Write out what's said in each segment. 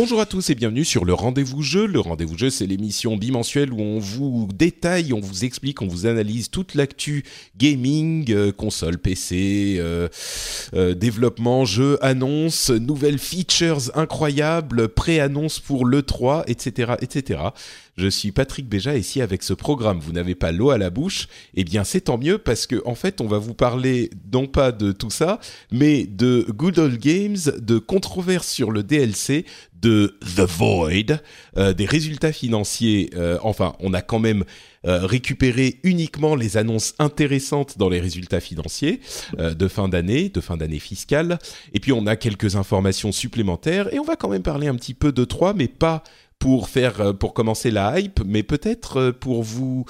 Bonjour à tous et bienvenue sur le Rendez-vous Jeu. Le Rendez-vous Jeu, c'est l'émission bimensuelle où on vous détaille, on vous explique, on vous analyse toute l'actu gaming, euh, console, PC, euh, euh, développement, jeux, annonces, nouvelles features incroyables, pré-annonces pour l'E3, etc., etc. Je suis Patrick Béja et si avec ce programme vous n'avez pas l'eau à la bouche, eh bien c'est tant mieux parce que en fait on va vous parler non pas de tout ça, mais de Good Old Games, de controverses sur le DLC, de The Void, euh, des résultats financiers. Euh, enfin, on a quand même euh, récupéré uniquement les annonces intéressantes dans les résultats financiers de fin d'année, de fin d'année fiscale. Et puis on a quelques informations supplémentaires et on va quand même parler un petit peu de trois, mais pas pour faire euh, pour commencer la hype, mais peut-être euh, pour vous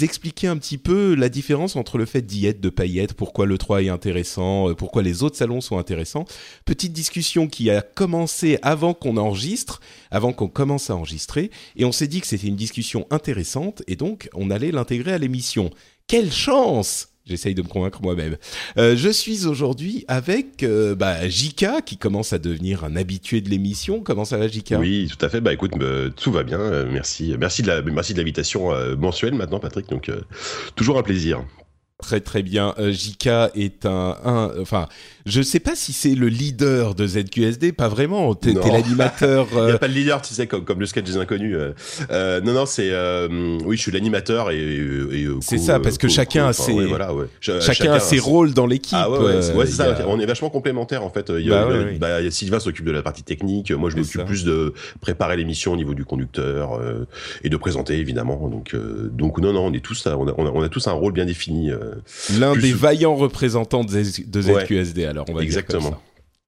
expliquer un petit peu la différence entre le fait d'y être, de être, pourquoi le 3 est intéressant, euh, pourquoi les autres salons sont intéressants. Petite discussion qui a commencé avant qu'on enregistre, avant qu'on commence à enregistrer, et on s'est dit que c'était une discussion intéressante, et donc on allait l'intégrer à l'émission. Quelle chance J'essaye de me convaincre moi-même. Euh, je suis aujourd'hui avec euh, bah, Jika, qui commence à devenir un habitué de l'émission. Comment ça va, Jika Oui, tout à fait. Bah écoute, euh, tout va bien. Euh, merci, merci de la, merci de l'invitation mensuelle maintenant, Patrick. Donc toujours un plaisir. Très très bien. Jika est un, un, enfin, je sais pas si c'est le leader de ZQSD, pas vraiment. T'es t'es l'animateur. Il n'y euh, a pas de leader, tu sais, comme, comme le sketch des inconnus. euh. Euh, non, non, c'est. euh, oui, je suis l'animateur et. et, et, euh, C'est co- ça, parce que co- chacun a ses- ouais, voilà, ouais. Ch- chacun a ses rôles dans l'équipe. Ah ouais, ouais, c'est euh, c'est ça. a- On est vachement complémentaires en fait. Il y Bah a, ouais, il y a- bah, Sylvain s'occupe de la partie technique. Moi, je C'est m'occupe ça. plus de préparer l'émission au niveau du conducteur euh, et de présenter évidemment. Donc, euh, donc non, non, on est tous, on a, on a, on a tous un rôle bien défini. euh, L'un plus- des vaillants représentants de, Z- de Ouais. ZQSD. Alors on va dire comme Exactement.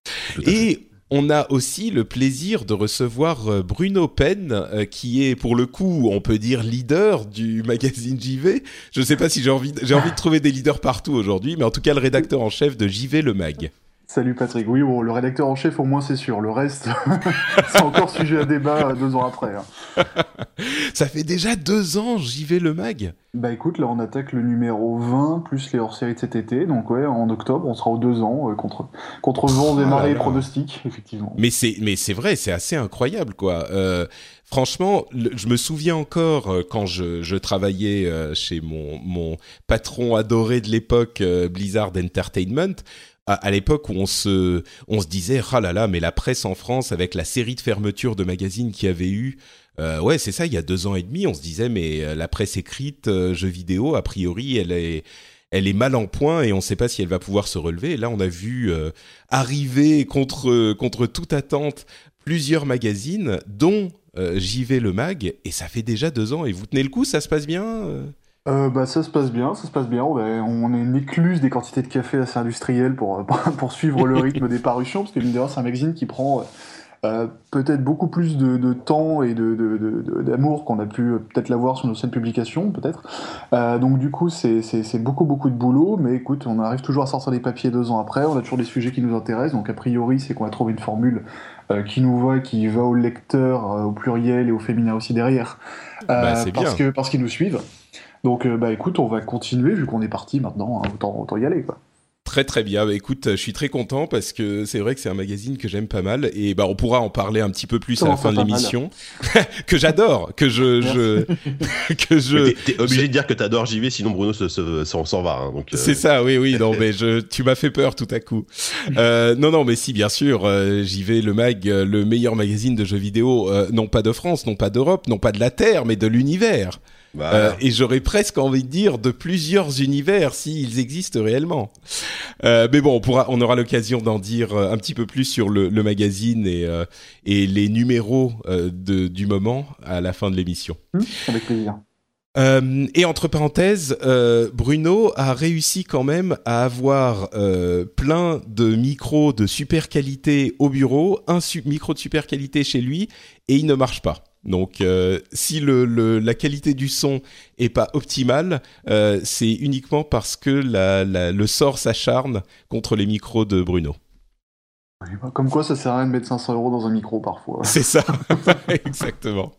ça. fait. Et on a aussi le plaisir de recevoir euh, Bruno Penn, euh, qui est pour le coup, on peut dire, leader du magazine JV. Je ne sais pas si j'ai envie, j'ai envie de trouver des leaders partout aujourd'hui, mais en tout cas le rédacteur en chef de JV Le Mag. Salut Patrick. Oui, bon, le rédacteur en chef, au moins, c'est sûr. Le reste, c'est encore sujet à débat euh, deux ans après. hein. Ça fait déjà deux ans JV Le Mag. Bah écoute, là, on attaque le numéro 20, plus les hors-séries de cet été. Donc, ouais, en octobre, on sera aux deux ans, euh, contre, contre vent, des là marées et pronostics, effectivement. Mais c'est, mais c'est vrai, c'est assez incroyable, quoi. Euh, franchement, le- je me souviens encore euh, quand je, je travaillais chez mon, mon patron adoré de l'époque, Blizzard Entertainment. À, l'époque où on se, on se disait, ah là là, mais la presse en France avec la série de fermetures de magazines qu'il y avait eu, euh, ouais, c'est ça, il y a deux ans et demi, on se disait, mais euh, la presse écrite, euh, jeux vidéo, a priori, elle est, elle est mal en point et on ne sait pas si elle va pouvoir se relever. Là, on a vu euh, arriver contre contre toute attente plusieurs magazines, dont JV le mag, et ça fait déjà deux ans. Et vous tenez le coup, ça se passe bien euh Euh, bah, ça se passe bien, ça se passe bien. On est une écluse des quantités de café assez industrielles pour, euh, pour suivre le rythme des parutions, parce que mine c'est un magazine qui prend euh, peut-être beaucoup plus de, de temps et de, de- de- d'amour qu'on a pu euh, peut-être l'avoir sur nos scènes publications, peut-être. Euh, donc du coup, c'est, c'est, c'est beaucoup beaucoup de boulot, mais écoute, on arrive toujours à sortir des papiers deux ans après. On a toujours des sujets qui nous intéressent, donc a priori, c'est qu'on a trouvé une formule qui nous voit, qui va au lecteur, au pluriel et au féminin aussi derrière, Bah, parce bien. que parce qu'ils nous suivent. Donc, bah écoute, on va continuer vu qu'on est parti maintenant. hein, autant, autant y aller, quoi. Très très bien. Bah, écoute, je suis très content parce que c'est vrai que c'est un magazine que j'aime pas mal et bah on pourra en parler un petit peu plus à la fin de l'émission. que j'adore, que je, je que je. T'es obligé de dire que t'adores JV, sinon Bruno se- se- s'en s'en va. hein, donc, euh, C'est ça, oui, oui. Non, mais je, tu m'as fait peur tout à coup. Euh, non, non, mais si, bien sûr, euh, j'y vais. Le mag, euh, le meilleur magazine de jeux vidéo, euh, non pas de France, non pas d'Europe, non pas de la Terre, mais de l'univers. Voilà. Euh, et j'aurais presque envie de dire de plusieurs univers s'ils existent réellement. Euh, mais bon, on pourra, on aura l'occasion d'en dire euh, un petit peu plus sur le, le magazine et, euh, et les numéros euh, de, du moment à la fin de l'émission. Hum, avec plaisir. Euh, et entre parenthèses, euh, Bruno a réussi quand même à avoir euh, plein de micros de super qualité au bureau, un su- micro de super qualité chez lui, et il ne marche pas. Donc, euh, si le, le- la qualité du son est pas optimale, euh, c'est uniquement parce que la, la- le sort s'acharne contre les micros de Bruno. Comme quoi, ça sert à rien de mettre 500 euros dans un micro parfois. C'est ça, exactement.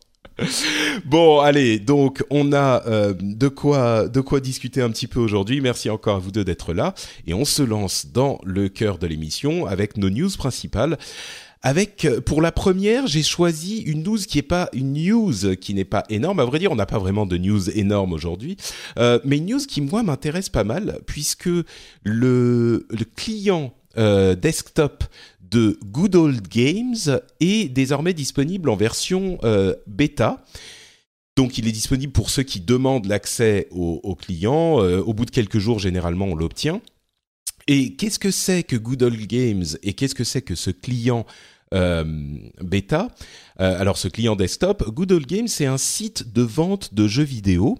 Bon, allez, donc on a euh, de quoi de quoi discuter un petit peu aujourd'hui. Merci encore à vous deux d'être là et on se lance dans le cœur de l'émission avec nos news principales. Avec euh, pour la première, j'ai choisi une news qui pas une news qui n'est pas énorme. À vrai dire, on n'a pas vraiment de news énorme aujourd'hui, euh, mais une news qui moi m'intéresse pas mal puisque le client euh, desktop de Good Old Games est désormais disponible en version bêta. Donc il est disponible pour ceux qui demandent l'accès aux clients. Euh, au bout de quelques jours, généralement, on l'obtient. Et qu'est-ce que c'est que Good Old Games? Et qu'est-ce que c'est que ce client bêta Euh, Alors ce client desktop, Good Old Games, c'est un site de vente de jeux vidéo.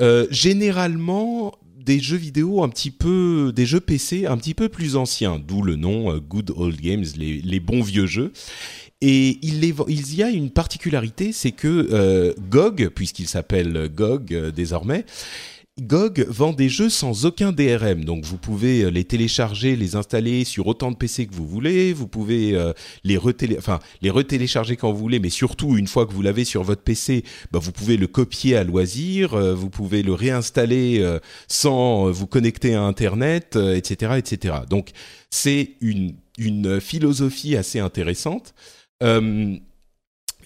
Euh, généralement des jeux vidéo un petit peu, des jeux PC un petit peu plus anciens, d'où le nom euh, Good Old Games, les, bons vieux jeux. Et il, y a une particularité, c'est que euh, GOG, puisqu'il s'appelle GOG euh, désormais, GOG vend des jeux sans aucun DRM, donc vous pouvez euh, les télécharger, les installer sur autant de PC que vous voulez, vous pouvez euh, les, enfin, retélécharger quand vous voulez, mais surtout une fois que vous l'avez sur votre PC, bah, vous pouvez le copier à loisir, euh, vous pouvez le réinstaller sans vous connecter à Internet, etc., etc. Donc c'est une, une philosophie assez intéressante.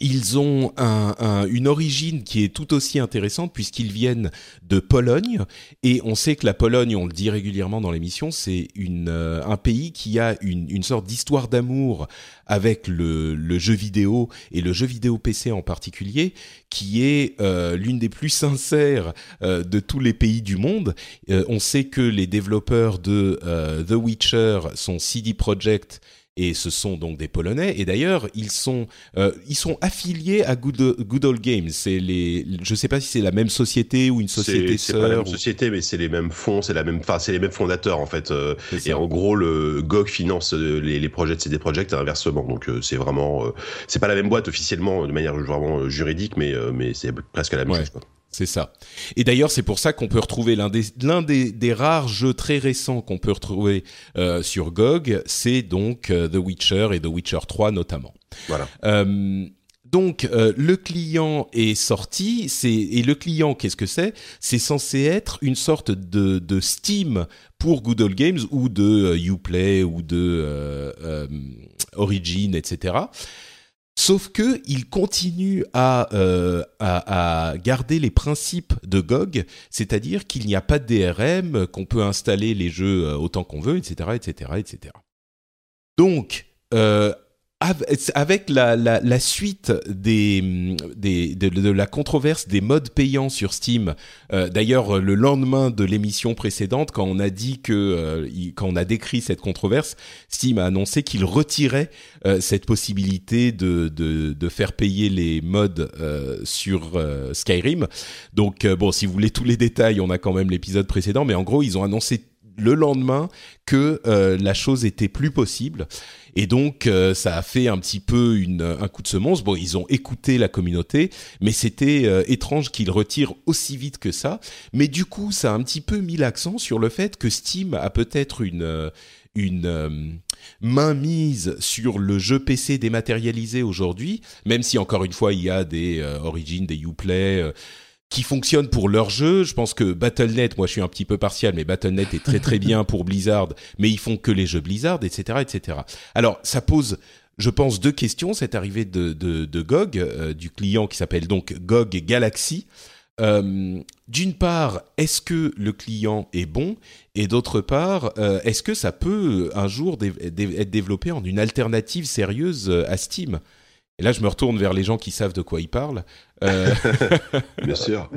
Ils ont un- un- une origine qui est tout aussi intéressante puisqu'ils viennent de Pologne et on sait que la Pologne, on le dit régulièrement dans l'émission, c'est euh, un pays qui a une, sorte d'histoire d'amour avec le, jeu vidéo et le jeu vidéo PC en particulier, qui est euh, l'une des plus sincères euh, de tous les pays du monde. On sait que les développeurs de The Witcher sont CD Projekt et ce sont donc des Polonais. Et d'ailleurs, ils sont euh, ils sont affiliés à Good, Good Old Games. C'est les, je sais pas si c'est la même société ou une société C'est c'est pas la sœur. même ou- société, mais c'est les mêmes fonds, c'est la même, enfin, c'est les mêmes fondateurs en fait. euh, et en gros, le GOG finance euh, les, les projets de CD Projekt et inversement. Donc euh, c'est vraiment, euh, c'est pas la même boîte officiellement de manière vraiment juridique, mais euh, mais c'est presque la même Ouais. chose. Quoi. C'est ça. Et d'ailleurs, c'est pour ça qu'on peut retrouver l'un des, l'un des, des rares jeux très récents qu'on peut retrouver euh, sur GOG, c'est donc euh, The Witcher et The Witcher 3 notamment. Voilà. Euh, donc le client est sorti, c'est et le client qu'est-ce que c'est? C'est censé être une sorte de, de Steam pour Good Old Games ou de Uplay ou de Origin, etc. Sauf que il continue à, euh, à, garder les principes de GOG, c'est-à-dire qu'il n'y a pas de DRM, qu'on peut installer les jeux euh, autant qu'on veut, etc., etc., etc. Donc, euh, avec la, la, la suite des, des, de, la controverse des modes payants sur Steam, euh, d'ailleurs le lendemain de l'émission précédente, quand on a dit que, euh, quand on a décrit cette controverse, Steam a annoncé qu'il retirait euh, cette possibilité de, de, de faire payer les modes sur Skyrim. Donc bon, si vous voulez tous les détails, on a quand même l'épisode précédent, mais en gros ils ont annoncé le lendemain que euh, la chose était plus possible. Et donc, euh, ça a fait un petit peu un coup de semonce. Bon, ils ont écouté la communauté, mais c'était euh, étrange qu'ils retirent aussi vite que ça. Mais du coup, ça a un petit peu mis l'accent sur le fait que Steam a peut-être une, une main mise sur le jeu PC dématérialisé aujourd'hui, même si encore une fois il y a des Origin, des Uplay qui fonctionnent pour leur jeu. Je pense que Battle.net, moi je suis un petit peu partial, mais Battle.net est très très bien pour Blizzard, mais ils font que les jeux Blizzard, etc., etc. Alors ça pose, je pense, deux questions. Cette arrivée de, de, GOG, euh, du client qui s'appelle donc GOG Galaxy. Euh, d'une part, est-ce que le client est bon? Et d'autre part, euh, est-ce que ça peut un jour être développé en une alternative sérieuse à Steam? Et là, je me retourne vers les gens qui savent de quoi ils parlent. Euh... Bien sûr.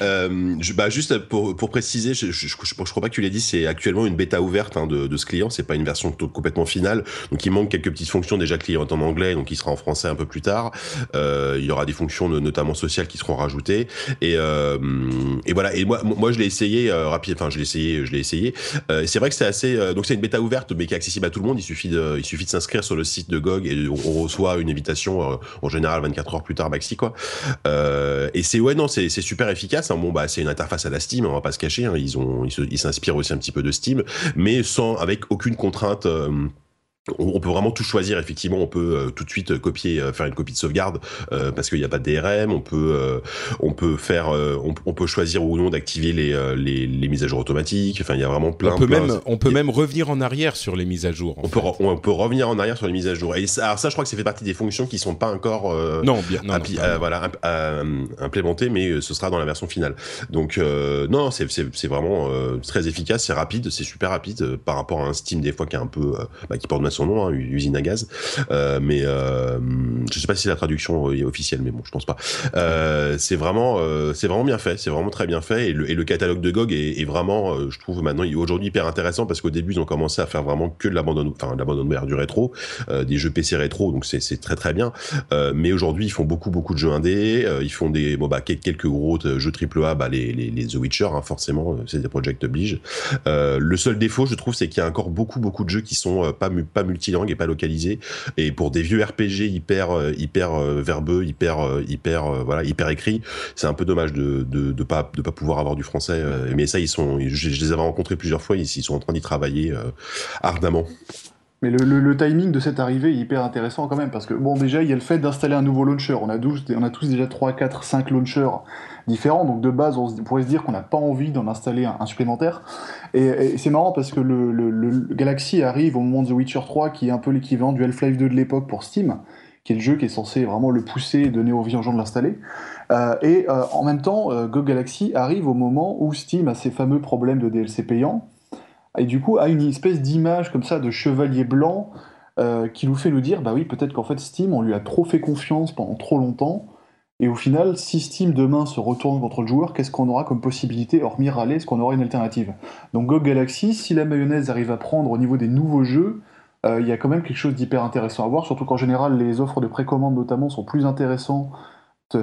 Euh, je, bah juste pour, pour préciser, je, je, je, crois pas que tu l'aies dit, c'est actuellement une bêta ouverte hein, de, de, ce client. C'est pas une version complètement finale. Donc il manque quelques petites fonctions. Déjà, le client est en anglais, donc il sera en français un peu plus tard. Euh, il y aura des fonctions notamment sociales qui seront rajoutées. Et, euh, et voilà. Et moi, moi, je l'ai essayé euh, rapide. Enfin, je l'ai essayé, je l'ai essayé. Euh, c'est vrai que c'est assez. Euh, donc c'est une bêta ouverte, mais qui est accessible à tout le monde. Il suffit de, il suffit de s'inscrire sur le site de GOG et on, on reçoit une invitation en général 24 heures plus tard maxi quoi. Euh, et c'est ouais non c'est super efficace. Hein. Bon bah c'est une interface à la Steam, on va pas se cacher. Hein. Ils ont ils s'inspirent aussi un petit peu de Steam, mais sans avec aucune contrainte. Euh, on peut vraiment tout choisir effectivement. On peut euh, tout de suite copier euh, faire une copie de sauvegarde euh, parce qu'il n'y a pas de DRM on peut on peut faire on, peut choisir ou non d'activer les, les, les, mises à jour automatiques. Enfin il y a vraiment plein on peut même on peut même revenir en arrière sur les mises à jour on peut on peut revenir en arrière sur les mises à jour. Et ça, alors ça je crois que ça fait partie des fonctions qui sont pas encore non bien non, voilà implémentées mais ce sera dans la version finale. Donc non c'est c'est vraiment très efficace c'est rapide c'est super rapide par rapport à un Steam des fois qui est un peu bah, qui porte son nom, hein, usine à gaz. Euh, mais euh, je sais pas si la traduction est officielle, mais bon, je pense pas. Euh, c'est vraiment, euh, c'est vraiment bien fait, c'est vraiment très bien fait. Et le, catalogue de GOG est, vraiment, euh, je trouve maintenant aujourd'hui hyper intéressant parce qu'au début ils ont commencé à faire vraiment que de l'abandon, enfin l'abandonware du rétro, des jeux PC rétro, donc c'est très très bien. mais aujourd'hui ils font beaucoup beaucoup de jeux indés, ils font des, bon bah quelques gros jeux triple A, bah les, The Witcher, hein, forcément, c'est des projects oblige. le seul défaut, je trouve, c'est qu'il y a encore beaucoup beaucoup de jeux qui sont pas multilingue et pas localisé. Et pour des vieux RPG hyper euh, hyper euh, verbeux, hyper euh, hyper voilà hyper écrit, c'est un peu dommage de, de pas de pas pouvoir avoir du français. mais ça, ils sont, je, les avais rencontrés plusieurs fois, ils, sont en train d'y travailler ardemment. Mais le, le, timing de cette arrivée est hyper intéressant quand même, parce que bon, déjà, il y a le fait d'installer un nouveau launcher. On a, 12, on a tous déjà 3, 4, 5 launchers différents, donc de base, on, pourrait se dire qu'on n'a pas envie d'en installer un, supplémentaire. Et, c'est marrant parce que le, Galaxy arrive au moment de The Witcher 3, qui est un peu l'équivalent du Half-Life 2 de l'époque pour Steam, qui est le jeu qui est censé vraiment le pousser et donner envie aux gens de l'installer. Euh, et euh, en même temps, euh, Go Galaxy arrive au moment où Steam a ses fameux problèmes de DLC payants et du coup a une espèce d'image comme ça de chevalier blanc qui nous fait nous dire bah oui peut-être qu'en fait Steam on lui a trop fait confiance pendant trop longtemps et au final si Steam demain se retourne contre le joueur qu'est-ce qu'on aura comme possibilité hormis râler est-ce qu'on aura une alternative? Donc GOG Galaxy si la mayonnaise arrive à prendre au niveau des nouveaux jeux euh, il y a quand même quelque chose d'hyper intéressant à voir surtout qu'en général les offres de précommande notamment sont plus intéressantes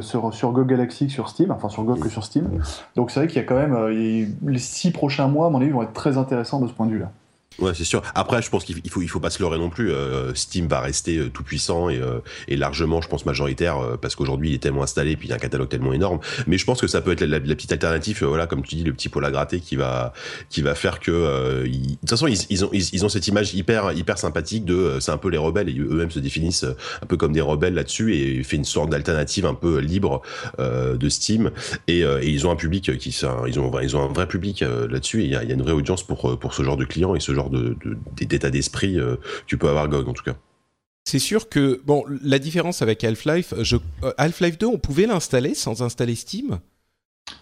sur, sur GOG Galaxy que sur Steam, enfin sur GOG que sur Steam. Donc c'est vrai qu'il y a quand même, euh, les six prochains mois, à mon avis, vont être très intéressants de ce point de vue-là. Ouais, c'est sûr. Après, je pense qu'il faut il faut pas se leurrer non plus. Euh, Steam va rester euh, tout puissant et, euh, et largement, je pense majoritaire, parce qu'aujourd'hui il est tellement installé, puis il y a un catalogue tellement énorme. Mais je pense que ça peut être la, petite alternative, voilà, comme tu dis, le petit pot à gratter qui va qui va faire que, de toute façon, ils, ils ont ils, ont cette image hyper hyper sympathique de, c'est un peu les rebelles et eux-mêmes se définissent un peu comme des rebelles là-dessus et fait une sorte d'alternative un peu libre de Steam. Et, et, ils ont un public qui, ils ont ils ont un vrai public là-dessus. Et il y a une vraie audience pour pour ce genre de clients et ce genre d'état d'esprit euh, tu peux avoir GOG en tout cas. C'est sûr que bon, la différence avec Half-Life, je... Euh, Half-Life 2, on pouvait l'installer sans installer Steam?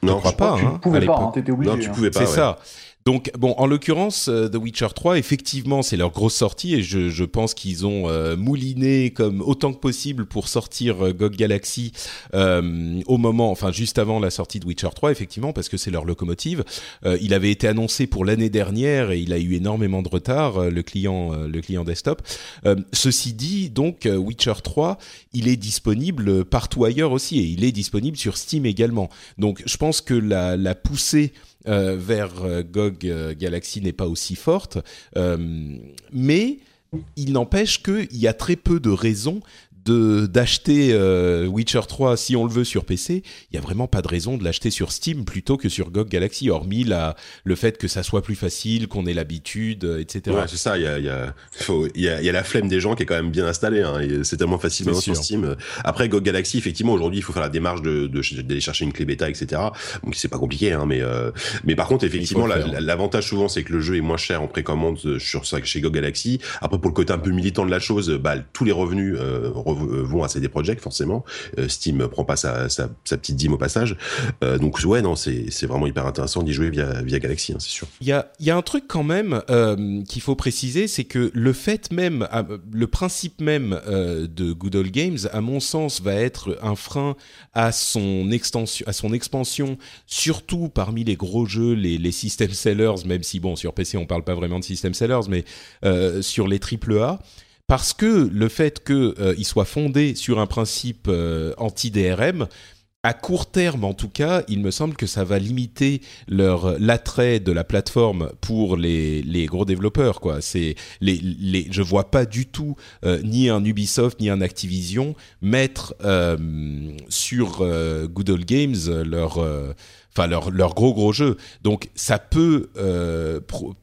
Non, je crois pas. Tu hein, pouvais pas, hein, étais obligé. Non, tu pouvais pas. C'est ça. Donc bon, en l'occurrence, euh, The Witcher 3, effectivement, c'est leur grosse sortie et je, je pense qu'ils ont euh, mouliné comme autant que possible pour sortir euh, GOG Galaxy euh, au moment, enfin juste avant la sortie de Witcher 3, effectivement, parce que c'est leur locomotive. il avait été annoncé pour l'année dernière et il a eu énormément de retard, le client, le client desktop. ceci dit, donc Witcher 3, il est disponible partout ailleurs aussi et il est disponible sur Steam également. Donc je pense que la, la poussée euh, vers euh, GOG euh, Galaxy n'est pas aussi forte, mais il n'empêche qu'il y a très peu de raisons de d'acheter euh, Witcher 3 si on le veut sur PC, il y a vraiment pas de raison de l'acheter sur Steam plutôt que sur GOG Galaxy, hormis la, le fait que ça soit plus facile, qu'on ait l'habitude, euh, etc. Ouais, c'est ça. Il y a, il y, a, y, a, y a la flemme des gens qui est quand même bien installée. Hein, c'est tellement facile maintenant sur Steam. Après GOG Galaxy, effectivement, aujourd'hui, il faut faire la démarche de d'aller chercher une clé bêta, etc. Donc c'est pas compliqué, hein, mais euh, mais par contre, effectivement, l'avantage souvent, c'est que le jeu est moins cher en précommande sur chez GOG Galaxy. Après, pour le côté un peu militant de la chose, bah, tous les revenus euh, euh, vont à CD Projekt forcément. Euh, Steam prend pas sa, petite dîme au passage. donc ouais, non, c'est vraiment hyper intéressant d'y jouer via, Galaxy, hein, c'est sûr. Il y a, un truc quand même qu'il faut préciser, c'est que le fait même, le principe même de Good Games, à mon sens, va être un frein à son extension, à son expansion, surtout parmi les gros jeux, les, les system sellers, même si bon sur PC on parle pas vraiment de system sellers, mais sur les triple A parce que le fait qu'il euh, soit fondé sur un principe euh, anti-DRM, à court terme en tout cas, il me semble que ça va limiter leur l'attrait de la plateforme pour les, gros développeurs quoi. Je vois pas du tout euh, ni un Ubisoft ni un Activision mettre sur Good Games leur enfin leur, leur gros gros jeu. Donc ça peut euh,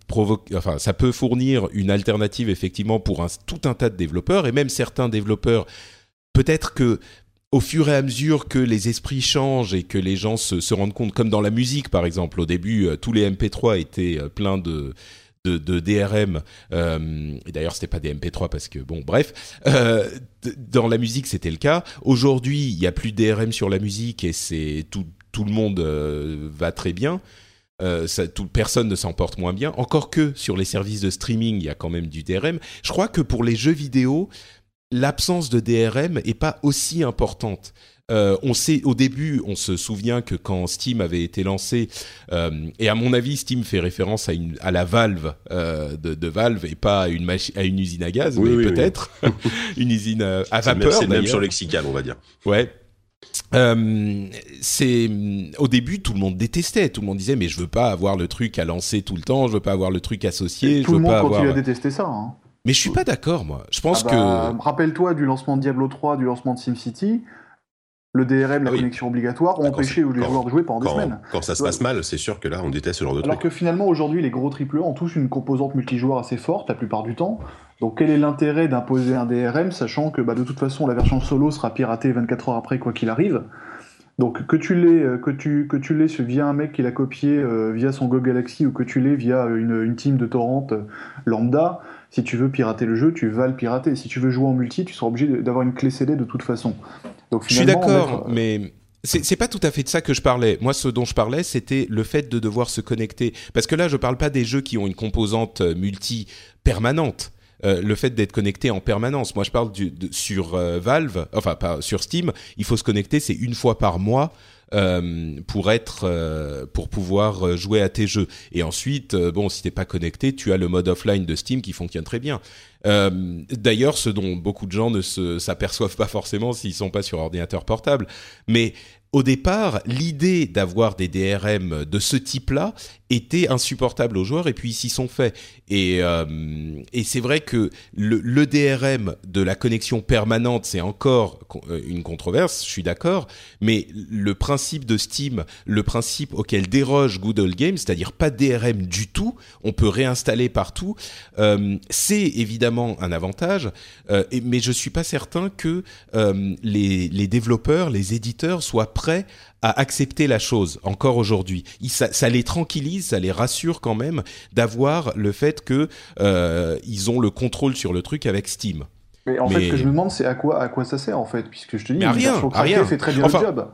provoquer, enfin ça peut fournir une alternative effectivement pour un, tout un tas de développeurs et même certains développeurs. Peut-être que au fur et à mesure que les esprits changent et que les gens se, se rendent compte, comme dans la musique par exemple, au début euh, tous les MP3 étaient euh, pleins de de, DRM. Euh, et d'ailleurs, c'était pas des MP3 parce que bon, bref. Dans la musique, c'était le cas. Aujourd'hui, il y a plus de DRM sur la musique et c'est tout, tout le monde euh, va très bien. Euh, ça, tout, personne ne s'en porte moins bien. Encore que sur les services de streaming, il y a quand même du DRM. Je crois que pour les jeux vidéo, l'absence de DRM est pas aussi importante. Euh, on sait au début, on se souvient que quand Steam avait été lancé, et à mon avis, Steam fait référence à, une, à la valve de, Valve et pas à une, à une usine à gaz, mais peut-être une usine à vapeur. C'est même sur lexical, on va dire. Ouais, euh, c'est au début tout le monde détestait, tout le monde disait mais je veux pas avoir le truc à lancer tout le temps, je veux pas avoir le truc associé, tout je veux le monde continue à détester ça. Hein. Mais je suis pas d'accord moi. Je pense ah bah, que rappelle-toi du lancement de Diablo 3, du lancement de SimCity, le DRM, la ah connexion obligatoire, ont empêché les joueurs de jouer pendant des semaines. Quand ça se passe mal, c'est sûr que là, on déteste ce genre de truc. Alors que finalement, aujourd'hui, les gros AAA ont tous une composante multijoueur assez forte, la plupart du temps. Donc quel est l'intérêt d'imposer un DRM, sachant que bah, de toute façon, la version solo sera piratée 24 heures après, quoi qu'il arrive donc que tu l'aies euh, que tu que tu via un mec qui l'a copié euh, via son Go Galaxy ou que tu l'aies via une, une, team de torrent euh, lambda, si tu veux pirater le jeu, tu vas le pirater. Si tu veux jouer en multi, tu seras obligé d'avoir une clé CD de toute façon. Donc je suis d'accord, mais c'est pas tout à fait de ça que je parlais. Moi, ce dont je parlais, c'était le fait de devoir se connecter. Parce que là, je parle pas des jeux qui ont une composante multi permanente. Euh, le fait d'être connecté en permanence. Moi, je parle du, sur euh, Valve, enfin pas sur Steam. Il faut se connecter, c'est une fois par mois. Euh, pour être pour pouvoir jouer à tes jeux et ensuite bon si t'es pas connecté tu as le mode offline de Steam qui fonctionne très bien d'ailleurs ce dont beaucoup de gens ne s'aperçoivent pas forcément s'ils sont pas sur ordinateur portable mais au départ, l'idée d'avoir des DRM de ce type-là était insupportable aux joueurs et puis ils s'y sont faits. Et, euh, et c'est vrai que le, DRM de la connexion permanente, c'est encore euh, une controverse, je suis d'accord, mais le principe de Steam, le principe auquel déroge Google Games, c'est-à-dire pas de DRM du tout, on peut réinstaller partout, euh, c'est évidemment un avantage, mais je suis pas certain que les, les développeurs, les éditeurs soient prêts à accepter la chose encore aujourd'hui. Ça, ça, les tranquillise, ça les rassure quand même d'avoir le fait que euh, ils ont le contrôle sur le truc avec Steam. Mais en fait, ce que je me demande, c'est à quoi, à quoi ça sert en fait, puisque je te dis, mais à rien, à rien. fait très bien le job.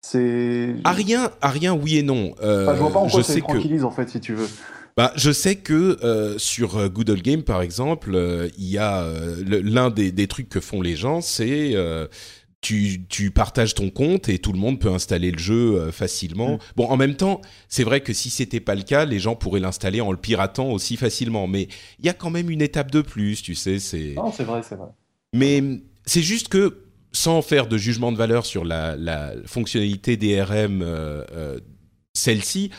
C'est à rien, à rien, oui et non. Euh, je vois pas en quoi ça les tranquillise en fait, si tu veux. Bah, je sais que euh, sur Good Game, par exemple, euh, il y a l'un des, des, trucs que font les gens, c'est tu, tu, partages ton compte et tout le monde peut installer le jeu euh, facilement. Mm. Bon, en même temps, c'est vrai que si c'était pas le cas, les gens pourraient l'installer en le piratant aussi facilement. Mais il y a quand même une étape de plus, tu sais. C'est. Non, c'est vrai, c'est vrai. Mais c'est juste que sans faire de jugement de valeur sur la, la fonctionnalité DRM, euh, euh, celle-ci,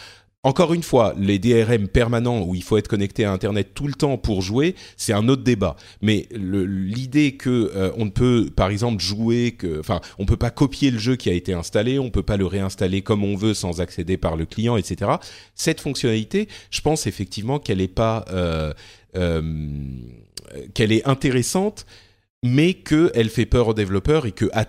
encore une fois, les DRM permanents où il faut être connecté à Internet tout le temps pour jouer, c'est un autre débat. Mais l'idée que euh, on ne peut, par exemple, jouer, que, enfin, on peut pas copier le jeu qui a été installé, on peut pas le réinstaller comme on veut sans accéder par le client, etc. Cette fonctionnalité, je pense effectivement qu'elle est pas, euh, euh, qu'elle est intéressante, mais qu'elle fait peur aux développeurs et que à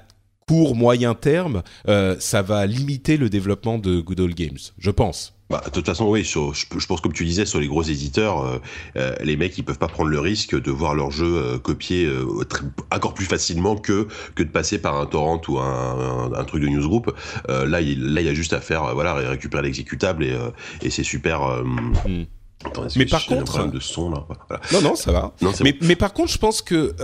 court moyen terme, ça va limiter le développement de Good Games. Je pense. Bah, de toute façon, oui, sur, je, pense comme tu disais, sur les gros éditeurs, euh, euh, les mecs, ils peuvent pas prendre le risque de voir leur jeu euh, copié encore plus facilement que que de passer par un torrent ou un, un, truc de newsgroup. là, il, là, il y a juste à faire, voilà, récupérer l'exécutable et, et c'est super. Hmm. mais par contre, de son là? Non, non, ça va. mais, mais, par contre, je pense que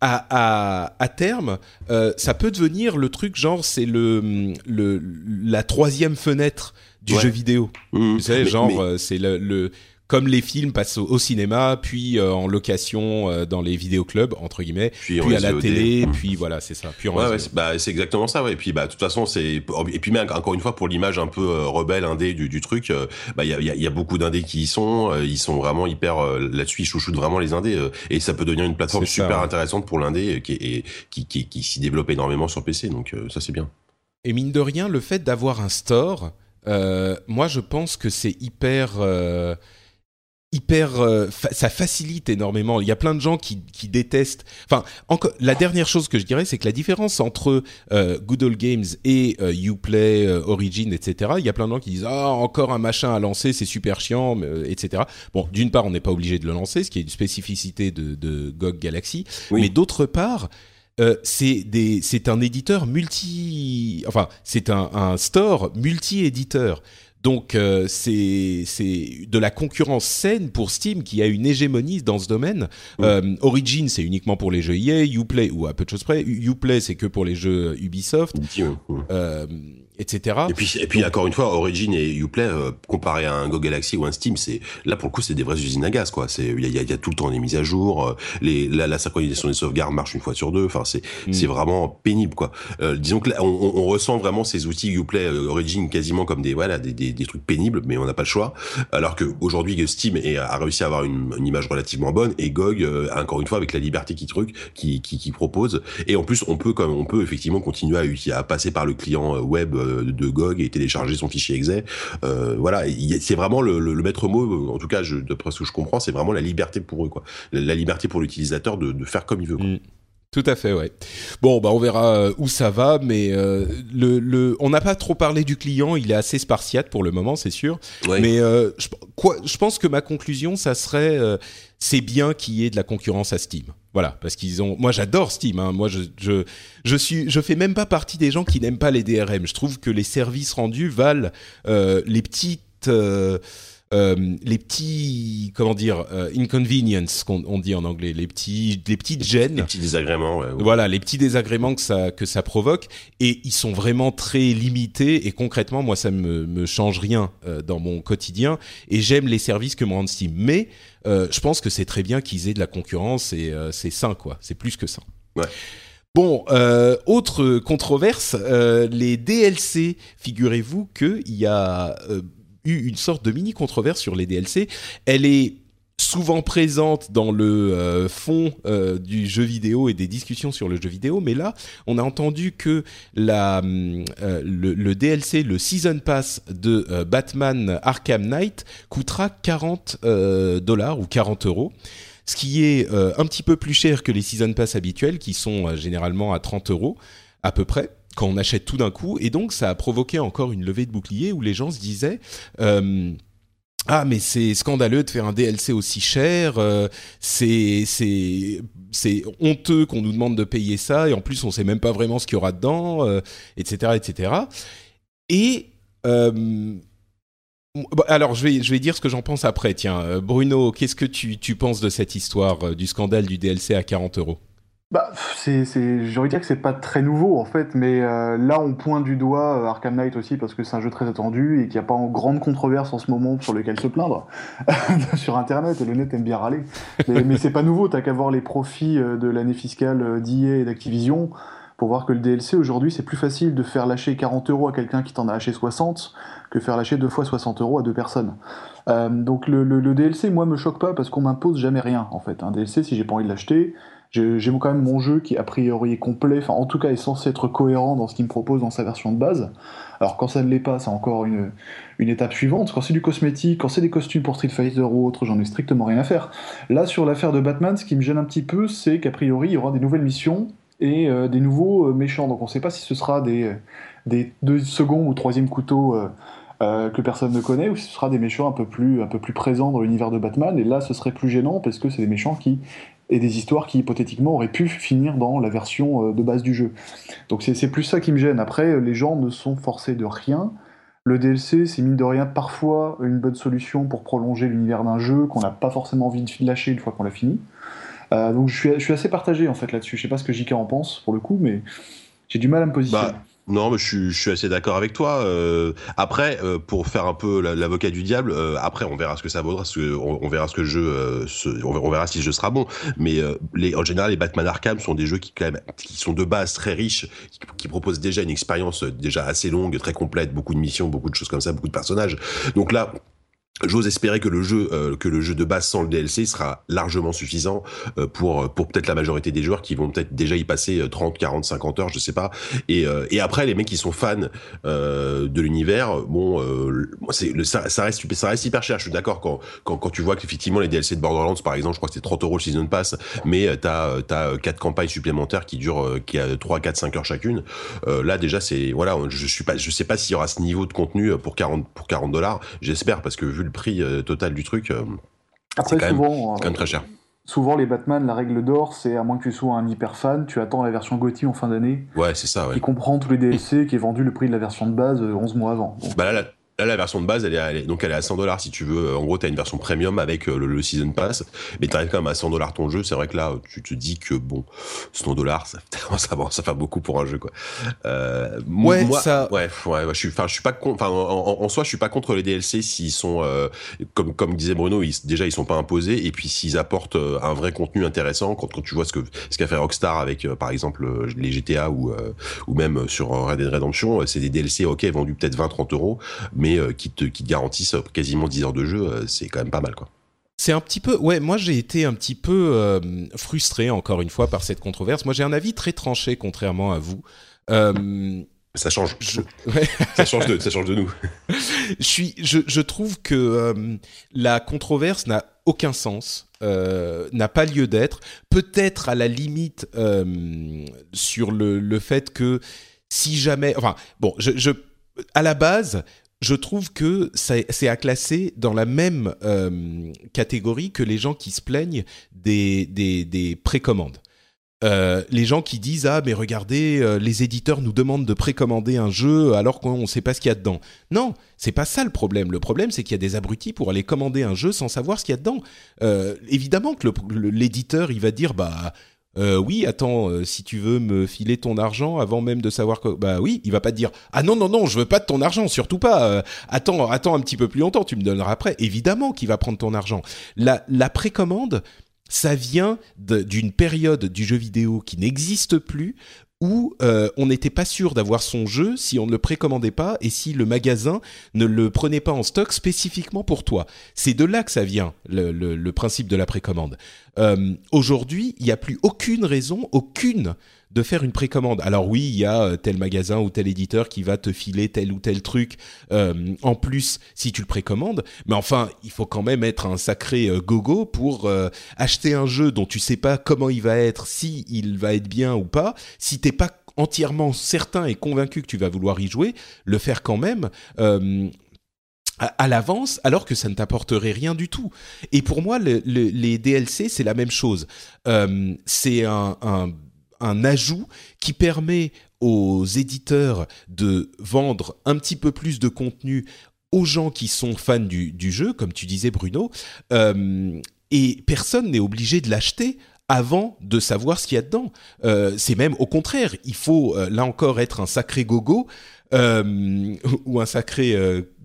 à, à, à, terme, euh, ça peut devenir le truc genre c'est le, le la troisième fenêtre du jeu vidéo. Mmh. Tu sais, genre euh, c'est le, le comme les films passent au, cinéma, puis euh, en location euh, dans les vidéoclubs entre guillemets, puis, à la télé, mmh. puis voilà, c'est ça. Puis ouais, bah c'est exactement ça. Ouais. Et puis bah de toute façon c'est et puis même encore une fois pour l'image un peu euh, rebelle indé du, du truc, bah il y a, y a, beaucoup d'indés qui y sont, ils sont vraiment hyper là-dessus, ils chouchoutent vraiment les indés et ça peut devenir une plateforme super intéressante pour l'indé qui, et, qui, qui, qui s'y développe énormément sur PC, donc ça c'est bien. Et mine de rien, le fait d'avoir un store, moi je pense que c'est hyper hyper euh, ça facilite énormément. Il y a plein de gens qui, qui détestent. Enfin encore la dernière chose que je dirais c'est que la différence entre euh, Good Old Games et euh, Uplay euh, Origin etc il y a plein de gens qui disent ah encore un machin à lancer c'est super chiant etc bon d'une part on n'est pas obligé de le lancer ce qui est une spécificité de, de GOG Galaxy. Mais d'autre part c'est des c'est un éditeur multi enfin c'est un, un store multi éditeur donc euh, c'est c'est de la concurrence saine pour Steam qui a une hégémonie dans ce domaine. Euh, Origin c'est uniquement pour les jeux EA, Uplay ou à peu de choses près, Uplay c'est que pour les jeux Ubisoft. Euh, etc. Et puis, et puis encore une fois, Origin et Uplay, euh, comparé à un Go Galaxy ou un Steam, c'est là pour le coup, c'est des vraies usines à gaz, quoi. C'est il y a, y a, tout le temps des mises à jour, euh, les, la, la, synchronisation des sauvegardes marche une fois sur deux. Enfin, c'est mm. c'est vraiment pénible, quoi. Euh, disons que là, on, on, ressent vraiment ces outils Uplay, Origin quasiment comme des voilà des, des, des trucs pénibles, mais on n'a pas le choix. Alors que aujourd'hui, Steam est, a réussi à avoir une, une, image relativement bonne et GOG, encore une fois, avec la liberté qui truc, qui, qui, qui propose. Et en plus, on peut comme on peut effectivement continuer à, à passer par le client web de GOG et télécharger son fichier exe. Euh, voilà, c'est vraiment le, maître mot, en tout cas, d'après ce que je comprends, c'est vraiment la liberté pour eux, quoi. La, liberté pour l'utilisateur de, faire comme il veut. Mm. Tout à fait, ouais. Bon, bah on verra euh, où ça va, mais euh, le, on n'a pas trop parlé du client. Il est assez spartiate pour le moment, c'est sûr. Mais euh, je, quoi, je pense que ma conclusion, ça serait, c'est bien qu'il y ait de la concurrence à Steam. Voilà, parce qu'ils ont. Moi, j'adore Steam. Hein. Moi, je, je, je suis, je fais même pas partie des gens qui n'aiment pas les DRM. Je trouve que les services rendus valent les petites euh, les petits, comment dire, euh, inconvenience qu'on on dit en anglais, les petits, les petites gênes, les petits désagréments. Ouais, Voilà, les petits désagréments que ça que ça provoque, et ils sont vraiment très limités. Et concrètement, moi, ça me me change rien euh, dans mon quotidien, et j'aime les services que me rend Steam. Mais je pense que c'est très bien qu'ils aient de la concurrence et c'est sain, quoi. C'est plus que sain. Ouais. Bon, euh, autre controverse, euh, les DLC. Figurez-vous qu'il y a euh, une sorte de mini controverse sur les DLC. Elle est souvent présente dans le euh, fond euh, du jeu vidéo et des discussions sur le jeu vidéo, mais là, on a entendu que la, euh, le, DLC, le Season Pass de Batman Arkham Knight coûtera 40 dollars ou 40 euros, ce qui est un petit peu plus cher que les Season Pass habituels, qui sont généralement à 30 euros à peu près quand on achète tout d'un coup. Et donc, ça a provoqué encore une levée de bouclier où les gens se disaient... Euh, ah mais c'est scandaleux de faire un DLC aussi cher, euh, c'est c'est c'est honteux qu'on nous demande de payer ça et en plus on sait même pas vraiment ce qu'il y aura dedans, etc euh, etc. Et alors je vais je vais dire ce que j'en pense après. Tiens Bruno, qu'est-ce que tu tu penses de cette histoire du scandale du DLC à 40 euros? Bah, c'est, c'est, j'ai envie de dire que c'est pas très nouveau en fait, mais euh, là on pointe du doigt euh, Arkham Knight aussi parce que c'est un jeu très attendu et qu'il n'y a pas en grande controverse en ce moment sur lequel se plaindre sur internet et le net aime bien râler. Mais, c'est pas nouveau, t'as qu'à voir les profits euh, de l'année fiscale d'IA et d'Activision. pour voir que le DLC aujourd'hui, c'est plus facile de faire lâcher 40 euros à quelqu'un qui t'en a lâché 60 que faire lâcher deux fois 60 euros à deux personnes. Donc le, le, DLC, moi, me choque pas parce qu'on m'impose jamais rien en fait. Un DLC, si j'ai pas envie de l'acheter, j'ai quand même mon jeu qui a priori est complet, enfin en tout cas est censé être cohérent dans ce qu'il me propose dans sa version de base. Alors quand ça ne l'est pas, c'est encore une, une étape suivante. Quand c'est du cosmétique, quand c'est des costumes pour Street Fighter ou autre, j'en ai strictement rien à faire. Là sur l'affaire de Batman, ce qui me gêne un petit peu, c'est qu'a priori il y aura des nouvelles missions et euh, des nouveaux euh, méchants. Donc on ne sait pas si ce sera des, des deux seconds ou troisième couteau euh, que personne ne connaît, ou si ce sera des méchants un peu plus, un peu plus présents dans l'univers de Batman. Et là, ce serait plus gênant parce que c'est des méchants qui et des histoires qui hypothétiquement auraient pu finir dans la version de base du jeu. Donc c'est plus ça qui me gêne. Après, les gens ne sont forcés de rien. Le DLC, c'est mine de rien parfois une bonne solution pour prolonger l'univers d'un jeu qu'on n'a pas forcément envie de lâcher une fois qu'on l'a fini. Euh, donc je suis, je suis, assez partagé en fait là-dessus. Je sais pas ce que JK en pense pour le coup, mais j'ai du mal à me positionner. Bah, non, mais je suis, je suis assez d'accord avec toi. Euh, après, euh, pour faire un peu l'avocat du diable, euh, après on verra ce que ça vaudra, ce que, on, verra ce que le jeu, euh, on verra si le jeu sera bon. Mais les, en général, les Batman Arkham sont des jeux qui quand même, qui sont de base très riches, qui, qui proposent déjà une expérience déjà assez longue, très complète, beaucoup de missions, beaucoup de choses comme ça, beaucoup de personnages. Donc là, J'ose espérer que le jeu euh, que le jeu de base sans le DLC sera largement suffisant euh, pour pour peut-être la majorité des joueurs qui vont peut-être déjà y passer 30, 40, 50 heures, je sais pas. Et euh, et après les mecs qui sont fans de l'univers, bon ça reste ça reste hyper cher, je suis d'accord quand quand quand tu vois qu'effectivement les DLC de Borderlands par exemple, je crois que c'est 30 euros le season pass, mais t'as t'as quatre campagnes supplémentaires qui durent qui a 3 4 5 heures chacune. là déjà c'est voilà, je suis pas je sais pas s'il y aura ce niveau de contenu pour 40 pour 40 dollars, j'espère parce que vu le prix euh, total du truc, euh, c'est quand, quand, même très cher. Euh, souvent, les Batman, la règle d'or, c'est à moins que tu sois un hyper fan, tu attends la version GOTY en fin d'année. Ouais, c'est ça. Ouais. Qui comprend tous les DLC, qui est vendu le prix de la version de base 11 mois avant. Bah là, Là, la version de base, elle est, donc elle est à 100 dollars si tu veux. En gros, t'as une version premium avec euh, le, season pass, mais t'arrives quand même à 100 dollars ton jeu. C'est vrai que là, tu te dis que bon, 100 dollars, ça, ça commence à faire beaucoup pour un jeu, quoi. Euh, ouais, moi, ça. Ouais, ouais, je suis, enfin, je suis pas contre. Enfin, en, soi, je suis pas contre les DLC s'ils sont, euh, comme comme disait Bruno, ils, déjà ils sont pas imposés, et puis s'ils apportent euh, un vrai contenu intéressant. Quand, quand tu vois ce que ce qu'a fait Rockstar avec, par exemple, les GTA ou ou même sur Red Dead Redemption, c'est des DLC, ok, vendus peut-être 20-30 euros, mais qui te qui garantissent quasiment 10 heures de jeu, euh, c'est quand même pas mal, quoi. C'est un petit peu, ouais, moi j'ai été un petit peu euh, frustré encore une fois par cette controverse. Moi j'ai un avis très tranché contrairement à vous. Euh, ça change. ça change de, ça change de nous. je suis, je, je trouve que la controverse n'a aucun sens, n'a pas lieu d'être. Peut-être à la limite sur le, le fait que si jamais, enfin bon, je, je à la base, je trouve que c'est à classer dans la même euh, catégorie que les gens qui se plaignent des, des, des précommandes. Euh, les gens qui disent ah mais regardez euh, les éditeurs nous demandent de précommander un jeu alors qu'on ne sait pas ce qu'il y a dedans. Non, c'est pas ça le problème. Le problème c'est qu'il y a des abrutis pour aller commander un jeu sans savoir ce qu'il y a dedans. Évidemment que l'éditeur il va dire bah euh, oui, attends, euh, si tu veux me filer ton argent avant même de savoir bah oui, il va pas te dire, ah non non non, je veux pas de ton argent, surtout pas. Euh, attends, attends un petit peu plus longtemps, tu me donneras après. Évidemment qu'il va prendre ton argent. La, précommande, ça vient d'une période du jeu vidéo qui n'existe plus où on n'était pas sûr d'avoir son jeu si on ne le précommandait pas et si le magasin ne le prenait pas en stock spécifiquement pour toi. C'est de là que ça vient, le, le, principe de la précommande. Euh, Aujourd'hui, il n'y a plus aucune raison, aucune de faire une précommande. Alors oui, il y a euh, tel magasin ou tel éditeur qui va te filer tel ou tel truc euh, en plus si tu le précommandes, mais enfin, il faut quand même être un sacré gogo pour acheter un jeu dont tu sais pas comment il va être, si il va être bien ou pas, si t'es pas entièrement certain et convaincu que tu vas vouloir y jouer, le faire quand même à, l'avance alors que ça ne t'apporterait rien du tout. Et pour moi, les DLC, c'est la même chose. c'est un, ajout qui permet aux éditeurs de vendre un petit peu plus de contenu aux gens qui sont fans du, jeu, comme tu disais Bruno, euh, et personne n'est obligé de l'acheter avant de savoir ce qu'il y a dedans. Euh, c'est même au contraire, il faut euh, là encore être un sacré gogo ou un sacré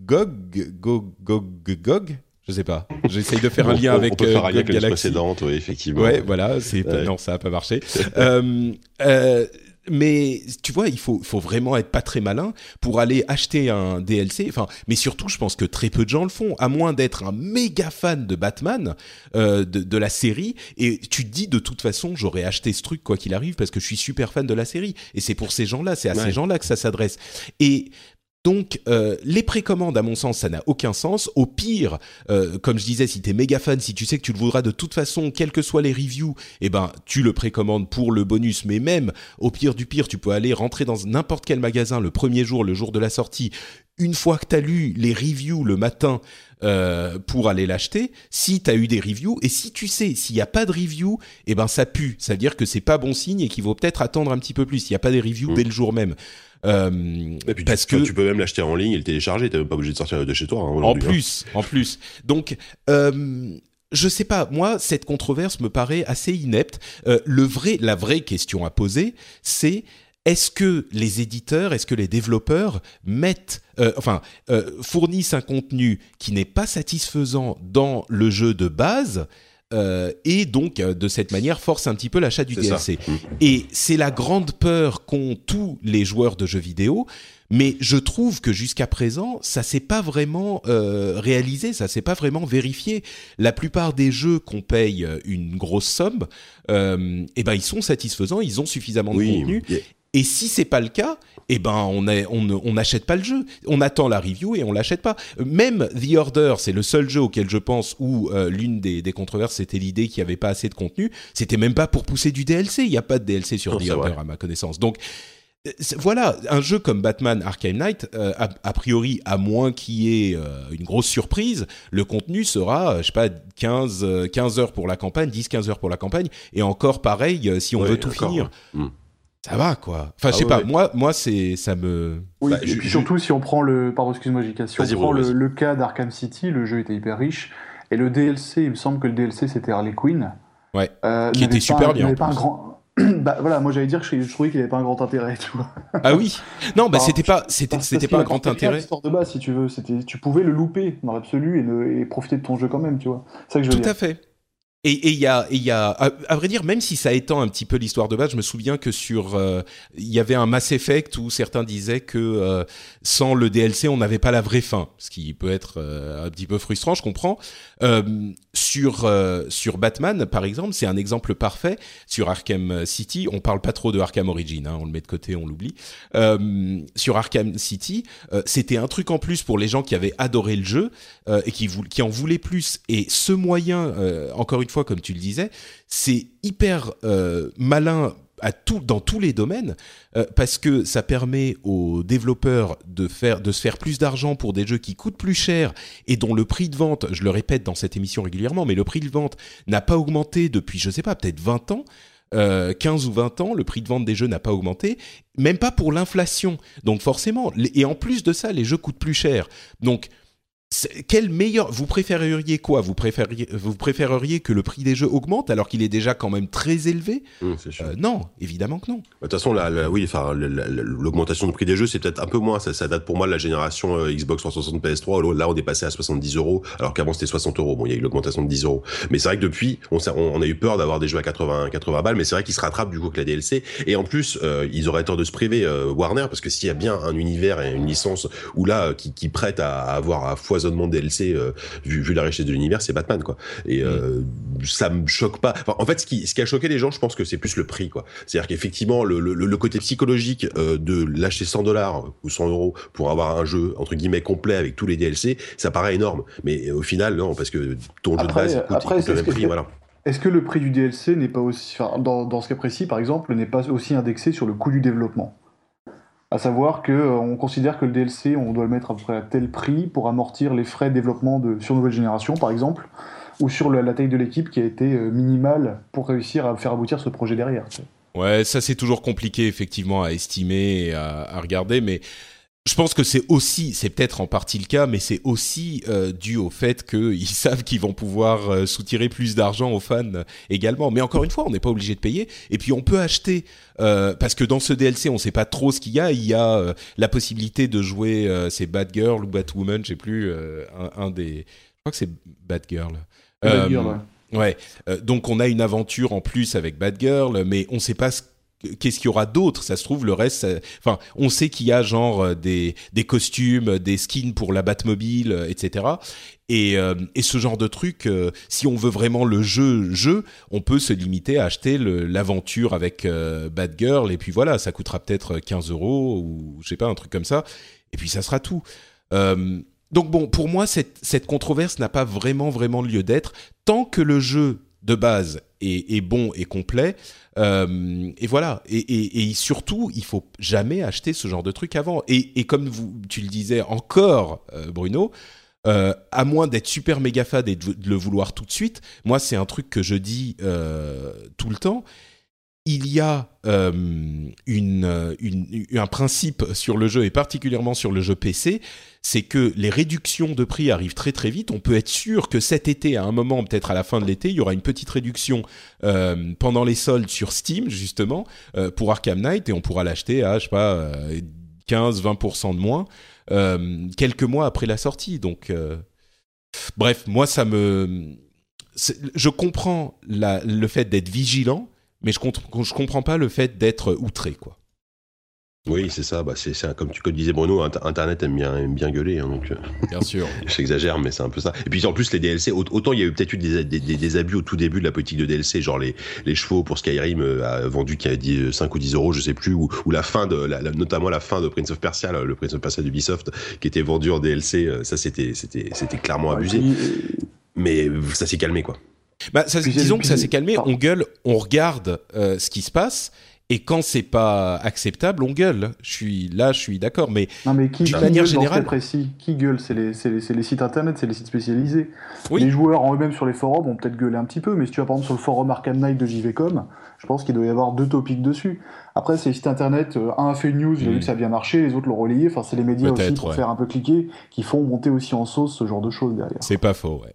gog, gog, gog, gog, je sais pas. J'essaye de faire un lien avec, on peut faire un lien avec précédente, oui, effectivement. Ouais, voilà. C'est non, ça a pas marché. mais tu vois, il faut, faut vraiment être pas très malin pour aller acheter un DLC. Enfin, mais surtout, je pense que très peu de gens le font, à moins d'être un méga fan de Batman, euh, de, de, la série. Et tu te dis de toute façon, j'aurais acheté ce truc quoi qu'il arrive parce que je suis super fan de la série. Et c'est pour ces gens-là, c'est à ces gens-là que ça s'adresse. Et donc, euh, les précommandes, à mon sens, ça n'a aucun sens. Au pire, euh, comme je disais, si t'es méga fan, si tu sais que tu le voudras de toute façon, quelles que soient les reviews, eh ben, tu le précommandes pour le bonus. Mais même, au pire du pire, tu peux aller rentrer dans n'importe quel magasin le premier jour, le jour de la sortie. Une fois que t'as lu les reviews le matin euh, pour aller l'acheter, si t'as eu des reviews et si tu sais s'il n'y a pas de review, eh ben ça pue. Ça veut dire que c'est pas bon signe et qu'il vaut peut-être attendre un petit peu plus. Il n'y a pas des reviews Mm. dès le jour même. Euh, Et puis parce tu, que tu peux même l'acheter en ligne et le télécharger. T'es même pas obligé de sortir de chez toi. hein, en hein. plus, en plus. Donc, euh, je sais pas. Moi, cette controverse me paraît assez inepte. Euh, le vrai, la vraie question à poser, c'est est-ce que les éditeurs, est-ce que les développeurs mettent, euh, enfin, euh, fournissent un contenu qui n'est pas satisfaisant dans le jeu de base euh, et donc de cette manière force un petit peu l'achat du ça. DLC. Mm. Et c'est la grande peur qu'ont tous les joueurs de jeux vidéo. Mais je trouve que jusqu'à présent, ça s'est pas vraiment euh, réalisé, ça s'est pas vraiment vérifié. La plupart des jeux qu'on paye une grosse somme, euh, eh ben ils sont satisfaisants, ils ont suffisamment de Oui. contenu. Et- si c'est pas le cas, eh ben on n'achète pas le jeu. On attend la review et on l'achète pas. Même The Order, c'est le seul jeu auquel je pense où euh, l'une des, des controverses c'était l'idée qu'il y avait pas assez de contenu. C'était même pas pour pousser du DLC. Il y a pas de DLC sur Non, The Order vrai. à ma connaissance. Donc euh, voilà, un jeu comme Batman Arkham Knight, euh, a, a priori, à moins qu'il y ait euh, une grosse surprise, le contenu sera, je sais pas, 15, euh, 15 heures pour la campagne, 10-15 heures pour la campagne, et encore pareil, si on Ouais, veut tout finir. ouais. Mm. Ça va, quoi. Enfin, je Ah sais ouais, pas, ouais. moi, moi c'est, ça me... Oui, Bah, et je- puis je- surtout si on prend le. Pardon, excuse-moi, JK. Si on prend le, cas d'Arkham City, le jeu était hyper riche. Et le DLC, il me semble que le DLC c'était Harley Quinn. Ouais. Euh, Qui était super pas, bien, n'avait en pas un grand. bah voilà, moi j'allais dire que je, je trouvais qu'il avait pas un grand intérêt, tu vois. Ah oui Non, bah Enfin, c'était pas, c'était, c'était pas un grand intérêt. l'histoire de base, si tu veux. C'était, tu pouvais le louper dans l'absolu et, profiter de ton jeu quand même, tu vois. C'est ça que je veux Tout dire. à fait. Et il y a, à vrai dire, même si ça étend un petit peu l'histoire de base, je me souviens que sur, euh, il y avait un Mass Effect où certains disaient que euh, sans le DLC, on n'avait pas la vraie fin, ce qui peut être euh, un petit peu frustrant, je comprends. Euh, sur euh, sur Batman, par exemple, c'est un exemple parfait. Sur Arkham City, on parle pas trop de Arkham Origin, hein, on le met de côté, on l'oublie. Euh, sur Arkham City, euh, c'était un truc en plus pour les gens qui avaient adoré le jeu euh, et qui, qui en voulaient plus. Et ce moyen, encore une fois, comme tu le disais, c'est hyper malin à dans tous les domaines euh, parce que ça permet aux développeurs de faire de se faire plus d'argent pour des jeux qui coûtent plus cher et dont le prix de vente, je le répète dans cette émission régulièrement, mais le prix de vente n'a pas augmenté depuis je sais pas peut-être 20 ans. euh, 15 ou 20 ans, le prix de vente des jeux n'a pas augmenté, même pas pour l'inflation. Donc forcément, et en plus de ça, les jeux coûtent plus cher. Donc quel meilleur vous préféreriez quoi? Vous préféreriez vous préféreriez que le prix des jeux augmente alors qu'il est déjà quand même très élevé? Sûr. Euh, Non, évidemment que non. De toute façon, la, la- oui, enfin, la- la- l'augmentation du prix des jeux, c'est peut-être un peu moins. Ça, ça date pour moi de la génération euh, Xbox 360 PS3. où Là, on est passé à 70 euros, alors qu'avant c'était 60 euros. Bon, il y a eu l'augmentation de 10 euros. Mais c'est vrai que depuis, on, a eu peur d'avoir des jeux à 80, 80 balles. Mais c'est vrai qu'ils se rattrapent du coup avec la DLC. Et en plus, euh, ils auraient tort de se priver Warner parce que s'il y a bien un univers et une licence où là, qui, qui prête à, à avoir un foisonnement de DLC euh, vu, vu la richesse de l'univers, c'est Batman, quoi. Et euh, ça me choque pas. Enfin, en fait, ce qui, ce qui a choqué les gens, je pense que c'est plus le prix, quoi. C'est-à-dire qu'effectivement, le, le, le côté psychologique euh, de lâcher 100 dollars ou 100 euros pour avoir un jeu entre guillemets complet avec tous les DLC, ça paraît énorme. Mais au final, non, parce que ton jeu de base, coûte, après, coûte le même que- prix, voilà. Est-ce que le prix du DLC n'est pas aussi, enfin, dans, dans ce cas précis par exemple, n'est pas aussi indexé sur le coût du développement? À savoir que euh, on considère que le DLC, on doit le mettre à peu près à tel prix pour amortir les frais de développement sur nouvelle génération, par exemple, ou sur la taille de l'équipe qui a été euh, minimale pour réussir à faire aboutir ce projet derrière. Ouais, ça c'est toujours compliqué effectivement à estimer et à, à regarder, mais je pense que c'est aussi, c'est peut-être en partie le cas, mais c'est aussi euh, dû au fait qu'ils savent qu'ils vont pouvoir euh, soutirer plus d'argent aux fans euh, également. Mais encore une fois, on n'est pas obligé de payer. Et puis on peut acheter, euh, parce que dans ce DLC, on ne sait pas trop ce qu'il y a. Il y a la possibilité de jouer, c'est Batgirl ou Batwoman, je sais plus, un, un des, je crois que c'est Batgirl. Batgirl, Euh, ouais. Ouais, donc on a une aventure en plus avec Batgirl, mais on sait pas ce qu'est-ce qu'il y aura d'autre? Ça se trouve, le reste, enfin, on sait qu'il y a genre euh, des, des costumes, des skins pour la Batmobile, euh, etc. Et, euh, et ce genre de truc, si on veut vraiment le jeu, jeu, on peut se limiter à acheter l'aventure avec Batgirl, et puis voilà, ça coûtera peut-être 15 euros, ou je sais pas, un truc comme ça, et puis ça sera tout. donc bon, pour moi, cette, cette controverse n'a pas vraiment, vraiment lieu d'être, tant que le jeu de base est, bon et complet, euh, et voilà. Et, surtout, il faut jamais acheter ce genre de truc avant. Et, comme tu le disais encore, euh, Bruno, euh, à moins d'être super méga fan et de, le vouloir tout de suite, moi c'est un truc que je dis tout le temps il y a euh, un principe sur le jeu et particulièrement sur le jeu PC, c'est que les réductions de prix arrivent très très vite. On peut être sûr que cet été, à un moment, peut-être à la fin de l'été, il y aura une petite réduction euh, pendant les soldes sur Steam justement euh, pour Arkham Knight et on pourra l'acheter à je sais pas 15-20% de moins quelques mois après la sortie. Donc bref, moi ça me je comprends le fait d'être vigilant mais je, je comprends pas le fait d'être outré, quoi. Oui, c'est ça. Bah, c'est comme tu disais Bruno, Internet aime bien, aime bien gueuler. Hein, donc, euh, bien sûr. J'exagère, mais c'est un peu ça. Et puis en plus, les DLC, autant il y a eu peut-être eu des, des, abus au tout début de la politique de DLC, genre les, les chevaux pour Skyrim euh, a vendu qui a dit 5 ou 10 euros, je sais plus, ou, ou la fin de, la, notamment la fin de Prince of Persia, le Prince of Persia d'Ubisoft, qui était vendu en DLC. Euh, ça, c'était, c'était, c'était clairement abusé. Mais ça s'est calmé, quoi. Bah, disons que ça s'est calmé. On gueule, on regarde euh, ce qui se passe. Et quand c'est pas acceptable, on gueule. Je suis là, je suis d'accord, mais, non, mais qui, manière générale, précis, qui gueule? C'est les, les, les, sites internet, c'est les sites spécialisés. Les joueurs en eux-mêmes sur les forums vont peut-être gueuler un petit peu, mais si tu vas par exemple sur le forum Arkham Knight de JVcom, je pense qu'il doit y avoir deux topics dessus. Après, c'est les sites internet, euh, un a fait une news, il a vu mm. que ça a bien marché, les autres l'ont relayé. Enfin, c'est les médias aussi pour faire un peu cliquer qui font monter aussi en sauce ce genre de choses derrière. C'est pas faux, ouais.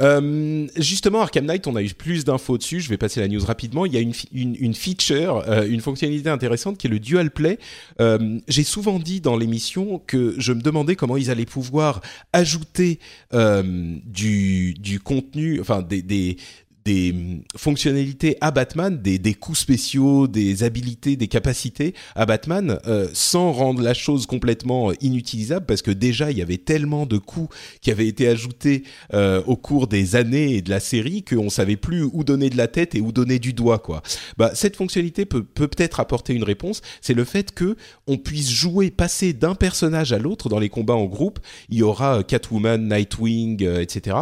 Euh, justement, Arkham Knight, on a eu plus d'infos dessus. Je vais passer la news rapidement. Il y a une, une, feature, euh, une fonctionnalité intéressante qui est le dual play. Euh, j'ai souvent dit dans l'émission que je me demandais comment ils allaient pouvoir ajouter du, contenu, enfin des des hum, fonctionnalités à Batman, des, des coups spéciaux, des habilités, des capacités à Batman, euh, sans rendre la chose complètement euh, inutilisable, parce que déjà il y avait tellement de coups qui avaient été ajoutés euh, au cours des années et de la série qu'on savait plus où donner de la tête et où donner du doigt, quoi. Bah cette fonctionnalité peut peut-être apporter une réponse. C'est le fait que on puisse jouer, passer d'un personnage à l'autre dans les combats en groupe. Il y aura Catwoman, Nightwing, etc.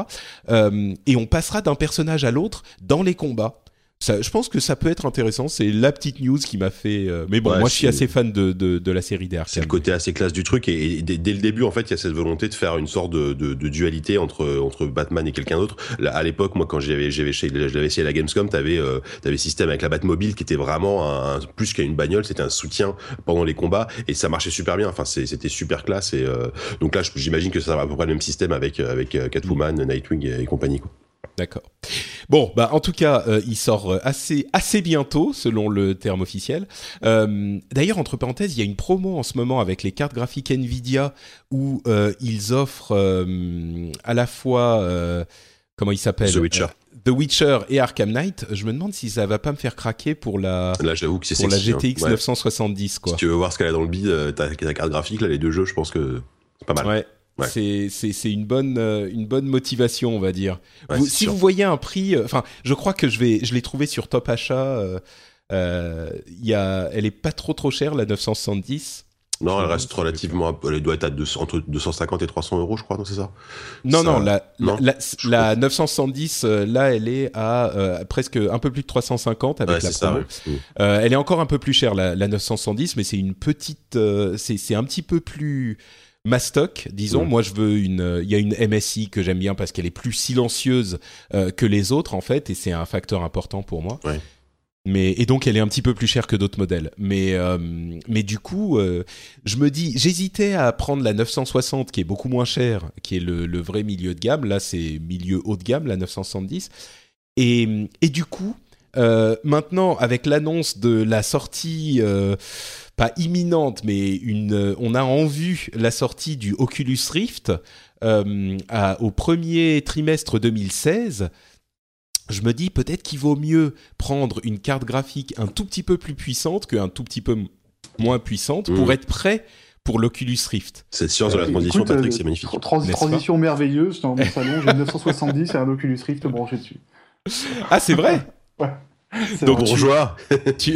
et on passera d'un personnage à l'autre dans les combats. Ça, je pense que ça peut être intéressant. C'est la petite news qui m'a fait. Euh, mais bon, moi, je suis assez fan de, de, de la série des C'est le côté assez classe du truc. Et, dès, le début, en fait, il y a cette volonté de faire une sorte de, de, dualité entre, entre Batman et quelqu'un d'autre. À l'époque, moi, quand j'avais essayé la Gamescom, t'avais euh, avais système avec la Batmobile qui était vraiment un, plus qu'une bagnole, c'était un soutien pendant les combats et ça marchait super bien. Enfin, c'était super classe. Et euh, donc là, j'imagine que ça va à peu près le même système avec avec Catwoman, Nightwing et, et compagnie. Quoi. D'accord. Bon, bah en tout cas, euh, il sort euh, assez assez bientôt, selon le terme officiel. Euh, D'ailleurs, entre parenthèses, il y a une promo en ce moment avec les cartes graphiques Nvidia où euh, ils offrent à la fois comment il s'appelle The Witcher. The Witcher et Arkham Knight. Je me demande si ça va pas me faire craquer pour la là, j'avoue que c'est pour la GTX 970 quoi. Si tu veux voir ce qu'elle a dans le bid, ta, ta carte graphique là, les deux jeux, je pense que c'est pas mal. Ouais. C'est une bonne euh, une bonne motivation, on va dire. si vous voyez un prix, euh, enfin, je crois que je vais je l'ai trouvé sur Top Achat. Euh, y a, elle est pas trop trop chère la 970. Non, elle reste relativement. Elle doit être à entre 250 et 300 euros, je crois, non, c'est ça? Non, non, la, la, 970, là, elle est à presque un peu plus de 350 avec la promo. elle est encore un peu plus chère, la, 970, mais c'est une petite. c'est un petit peu plus Mastoc, disons. Mm. Moi, je veux une. Euh, il y a une MSI que j'aime bien parce qu'elle est plus silencieuse euh, que les autres en fait, et c'est un facteur important pour moi. Mais et donc elle est un petit peu plus chère que d'autres modèles. Mais euh, mais du coup, je me dis, j'hésitais à prendre la 960 qui est beaucoup moins chère, qui est le, le vrai milieu de gamme. Là, c'est milieu haut de gamme, la 970. Et et du coup, maintenant avec l'annonce de la sortie pas imminente, mais une, euh, on a en vue la sortie du Oculus Rift euh, au premier trimestre 2016. je me dis peut-être qu'il vaut mieux prendre une carte graphique un tout petit peu plus puissante qu'un tout petit peu moins puissante pour Mm. être prêt pour l'Oculus Rift. Cette science de la Euh, transition, écoute, Patrick, euh, c'est magnifique. trans- transition merveilleuse, dans mon salon, j'ai une 970 et un Oculus Rift branché dessus. Ah, c'est vrai? C'est Donc, Bourgeois tu...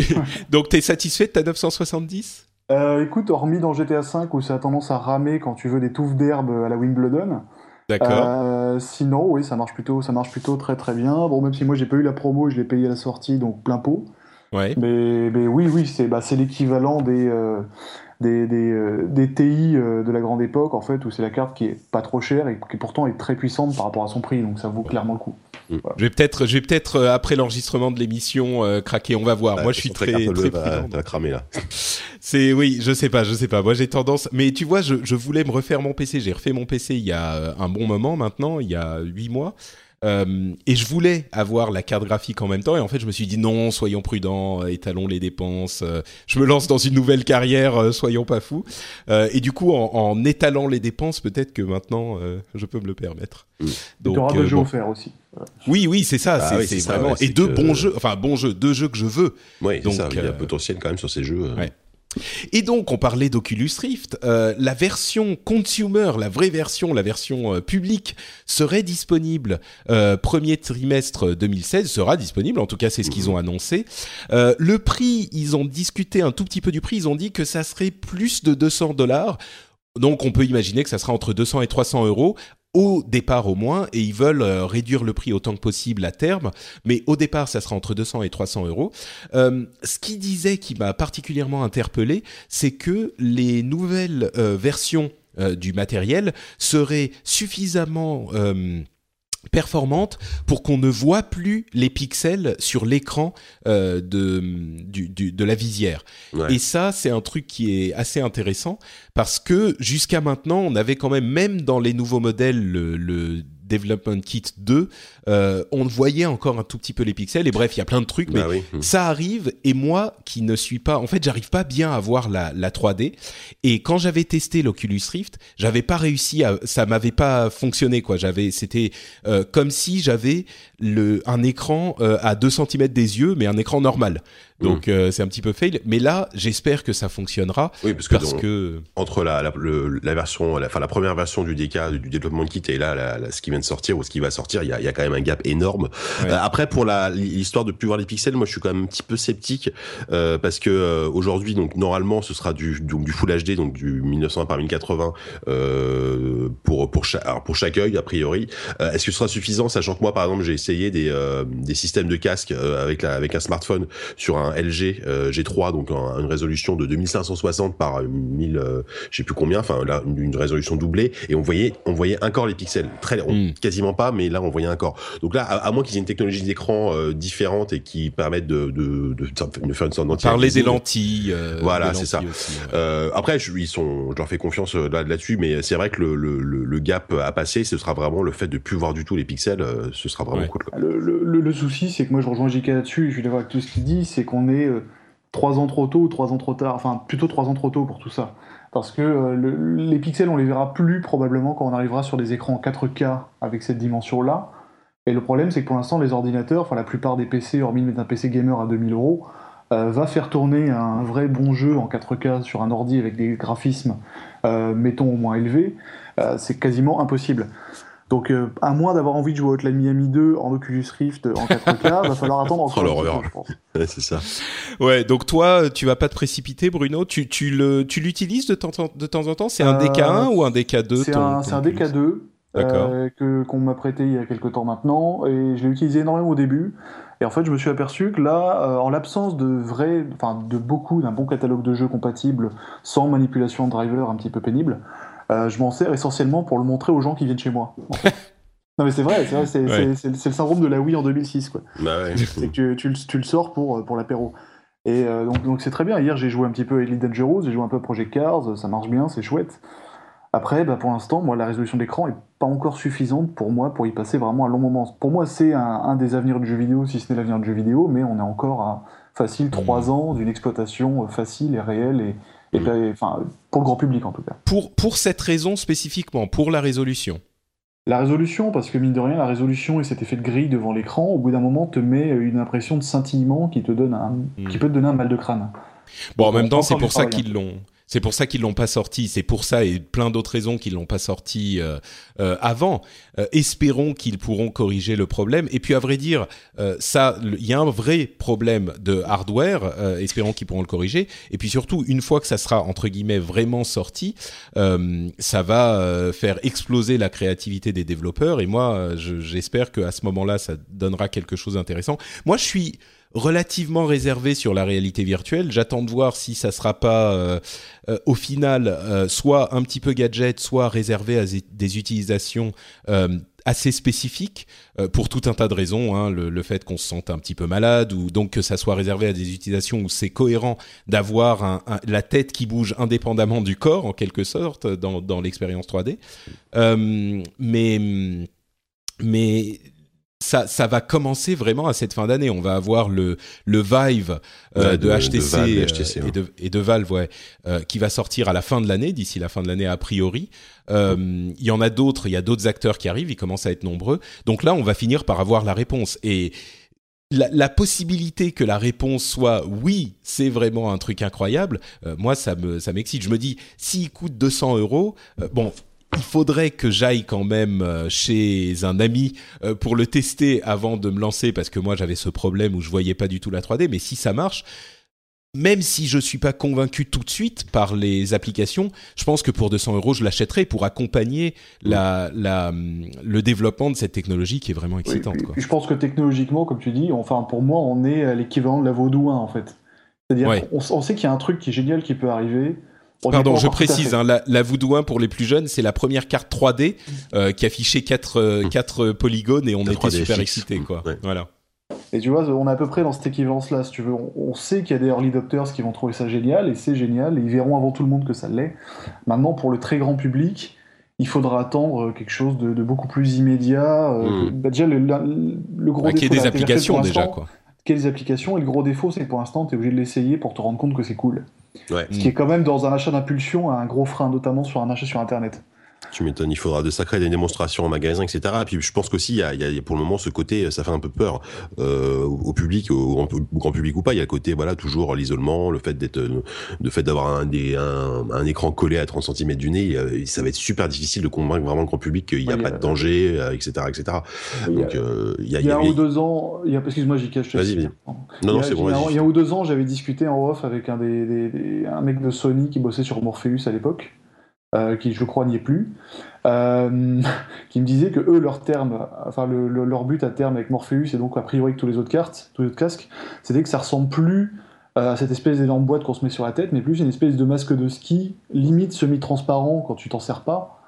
Donc t'es satisfait de ta 970 Euh, écoute, hormis dans GTA V où ça a tendance à ramer quand tu veux des touffes d'herbe à la Wimbledon, D'accord. euh, sinon oui, ça marche plutôt, ça marche plutôt très très bien. Bon, même si moi j'ai pas eu la promo, je l'ai payé à la sortie, donc plein pot. Ouais. Mais, mais oui, oui, c'est bah, c'est l'équivalent des, euh, des, des, euh, des TI euh, de la grande époque, en fait, où c'est la carte qui est pas trop chère et qui pourtant est très puissante par rapport à son prix, donc ça vaut clairement le coup. Je vais peut-être, je vais peut-être euh, après l'enregistrement de l'émission euh, craquer. On va voir. Ouais, Moi, je suis très, très bleue, va- va cramer là. C'est oui, je sais pas, je sais pas. Moi, j'ai tendance. Mais tu vois, je, je voulais me refaire mon PC. J'ai refait mon PC il y a un bon moment maintenant, il y a huit mois. Euh, et je voulais avoir la carte graphique en même temps. Et en fait, je me suis dit non, soyons prudents, euh, étalons les dépenses. euh, je me lance dans une nouvelle carrière, euh, soyons pas fous. Euh, et du coup, en, en étalant les dépenses, peut-être que maintenant, euh, je peux me le permettre. Mm. tu auras euh, deux jeux bon. offerts aussi. Oui, oui, c'est ça. Ah c'est oui, ça, vraiment ouais, et deux que- bons jeux. Enfin, bons jeux, deux jeux que je veux. Oui, Donc, ça. Il y a potentiel quand même sur ces jeux. euh. Ouais. Et donc, on parlait d'Oculus Rift. Euh, la version consumer, la vraie version, la version euh, publique, serait disponible euh, premier trimestre 2016. Sera disponible, en tout cas, c'est ce qu'ils ont annoncé. Le prix, ils ont discuté un tout petit peu du prix. Ils ont dit que ça serait plus de 200 dollars. Donc, on peut imaginer que ça sera entre 200 et 300 euros au départ au moins, et ils veulent euh, réduire le prix autant que possible à terme. Mais au départ, ça sera entre 200 et 300 euros. Euh, ce qu'il disait qui m'a particulièrement interpellé, c'est que les nouvelles euh, versions du matériel seraient suffisamment performantes pour qu'on ne voit plus les pixels sur l'écran euh, de, du, du- de la visière. Ouais. Et ça, c'est un truc qui est assez intéressant parce que jusqu'à maintenant, on avait quand même, même dans les nouveaux modèles, le, le Development Kit 2, euh, on voyait encore un tout petit peu les pixels. Et bref, il y a plein de trucs, mais Bah oui. Mm. ça arrive et moi qui ne suis pas en fait j'arrive pas bien à voir la, la 3D et quand j'avais testé l'Oculus Rift j'avais pas réussi à ça m'avait pas fonctionné quoi j'avais c'était euh, comme si j'avais le un écran euh, à 2 cm des yeux mais un écran normal donc euh, c'est un petit peu fail mais là j'espère que ça fonctionnera Oui, parce que, parce dans- que entre la, la, le- la version, la, enfin, la première version du DK, du développement kit, et là, la- la- ce qui vient de sortir ou ce qui va sortir, il y a, y a quand même un gap énorme. Ouais. Euh, après, pour l'histoire de plus voir les pixels, moi, je suis quand même un petit peu sceptique euh, parce que euh, aujourd'hui, donc normalement, ce sera du donc du Full HD, donc du 1900 par 1080 euh, pour pour chaque alors pour chaque œil a priori. Euh, Est-ce que ce sera suffisant, sachant que moi, par exemple, j'ai essayé des euh, des systèmes de casque euh, avec la avec un smartphone sur un LG euh, G3, donc une résolution de 2560 par 1000, euh, je sais plus combien, enfin là une, une résolution doublée, et on voyait on voyait encore les pixels, très on- Mm. quasiment pas, mais là on voyait encore. Donc là, à, à moins qu'ils aient une technologie d'écran euh, différente et qui permettent de de, de, de faire une sorte d'anti parler des lentilles euh, Voilà, c'est ça. lentilles aussi, ouais. euh, après, je, ils sont, je leur fais confiance euh, là- là-dessus, mais c'est vrai que le, le, le, le gap à passer, ce sera vraiment le fait de plus voir du tout les pixels, euh, ce sera vraiment Ouais. cool. Quoi. Le, le- souci, c'est que moi je rejoins JK là-dessus, et je suis d'accord avec tout ce qu'il dit, c'est qu'on est euh, trois ans trop tôt ou trois ans trop tard, enfin plutôt trois ans trop tôt pour tout ça. Parce que euh, le- les pixels, on les verra plus probablement quand on arrivera sur des écrans en 4K avec cette dimension-là. Et le problème, c'est que pour l'instant, les ordinateurs, enfin la plupart des PC, hormis de mettre un PC gamer à 2000 euros, euh, va faire tourner un vrai bon jeu en 4K sur un ordi avec des graphismes, mettons au moins élevés, c'est quasiment impossible. Donc, euh, à moins d'avoir envie de jouer à Hotline Miami 2 en Oculus Rift en 4K, va falloir attendre encore Oh, un peu, je pense. Ouais, c'est ça. ouais donc toi tu vas pas te précipiter Bruno tu tu le tu l'utilises de temps en de temps en temps? C'est un Euh, DK1 ou un DK2 C'est un, ton c'est un Oculus? DK2 D'accord. euh, que qu'on m'a prêté il y a quelques temps maintenant et je l'ai utilisé énormément au début et en fait je me suis aperçu que là euh, en l'absence de vrai enfin de beaucoup d'un bon catalogue de jeux compatibles sans manipulation de driver un petit peu pénible euh, je m'en sers essentiellement pour le montrer aux gens qui viennent chez moi en fait. non mais c'est vrai c'est vrai, c'est Ouais. c'est- c'est- c'est le syndrome de la Wii en 2006 quoi Bah ouais. c'est que tu, tu le- tu le sors pour, euh, pour l'apéro. Et euh, donc donc c'est très bien. Hier, j'ai joué un petit peu Elite Dangerous, j'ai joué un peu Project Cars, ça marche bien, c'est chouette. Après, bah, pour l'instant, moi, la résolution d'écran est pas encore suffisante pour moi pour y passer vraiment un long moment. Pour moi, c'est un, un des avenirs du jeu vidéo, si ce n'est l'avenir du jeu vidéo, mais on est encore à facile trois ans d'une exploitation euh, facile et réelle et, Mm. enfin pour le grand public en tout cas. pour pour cette raison spécifiquement pour la résolution La résolution, parce que mine de rien, la résolution et cet effet de grille devant l'écran, au bout d'un moment, te met une impression de scintillement qui, te donne un, qui peut te donner un mal de crâne. Bon, en même temps, c'est pour ça qu'ils l'ont. C'est pour ça qu'ils l'ont pas sorti. C'est pour ça et plein d'autres raisons qu'ils l'ont pas sorti euh, euh, avant. Euh, espérons qu'ils pourront corriger le problème. Et puis à vrai dire, ça, il y a un vrai problème de hardware. espérons qu'ils pourront le corriger. Et puis surtout, une fois que ça sera entre guillemets vraiment sorti, ça va faire exploser la créativité des développeurs. Et moi, j'espère qu'à ce moment-là, ça donnera quelque chose d'intéressant. Moi, je suis relativement réservé sur la réalité virtuelle. J'attends de voir si ça sera pas euh, euh, au final euh, soit un petit peu gadget, soit réservé à des utilisations assez spécifiques pour tout un tas de raisons. Hein, le, fait qu'on se sente un petit peu malade ou donc que ça soit réservé à des utilisations où c'est cohérent d'avoir la tête qui bouge indépendamment du corps en quelque sorte dans, dans l'expérience 3D. mais mais ça, ça va commencer vraiment à cette fin d'année. On va avoir le, le Vive euh, de, HTC, euh, et, de, Valve, ouais, euh, qui va sortir à la fin de l'année, d'ici la fin de l'année a priori. Il y en a d'autres, il y a d'autres acteurs qui arrivent, ils commencent à être nombreux. Donc là, on va finir par avoir la réponse. Et la, la, possibilité que la réponse soit oui, c'est vraiment un truc incroyable, moi ça me ça m'excite. Je me dis s'il coûte 200 euros, bon il faudrait que j'aille quand même euh, chez un ami euh, pour le tester avant de me lancer parce que moi j'avais ce problème où je voyais pas du tout la 3D mais si ça marche même si je suis pas convaincu tout de suite par les applications, je pense que pour 200 euros, je l'achèterai pour accompagner la, la, le développement de cette technologie qui est vraiment excitante. Je pense que technologiquement, comme tu dis, enfin pour moi, on est à l'équivalent de la Vaudouin en fait. C'est-à-dire qu'on on sait qu'il y a un truc qui est génial qui peut arriver. Pardon, je précise, hein, la, la Voodoo 1 pour les plus jeunes, c'est la première carte 3D euh, qui affichait 4 euh, quatre polygones et on était super excités, quoi. Voilà. Et tu vois, on est à peu près dans cette équivalence-là, si tu veux. On, sait qu'il y a des early adopters qui vont trouver ça génial, et c'est génial, et ils verront avant tout le monde que ça l'est. Maintenant, pour le très grand public, il faudra attendre quelque chose de, beaucoup plus immédiat. Euh, hmm. bah, déjà, le, le, gros bah, défaut... des applications déjà, quoi. Des applications, et le gros défaut, c'est que pour l'instant, tu es obligé de l'essayer pour te rendre compte que c'est cool. Ce qui est quand même dans un achat d'impulsion un gros frein, notamment sur un achat sur Internet. Tu m'étonnes, il faudra de sacrées des démonstrations en magasin, etc. Et puis je pense qu'aussi, il y a, y a, pour le moment ce côté, ça fait un peu peur euh, au public, au, grand public ou pas. Il y a le côté, voilà, toujours l'isolement, le fait d'être, le fait d'avoir un, un, un, écran collé à 30 cm du nez. Euh, ça va être super difficile de convaincre vraiment le grand public qu'il n'y a pas de danger, etc., euh, etc. Donc, il y a, il y a un ou deux ans, il y a, excuse-moi, j'y cache. Vas-y, vas-y. Non, non, c'est bon. Il y a un ou deux ans, j'avais discuté en off avec un des, des, un mec de Sony qui bossait sur Morpheus à l'époque. Euh, qui je crois n'y est plus, euh, qui me disait que eux, leur terme, enfin leur but à terme avec Morpheus et donc a priori que tous les autres cartes, tous les autres casques, c'était que ça ressemble plus euh, à cette espèce d'énorme boîte qu'on se met sur la tête, mais plus une espèce de masque de ski, limite semi-transparent quand tu t'en sers pas,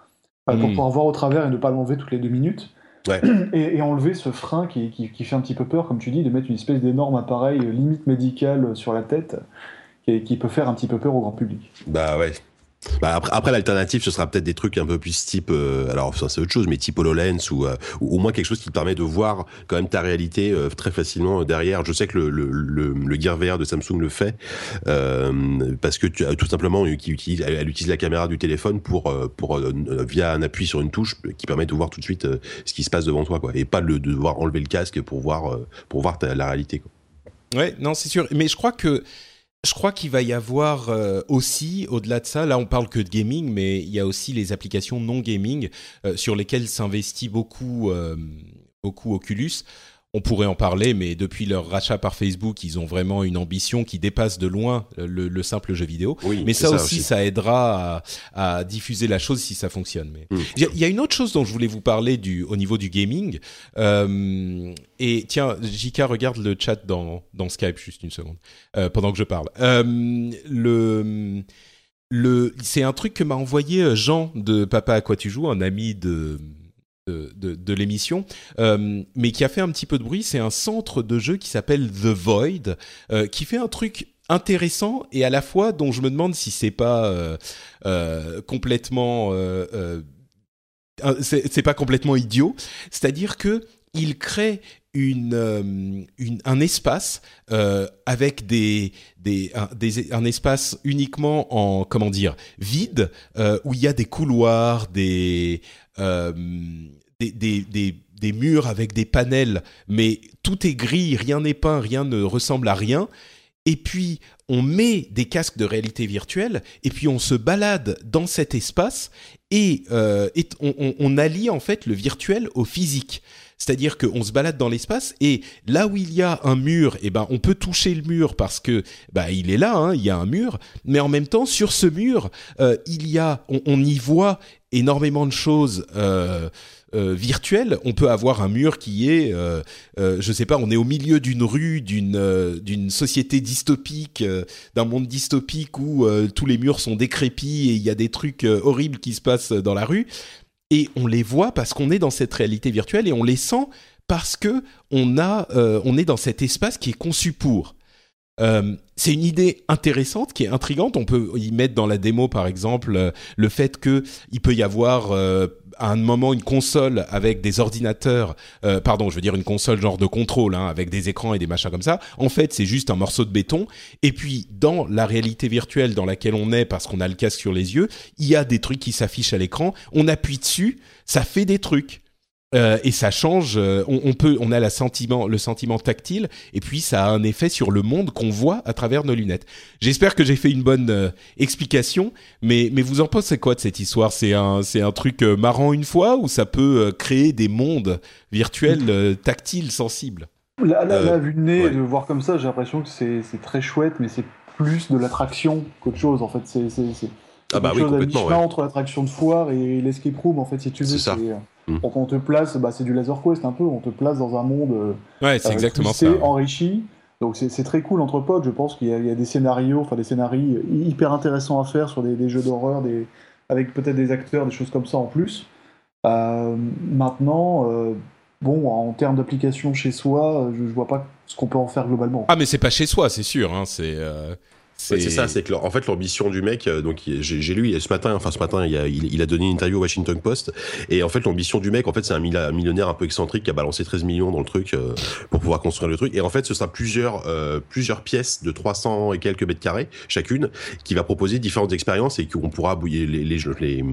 pour hmm. pouvoir voir au travers et ne pas l'enlever toutes les deux minutes. Et, enlever ce frein qui, qui, fait un petit peu peur, comme tu dis, de mettre une espèce d'énorme appareil limite médical sur la tête, qui, qui peut faire un petit peu peur au grand public. Bah ouais, bah après, l'alternative, ce sera peut-être des trucs un peu plus type, euh, alors ça c'est autre chose, mais type HoloLens ou, euh, ou au moins quelque chose qui te permet de voir quand même ta réalité euh, très facilement derrière. Je sais que le, le, Gear VR de Samsung le fait parce que tout simplement, elle utilise, elle utilise la caméra du téléphone pour, pour via un appui sur une touche qui permet de voir tout de suite ce qui se passe devant toi, quoi, et pas de devoir enlever le casque pour voir pour voir la réalité. Quoi. Ouais, non, c'est sûr, mais je crois que je crois qu'il va y avoir euh, aussi, au-delà de ça, là on parle que de gaming, mais il y a aussi les applications non gaming euh, sur lesquelles s'investit beaucoup, euh, beaucoup Oculus on pourrait en parler, mais depuis leur rachat par Facebook, ils ont vraiment une ambition qui dépasse de loin le, simple jeu vidéo. mais ça, aussi, ça aidera à, diffuser la chose si ça fonctionne. Mais hmm. il y a une autre chose dont je voulais vous parler du au niveau du gaming. Euh, et tiens, JK regarde le chat dans dans Skype juste une seconde euh, pendant que je parle. Euh, le le c'est un truc que m'a envoyé Jean de Papa à quoi tu joues, un ami de de, l'émission, euh, mais qui a fait un petit peu de bruit. C'est un centre de jeu qui s'appelle The Void, euh, qui fait un truc intéressant et à la fois dont je me demande si c'est pas euh, complètement c'est pas complètement idiot. C'est-à-dire que il crée une, un espace avec des, des, un, espace uniquement en comment dire vide où il y a des couloirs, des euh, des, des, des murs avec des panels, mais tout est gris, rien n'est peint, rien ne ressemble à rien. Et puis, on met des casques de réalité virtuelle, et puis on se balade dans cet espace, et, euh, on, on, allie en fait le virtuel au physique. C'est-à-dire qu'on se balade dans l'espace et là où il y a un mur, eh ben on peut toucher le mur parce que bah il est là, hein, il y a un mur. Mais en même temps, sur ce mur, euh, il y a, on, y voit énormément de choses. Euh, euh, virtuelles. on peut avoir un mur qui est, euh, euh, je sais pas, on est au milieu d'une rue, d'une d'une société dystopique, d'un monde dystopique où tous les murs sont décrépits et il y a des trucs horribles qui se passent dans la rue et on les voit parce qu'on est dans cette réalité virtuelle et on les sent parce que on a, euh, on est dans cet espace qui est conçu pour. Euh, c'est une idée intéressante qui est intrigante. On peut y mettre dans la démo, par exemple, euh, le fait que il peut y avoir à un moment une console avec des ordinateurs, euh, pardon, je veux dire une console genre de contrôle, hein, avec des écrans et des machins comme ça. En fait, c'est juste un morceau de béton. Et puis, dans la réalité virtuelle dans laquelle on est, parce qu'on a le casque sur les yeux, il y a des trucs qui s'affichent à l'écran. On appuie dessus, ça fait des trucs. Euh, et ça change. Euh, on, peut, on a la sentiment, le sentiment tactile, et puis ça a un effet sur le monde qu'on voit à travers nos lunettes. J'espère que j'ai fait une bonne euh, explication, mais mais vous en pensez quoi de cette histoire? C'est un c'est un truc marrant une fois ou ça peut créer des mondes virtuels tactiles sensibles? La, la, vue de nez, de voir comme ça, j'ai l'impression que c'est très chouette, mais c'est plus de l'attraction qu'autre chose. En fait, c'est ah bah oui, complètement. entre l'attraction de foire et l'escape room, en fait, si tu veux. C'est Mm. Quand on te place, bah, c'est du Laser Quest un peu, on te place dans un monde euh, ouais, c'est euh, exactement ça. enrichi. Donc c'est très cool entre potes. Je pense qu'il y, a des scénarios, enfin des scénarios hyper intéressants à faire sur des, jeux d'horreur, des, avec peut-être des acteurs, des choses comme ça en plus. Euh, maintenant, bon, en termes d'application chez soi, je, je, vois pas ce qu'on peut en faire globalement. Ah mais c'est pas chez soi, c'est sûr. Hein, c'est c'est ça, c'est que en fait l'ambition du mec, euh, donc j'ai lu ce matin, enfin ce matin, il a, il, a, donné une interview au Washington Post, et en fait l'ambition du mec, en fait c'est un millionnaire un peu excentrique qui a balancé 13 millions dans le truc euh, pour pouvoir construire le truc, et en fait ce sera plusieurs euh, plusieurs pièces de 300 et quelques mètres carrés chacune, qui va proposer différentes expériences et qu'on pourra bouiller les, les, les,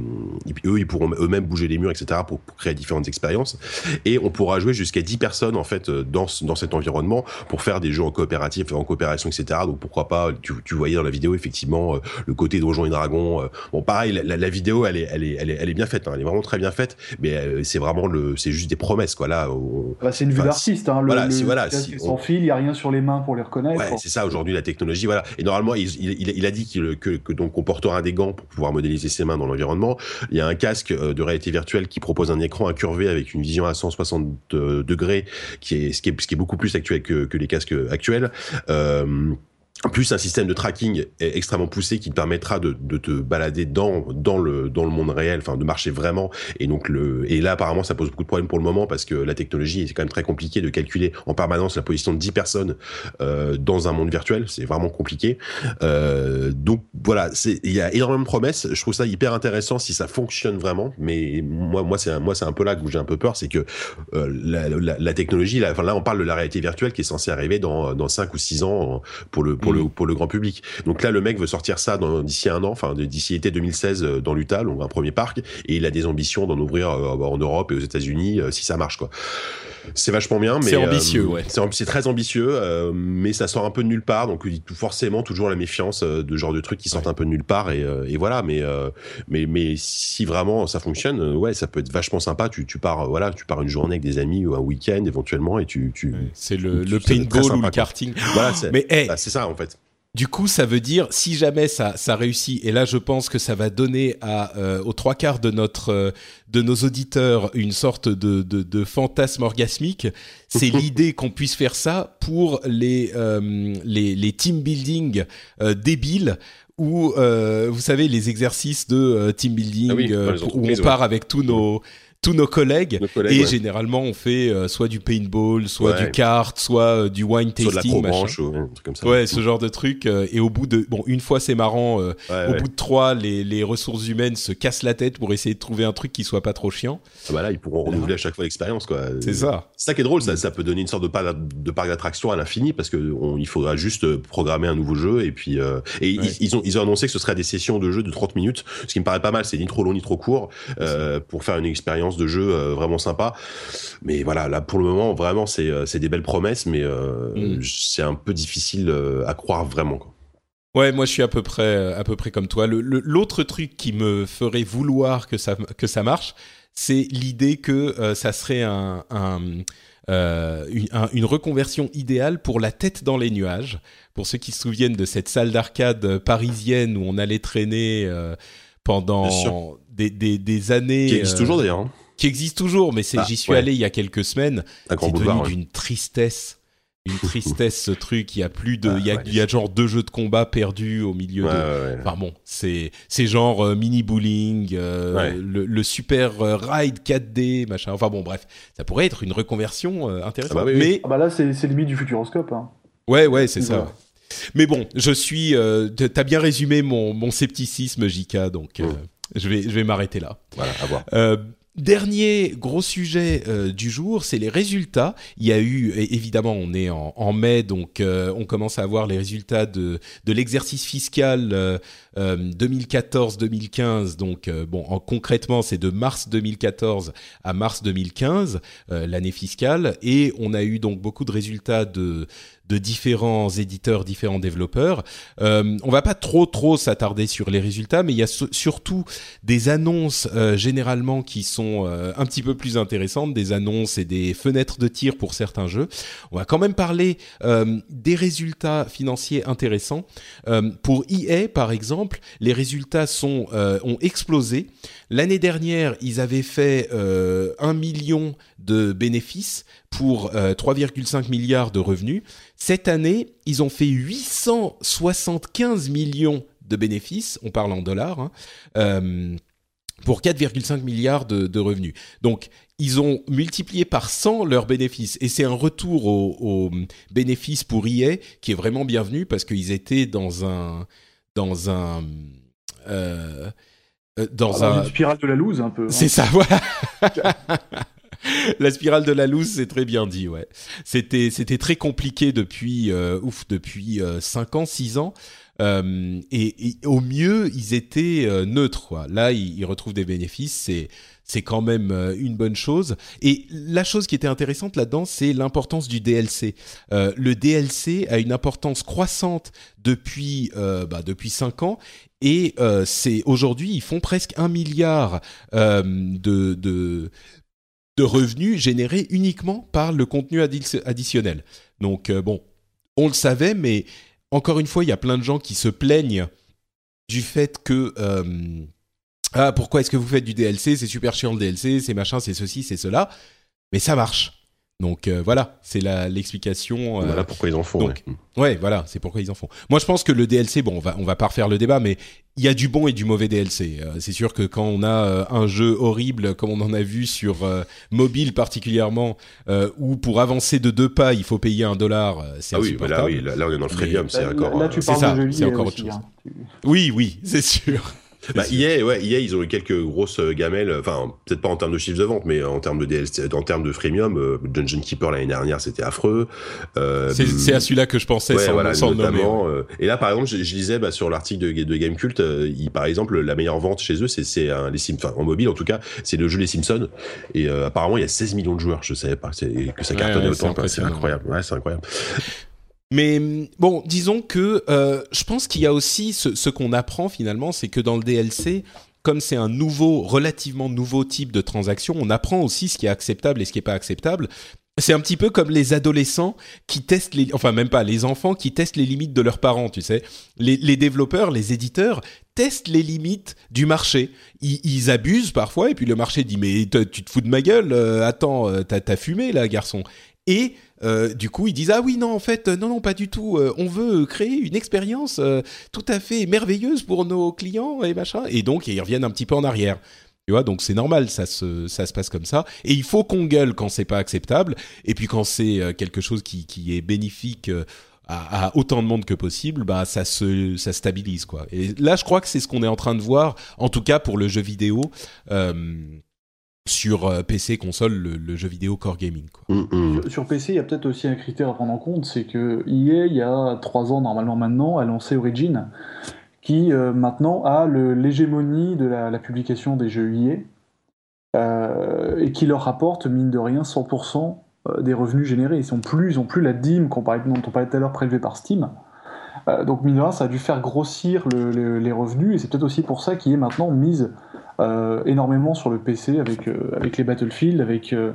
eux ils pourront eux-mêmes bouger les murs etc pour, créer différentes expériences, et on pourra jouer jusqu'à 10 personnes en fait dans dans cet environnement pour faire des jeux en coopératif, en coopération etc. Donc pourquoi pas tu tu voyais dans la vidéo effectivement euh, le côté Donjons et Dragons. Euh, bon, pareil, la, vidéo, elle est, elle est, elle est, elle est bien faite. Hein, elle est vraiment très bien faite. Mais euh, c'est vraiment le, c'est juste des promesses quoi. Là, bah, c'est une vue d'artiste. Hein, voilà, si, voilà, si, sans fil, il y a rien sur les mains pour les reconnaître. Ouais, c'est ça aujourd'hui la technologie. Voilà. Et normalement, il, il, il a dit que, que, que, donc on portera des gants pour pouvoir modéliser ses mains dans l'environnement. Il y a un casque de réalité virtuelle qui propose un écran incurvé avec une vision à 160 degrés, qui est ce qui est, ce qui est beaucoup plus actuel que, que les casques actuels. Euh, plus un système de tracking extrêmement poussé qui te permettra de, te balader dans dans le dans le monde réel, enfin de marcher vraiment. Et donc le et là apparemment ça pose beaucoup de problèmes pour le moment parce que la technologie c'est quand même très compliqué de calculer en permanence la position de 10 personnes euh, dans un monde virtuel, c'est vraiment compliqué. Euh, donc voilà, c'est il y a énormément de promesses. Je trouve ça hyper intéressant si ça fonctionne vraiment. Mais moi moi c'est moi c'est un peu là que j'ai un peu peur, c'est que euh, la, technologie, là, on parle de la réalité virtuelle qui est censée arriver dans dans 5 ou 6 ans pour le pour pour le, pour le grand public. Donc là, le mec veut sortir ça d'ici un an, enfin d'ici été 2016 euh, dans l'Utah, donc un premier parc, et il a des ambitions d'en ouvrir euh, en Europe et aux États-Unis euh, si ça marche quoi. C'est vachement bien, mais c'est ambitieux, ouais. C'est très ambitieux, mais ça sort un peu de nulle part, donc forcément toujours la méfiance de genre de trucs qui sortent un peu de nulle part et, et voilà. Mais mais mais si vraiment ça fonctionne, ouais, ça peut être vachement sympa. Tu, tu pars voilà, tu pars une journée avec des amis ou un week-end éventuellement et tu tu. c'est le, le paintball ou le karting. Voilà, c'est mais bah, c'est ça en fait. Du coup, ça veut dire si jamais ça, ça réussit, et là je pense que ça va donner à euh, aux trois quarts de notre euh, de nos auditeurs une sorte de de, de fantasme orgasmique. C'est l'idée qu'on puisse faire ça pour les euh, les, les team building débiles ou vous savez les exercices de team building ah où on part avec tous nos tous nos collègues, et généralement on fait euh, soit du paintball, soit du kart, soit euh, du wine tasting, soit machin. Ou un truc comme ça. Ouais, ce genre de truc. Euh, et au bout de bon, une fois c'est marrant. au bout de trois, les, les ressources humaines se cassent la tête pour essayer de trouver un truc qui soit pas trop chiant. Ah bah là, ils pourront renouveler à chaque fois l'expérience, quoi. C'est ça. C'est ça qui est drôle, ça, ça peut donner une sorte de parc, de parc d'attraction à l'infini parce que il faudra juste programmer un nouveau jeu et puis et ils, ont ils ont annoncé que ce serait des sessions de jeu de 30 minutes, ce qui me paraît pas mal. C'est ni trop long ni trop court pour faire une expérience expérience de jeu vraiment sympa. Mais voilà, là pour le moment, vraiment, c'est des belles promesses, mais mm. c'est un peu difficile à croire vraiment. Quoi. Ouais, moi je suis à peu près à peu près comme toi. L'autre truc qui me ferait vouloir que ça que ça marche, c'est l'idée que ça serait un, un euh, une, reconversion idéale pour la tête dans les nuages. Pour ceux qui se souviennent de cette salle d'arcade parisienne où on allait traîner euh, pendant des, des, des, années. Qui existe toujours d'ailleurs. Hein. Qui existe toujours, mais c'est bah, j'y suis allé il y a quelques semaines. C'est devenu d'une tristesse une tristesse ce truc. Il y a plus de, il, y a, il y a genre deux jeux de combat perdus au milieu de. Enfin bon, c'est c'est genre euh, mini bowling, euh, le, super euh, ride 4D, machin. Enfin bon, bref, ça pourrait être une reconversion intéressante. Ah bah mais ah bah là, c'est limite du futuroscope. Hein. Ouais, ouais, c'est ça. Mais bon, je suis. T'as bien résumé mon, mon scepticisme, Jika, donc mm. je vais je vais m'arrêter là. Voilà, à voir. Dernier gros sujet euh, du jour, c'est les résultats. Il y a eu, évidemment, on est en, mai, donc euh, on commence à avoir les résultats de, l'exercice fiscal 2014-2015. Euh, donc, bon, en, concrètement, c'est de mars 2014 à mars 2015, l'année fiscale, et on a eu donc beaucoup de résultats de de différents éditeurs, différents développeurs. Euh, on va pas trop trop s'attarder sur les résultats, mais il y a surtout des annonces euh, généralement qui sont euh, un petit peu plus intéressantes, des annonces et des fenêtres de tir pour certains jeux. On va quand même parler euh, des résultats financiers intéressants. pour EA par exemple, les résultats sont ont explosé. L'année dernière, ils avaient fait un million de bénéfices pour 3,5 milliards de revenus. Cette année, ils ont fait 875 millions de bénéfices, on parle en dollars, hein, euh, pour 4,5 milliards de, revenus. Donc, ils ont multiplié par 100 leurs bénéfices. Et c'est un retour aux bénéfices pour EA qui est vraiment bienvenu parce qu'ils étaient dans un... Dans un euh, euh, dans, un... une spirale de la loose un peu. Hein. C'est ça, voilà. la spirale de la loose, c'est très bien dit, ouais. C'était c'était très compliqué depuis euh, ouf depuis euh, 5 ans, 6 ans. Euh, et, au mieux, ils étaient euh, neutres. Là, ils, retrouvent des bénéfices. C'est c'est quand même euh, une bonne chose. Et la chose qui était intéressante là-dedans, c'est l'importance du DLC. le DLC a une importance croissante depuis bah, depuis cinq ans. Et c'est aujourd'hui, ils font presque un milliard de, de revenus générés uniquement par le contenu additionnel. Donc euh, bon, on le savait, mais encore une fois, il y a plein de gens qui se plaignent du fait que euh, ah pourquoi est-ce que vous faites du DLC C'est super chiant le DLC, c'est machin, c'est ceci, c'est cela, mais ça marche. Donc euh, voilà, c'est l'explication. Euh, voilà pourquoi ils en font. ouais. voilà, c'est pourquoi ils en font. Moi, je pense que le DLC, bon, on va on va pas refaire le débat, mais il y a du bon et du mauvais DLC. Euh, c'est sûr que quand on a un jeu horrible, comme on en a vu sur mobile particulièrement, où pour avancer de deux pas, il faut payer un dollar, c'est ah oui, bah là, oui, là, on est dans le freemium, c'est encore. Là, tu parles c'est encore autre chose. Hein. Oui, oui, c'est sûr. Bah, EA, ouais, EA, ils ont eu quelques grosses euh, gamelles, enfin, peut-être pas en termes de chiffres de vente, mais en termes de DLC, en termes de freemium, euh, Dungeon Keeper l'année dernière, c'était affreux. Euh, c'est à celui-là que je pensais, ouais, sans, voilà, notamment, euh, et là, par exemple, je, je lisais bah, sur l'article de, de Gamecult, euh, par exemple, la meilleure vente chez eux, c'est les enfin, en mobile en tout cas, c'est le jeu Les Simpsons. Et apparemment, il y a 16 millions de joueurs. Je savais pas que ça cartonnait autant. C'est incroyable. Ouais, c'est incroyable. Mais bon, disons que euh, je pense qu'il y a aussi ce, ce qu'on apprend finalement, c'est que dans le DLC, comme c'est un nouveau, relativement nouveau type de transaction, on apprend aussi ce qui est acceptable et ce qui est pas acceptable. C'est un petit peu comme les adolescents qui testent les, enfin même pas les enfants qui testent les limites de leurs parents, tu sais. Les, les développeurs, les éditeurs testent les limites du marché. Ils, ils, abusent parfois et puis le marché dit mais tu te fous de ma gueule, euh, attends, euh, t'as as fumé là, garçon. Et euh, du coup, ils disent ah oui non en fait non non pas du tout. Euh, on veut créer une expérience euh, tout à fait merveilleuse pour nos clients et machin. Et donc ils reviennent un petit peu en arrière. Tu vois, donc c'est normal, ça se, ça se passe comme ça. Et il faut qu'on gueule quand c'est pas acceptable. Et puis quand c'est quelque chose qui, qui est bénéfique à, autant de monde que possible, bah ça se, ça stabilise quoi. Et là, je crois que c'est ce qu'on est en train de voir, en tout cas pour le jeu vidéo. Euh, sur euh, PC, console, le, jeu vidéo core gaming. Quoi. Mm, mm. Sur, PC, il y a peut-être aussi un critère à prendre en compte, c'est que EA, il y a trois ans normalement maintenant, a lancé Origin, qui euh, maintenant a l'hégémonie de la, publication des jeux EA. et qui leur rapporte, mine de rien, 100% des revenus générés. Ils sont plus, ils ont plus la dîme qu'on parlait, dont on parlait tout à l'heure prélevée par Steam. donc mine de rien, ça a dû faire grossir les revenus, et c'est peut-être aussi pour ça qu'il est maintenant mise euh, énormément sur le PC avec, euh, avec les Battlefield, avec, euh,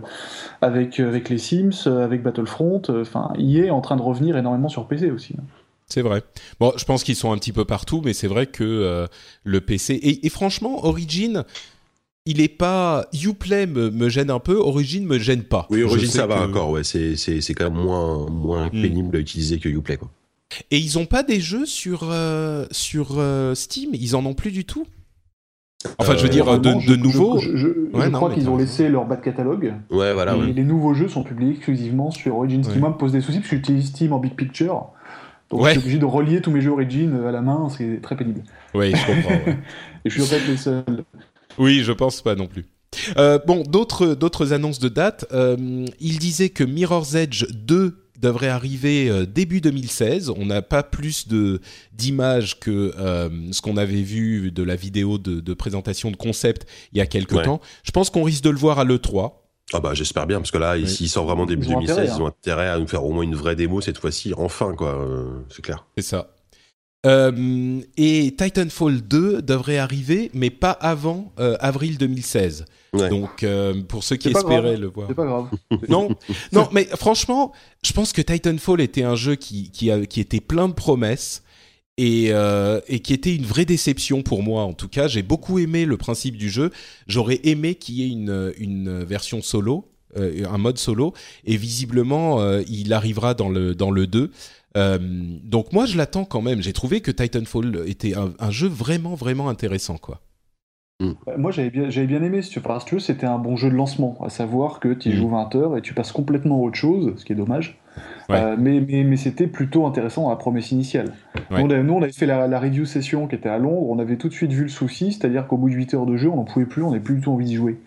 avec, avec les Sims, avec Battlefront. Enfin, il est en train de revenir énormément sur PC aussi. Hein. C'est vrai. Bon, je pense qu'ils sont un petit peu partout, mais c'est vrai que le PC et, franchement, Origin, il est pas Uplay me, me gêne un peu, Origin me gêne pas. Oui, Origin ça va encore, ouais, c'est c'est quand même moins moins hmm. pénible à utiliser que Uplay quoi. Et ils ont pas des jeux sur sur Steam, ils en ont plus du tout? Enfin, je veux dire, de, de nouveaux. Je, crois qu'ils ont laissé leur bas de catalogue. Ouais, voilà. Et les nouveaux jeux sont publiés exclusivement sur Origin. Ce qui, moi, me pose des soucis parce que j'utilise Steam en big picture. Donc, je suis obligé de relier tous mes jeux Origin à la main. C'est très pénible. Oui, je comprends. Et je suis en fait les seuls. Oui, je pense pas non plus. Euh, bon, d'autres d'autres annonces de date. Euh, il disait que Mirror's Edge 2 devrait arriver euh, début 2016. On n'a pas plus de d'images que euh, ce qu'on avait vu de la vidéo de, présentation de concept il y a quelques temps. Je pense qu'on risque de le voir à l'E3. Ah bah j'espère bien parce que là, s'il sort vraiment début 2016, ils ont intérêt à nous faire au moins une vraie démo cette fois-ci, enfin quoi, euh, c'est clair. C'est ça. Et Titanfall 2 devrait arriver, mais pas avant avril 2016. Donc, euh, pour ceux qui espéraient le voir. C'est pas grave. non, non, mais franchement, je pense que Titanfall était un jeu qui, qui, qui était plein de promesses et, euh, et qui était une vraie déception pour moi. En tout cas, j'ai beaucoup aimé le principe du jeu. J'aurais aimé qu'il y ait une, une version solo, euh, un mode solo, et visiblement, il arrivera dans le, dans le 2. Donc moi, je l'attends quand même. J'ai trouvé que Titanfall était un, un jeu vraiment, vraiment intéressant, quoi. Mm. Moi, j'avais bien, j'avais bien aimé, si tu veux, c'était un bon jeu de lancement, à savoir que tu y mm. joues 20 heures et tu passes complètement à autre chose, ce qui est dommage. Euh, mais, mais, mais c'était plutôt intéressant à la promesse initiale. Nous, on avait, fait la, review session qui était à Londres, on avait tout de suite vu le souci, c'est-à-dire qu'au bout de 8 heures de jeu, on n'en pouvait plus, on n'avait plus du tout envie d'y jouer.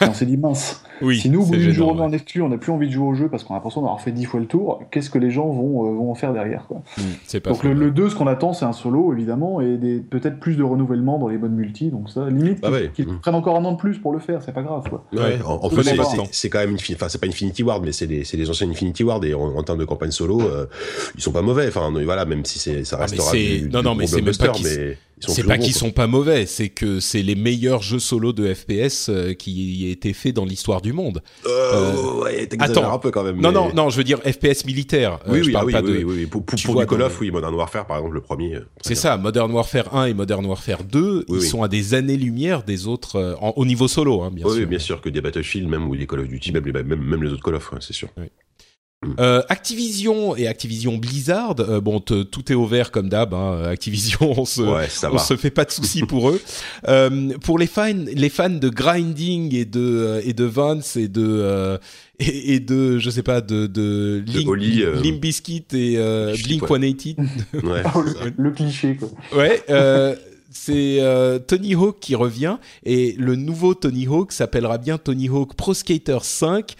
On s'est dit, mince, si nous, au bout d'une journée en exclu, on n'a plus envie de jouer au jeu parce qu'on a l'impression d'avoir fait 10 fois le tour, qu'est-ce que les gens vont, euh, vont en faire derrière quoi. Mm, donc le, 2, ce qu'on attend, c'est un solo, évidemment, et peut-être plus de renouvellement dans les modes multi, donc ça, limite, bah qu'ils mm. prennent encore un an de plus pour le faire, c'est pas grave. Quoi. Ouais, en, fait, c'est quand même, une, enfin, c'est pas Infinity Ward, mais c'est des, anciens Infinity Ward, et en, termes de campagne solo, euh, ils sont pas mauvais, enfin, voilà, même si ça ah, restera non, non, mais c'est même pas c'est pas qu'ils sont pas mauvais, c'est que c'est les meilleurs jeux solo de FPS euh, qui aient été faits dans l'histoire du monde. Euh, euh ouais, attends un peu quand même. Non, non, non, je veux dire FPS militaire. Oui, euh, oui, ah oui, oui, oui, Pour, pour, pour du Call of, oui, Modern Warfare, par exemple, le premier. C'est ça, Modern Warfare 1 et Modern Warfare 2, ils sont à des années-lumière des autres, au niveau solo, hein, bien sûr. Oui, bien sûr, que des Battlefield, même ou des Call of Duty, même, même, même les autres Call of, c'est sûr. Euh, Activision et Activision Blizzard, euh, bon, tout est ouvert comme d'hab. Hein, Activision, on se, on se fait pas de soucis pour eux. Euh, pour les fans, les fans de grinding et de euh, et de Vance et de euh, et, et, de je sais pas de de, Link, Limp Bizkit et Blink 180. ouais, le, cliché quoi. Ouais. c'est Tony Hawk qui revient et le nouveau Tony Hawk s'appellera bien Tony Hawk Pro Skater 5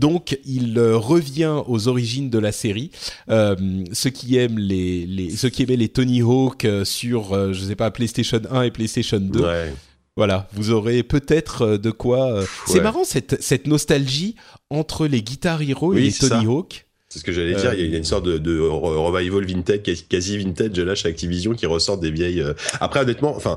donc, il euh, revient aux origines de la série. Euh, ceux qui aiment les, les, ceux qui aimaient les Tony Hawk euh, sur, je sais pas, PlayStation 1 et PlayStation 2. Voilà, vous aurez peut-être de quoi. C'est marrant cette, cette nostalgie entre les Guitar Hero et les Tony Hawk. C'est ce que j'allais dire. Il y a une sorte de, de revival vintage, quasi vintage là chez Activision qui ressort des vieilles. Euh, après, honnêtement, enfin,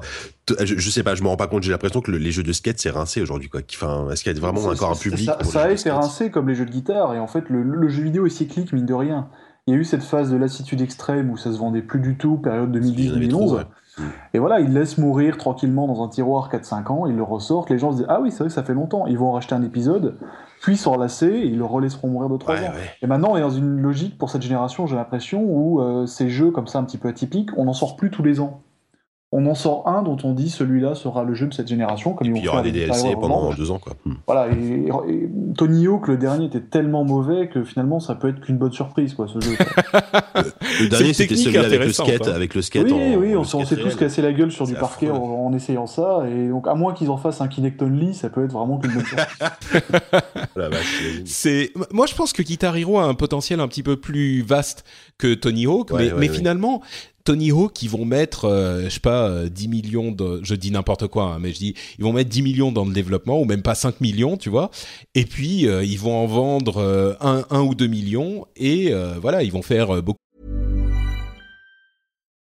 je, je, sais pas, je me rends pas compte. J'ai l'impression que les jeux de skate c'est rincé aujourd'hui, quoi. Enfin, est-ce qu'il y a vraiment encore un public Ça, ça a été rincé comme les jeux de guitare. Et en fait, le, le, jeu vidéo est cyclique, mine de rien. Il y a eu cette phase de lassitude extrême où ça se vendait plus du tout, période 2010-2011. Et voilà, ils laissent mourir tranquillement dans un tiroir 4-5 ans, ils le ressortent, les gens se disent Ah oui, c'est vrai que ça fait longtemps, ils vont en racheter un épisode, puis s'enlacer et ils le relaisseront mourir de 3 ans. Et maintenant, on est dans une logique pour cette génération, j'ai l'impression, où euh, ces jeux comme ça un petit peu atypiques, on n'en sort plus tous les ans on en sort un dont on dit celui-là sera le jeu de cette génération. Comme et puis il y aura des DLC pendant deux ans. Quoi. Hmm. Voilà, et, Tony Hawk, le dernier, était tellement mauvais que finalement ça peut être qu'une bonne surprise, quoi, ce jeu. le, dernier, c'était celui avec le skate. Avec le skate oui, oui, on, s'est tous cassé la gueule sur du parquet en, essayant ça. Et donc, à moins qu'ils en fassent un Kinect Only, ça peut être vraiment qu'une bonne surprise. c'est... Moi, je pense que Guitar Hero a un potentiel un petit peu plus vaste que Tony Hawk, mais, mais finalement, Tony Hawk, ils vont mettre, euh, je sais pas, 10 millions de, je dis n'importe quoi, hein, mais je dis, ils vont mettre 10 millions dans le développement, ou même pas 5 millions, tu vois. Et puis, ils vont en vendre un, un ou deux millions, et voilà, ils vont faire beaucoup.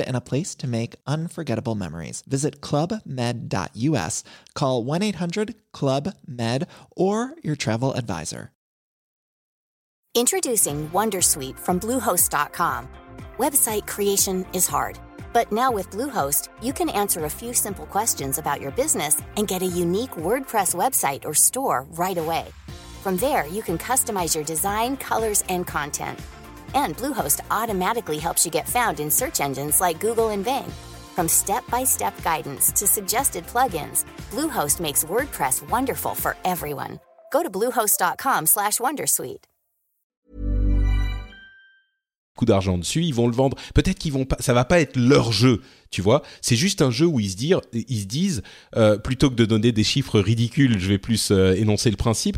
and a place to make unforgettable memories. Visit clubmed.us, call 1 800 Club Med, or your travel advisor. Introducing Wondersuite from Bluehost.com. Website creation is hard, but now with Bluehost, you can answer a few simple questions about your business and get a unique WordPress website or store right away. From there, you can customize your design, colors, and content and Bluehost automatically helps you get found in search engines like Google and Bing. From step-by-step guidance to suggested plugins, Bluehost makes WordPress wonderful for everyone. Go to bluehost.com/wondersuite. Coup d'argent dessus, ils vont le vendre. Peut-être qu'ils vont pas, ça va pas être leur jeu, tu vois. C'est juste un jeu où ils se disent, ils se disent, euh, plutôt que de donner des chiffres ridicules, je vais plus euh, énoncer le principe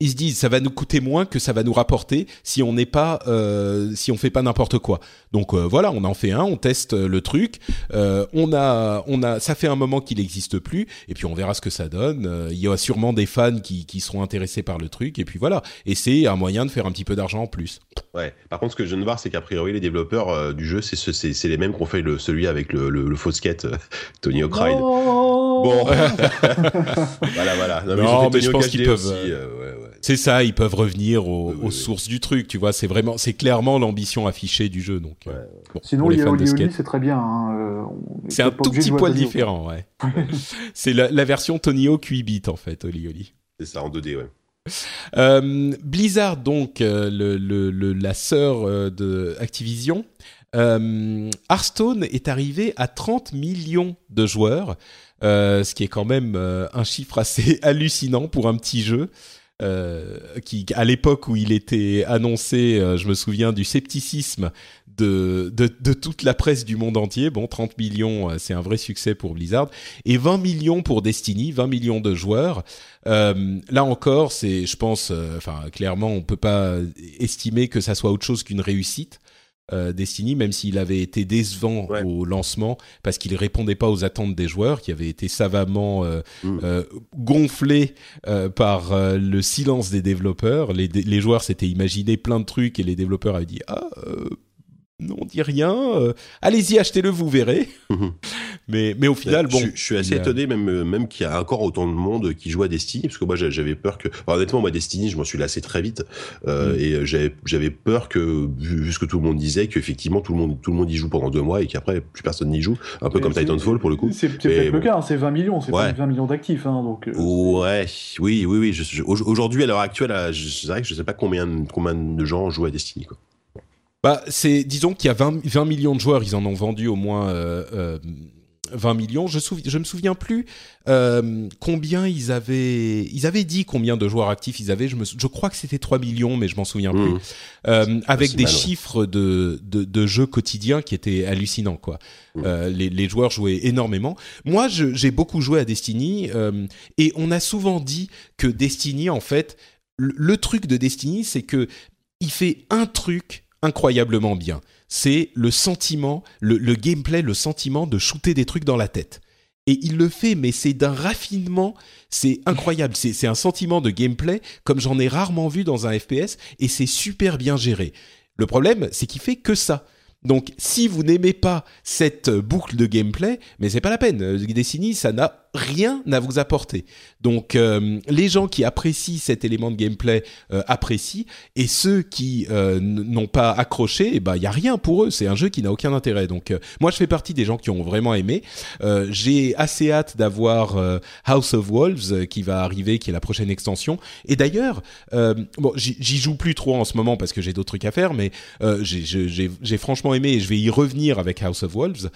ils se disent ça va nous coûter moins que ça va nous rapporter si on n'est pas euh, si on fait pas n'importe quoi. Donc euh, voilà, on en fait un, on teste euh, le truc, euh, on a on a ça fait un moment qu'il n'existe plus et puis on verra ce que ça donne. Euh, il y aura sûrement des fans qui qui seront intéressés par le truc et puis voilà. Et c'est un moyen de faire un petit peu d'argent en plus. Ouais. Par contre, ce que je viens de voir, c'est qu'a priori les développeurs du jeu, c'est c'est c'est les mêmes qu'on fait le celui avec le le, le faux skate Tony Hawk Ride. Bon. voilà voilà. Non, mais, non, mais je pense qu'ils peuvent. Aussi, ouais, ouais. C'est ça, ils peuvent revenir aux, aux sources du truc, tu vois. C'est vraiment, c'est clairement l'ambition affichée du jeu. Donc, ouais. bon, Sinon, Oli c'est très bien. Hein. Euh, c'est un tout petit poil différent, ouais. c'est la, la, version Tony Hawk 8 bits en fait, Oli Oli. C'est ça en 2D, ouais. Euh, Blizzard, donc euh, le, le, le, la sœur euh, de Activision, euh, Hearthstone est arrivé à 30 millions de joueurs, ce qui est quand même un chiffre assez hallucinant pour un petit jeu. Euh, qui, à l'époque où il était annoncé, euh, je me souviens du scepticisme de, de, de, toute la presse du monde entier. Bon, 30 millions, euh, c'est un vrai succès pour Blizzard. Et 20 millions pour Destiny, 20 millions de joueurs. Euh, là encore, c'est, je pense, enfin, clairement, on peut pas estimer que ça soit autre chose qu'une réussite euh, Destiny, même s'il avait été décevant au lancement parce qu'il répondait pas aux attentes des joueurs, qui avaient été savamment euh, mm. euh, gonflés euh, par euh, le silence des développeurs. Les, les joueurs s'étaient imaginé plein de trucs et les développeurs avaient dit ah on dit rien. Euh, allez-y, achetez-le, vous verrez. Mhm. mais, mais au final, bon. Je, suis assez étonné, même, euh, même qu'il y a encore autant de monde qui joue à Destiny, parce que moi, j'avais peur que. honnêtement, moi, Destiny, je m'en suis lassé très vite. Euh, mm. Et j'avais, j'avais peur que, vu, ce que tout le monde disait, qu'effectivement, tout le monde, tout le monde y joue pendant deux mois et qu'après, plus personne n'y joue. Un peu comme Titanfall, pour le coup. C'est, peut-être le cas, hein, c'est 20 millions, c'est pas 20 millions d'actifs. Hein, donc, ouais, oui, oui, oui. aujourd'hui, à l'heure actuelle, je, vrai que je sais pas combien, combien de gens jouent à Destiny, quoi. Bah, c'est, disons qu'il y a 20, 20, millions de joueurs, ils en ont vendu au moins euh, euh, 20 millions. Je, je me souviens plus euh, combien ils avaient. Ils avaient dit combien de joueurs actifs ils avaient. Je, me, je crois que c'était 3 millions, mais je m'en souviens plus. Mmh. Euh, avec des mal, chiffres ouais. de, de, de, jeux quotidiens qui étaient hallucinants, quoi. Mmh. Euh, les, les, joueurs jouaient énormément. Moi, j'ai beaucoup joué à Destiny euh, et on a souvent dit que Destiny, en fait, le, le truc de Destiny, c'est que il fait un truc incroyablement bien. C'est le sentiment, le, gameplay, le sentiment de shooter des trucs dans la tête. Et il le fait, mais c'est d'un raffinement, c'est incroyable. C'est un sentiment de gameplay comme j'en ai rarement vu dans un FPS, et c'est super bien géré. Le problème, c'est qu'il fait que ça. Donc, si vous n'aimez pas cette boucle de gameplay, mais c'est pas la peine. Destiny, ça n'a rien à vous apporter. Donc euh, les gens qui apprécient cet élément de gameplay euh, apprécient et ceux qui euh, n'ont pas accroché, il y a rien pour eux, c'est un jeu qui n'a aucun intérêt. Donc moi je fais partie des gens qui ont vraiment aimé. j'ai assez hâte d'avoir House of Wolves qui va arriver, qui est la prochaine extension. Et d'ailleurs, bon j'y joue plus trop en ce moment parce que j'ai d'autres trucs à faire, mais j'ai franchement aimé et je vais y revenir avec House of Wolves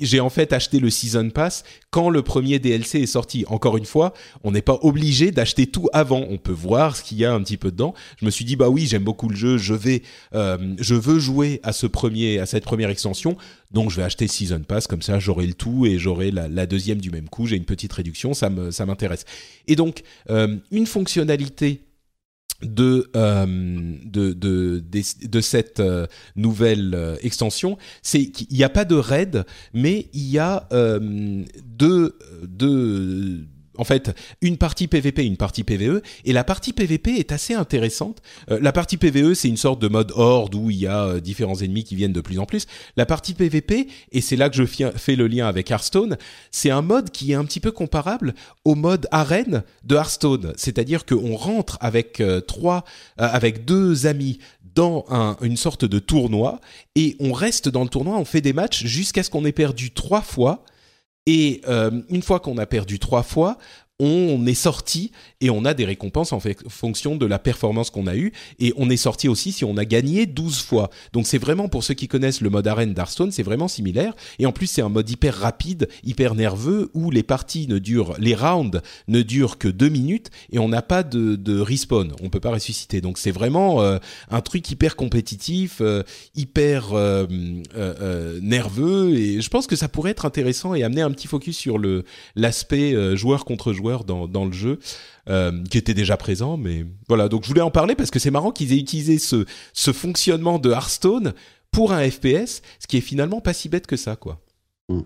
j'ai en fait acheté le Season Pass quand le premier DLC est sorti. Encore une fois, on n'est pas obligé d'acheter tout avant. On peut voir ce qu'il y a un petit peu dedans. Je me suis dit bah oui, j'aime beaucoup le jeu, je vais, euh, je veux jouer à ce premier, à cette première extension, donc je vais acheter Season Pass comme ça, j'aurai le tout et j'aurai la, deuxième du même coup. J'ai une petite réduction, ça me, ça m'intéresse. Et donc euh, une fonctionnalité de, euh, de, de, de, cette euh, nouvelle euh, extension, c'est qu'il n'y a pas de raid, mais il y a deux, deux en fait une partie PVP, une partie PVE, et la partie PVP est assez intéressante. Euh, la partie PVE, c'est une sorte de mode horde où il y a euh, différents ennemis qui viennent de plus en plus. La partie PVP, et c'est là que je fais le lien avec Hearthstone, c'est un mode qui est un petit peu comparable au mode arène de Hearthstone, c'est-à-dire qu'on rentre avec euh, trois, avec deux amis dans une sorte de tournoi et on reste dans le tournoi, on fait des matchs jusqu'à ce qu'on ait perdu trois fois et euh, une fois qu'on a perdu trois fois, on est sorti et on a des récompenses en fonction de la performance qu'on a eue. Et on est sorti aussi si on a gagné 12 fois. Donc c'est vraiment, pour ceux qui connaissent le mode arène d'Hearthstone, c'est vraiment similaire. Et en plus, c'est un mode hyper rapide, hyper nerveux, où les parties ne durent, les rounds ne durent que deux minutes et on n'a pas de, respawn. On peut pas ressusciter. Donc c'est vraiment euh, un truc hyper compétitif, euh, hyper euh, nerveux. Et je pense que ça pourrait être intéressant et amener un petit focus sur l'aspect joueur contre joueur dans, le jeu, euh, qui était déjà présent. Mais voilà, donc je voulais en parler parce que c'est marrant qu'ils aient utilisé ce, ce fonctionnement de Hearthstone pour un FPS, ce qui est finalement pas si bête que ça, quoi. Mm.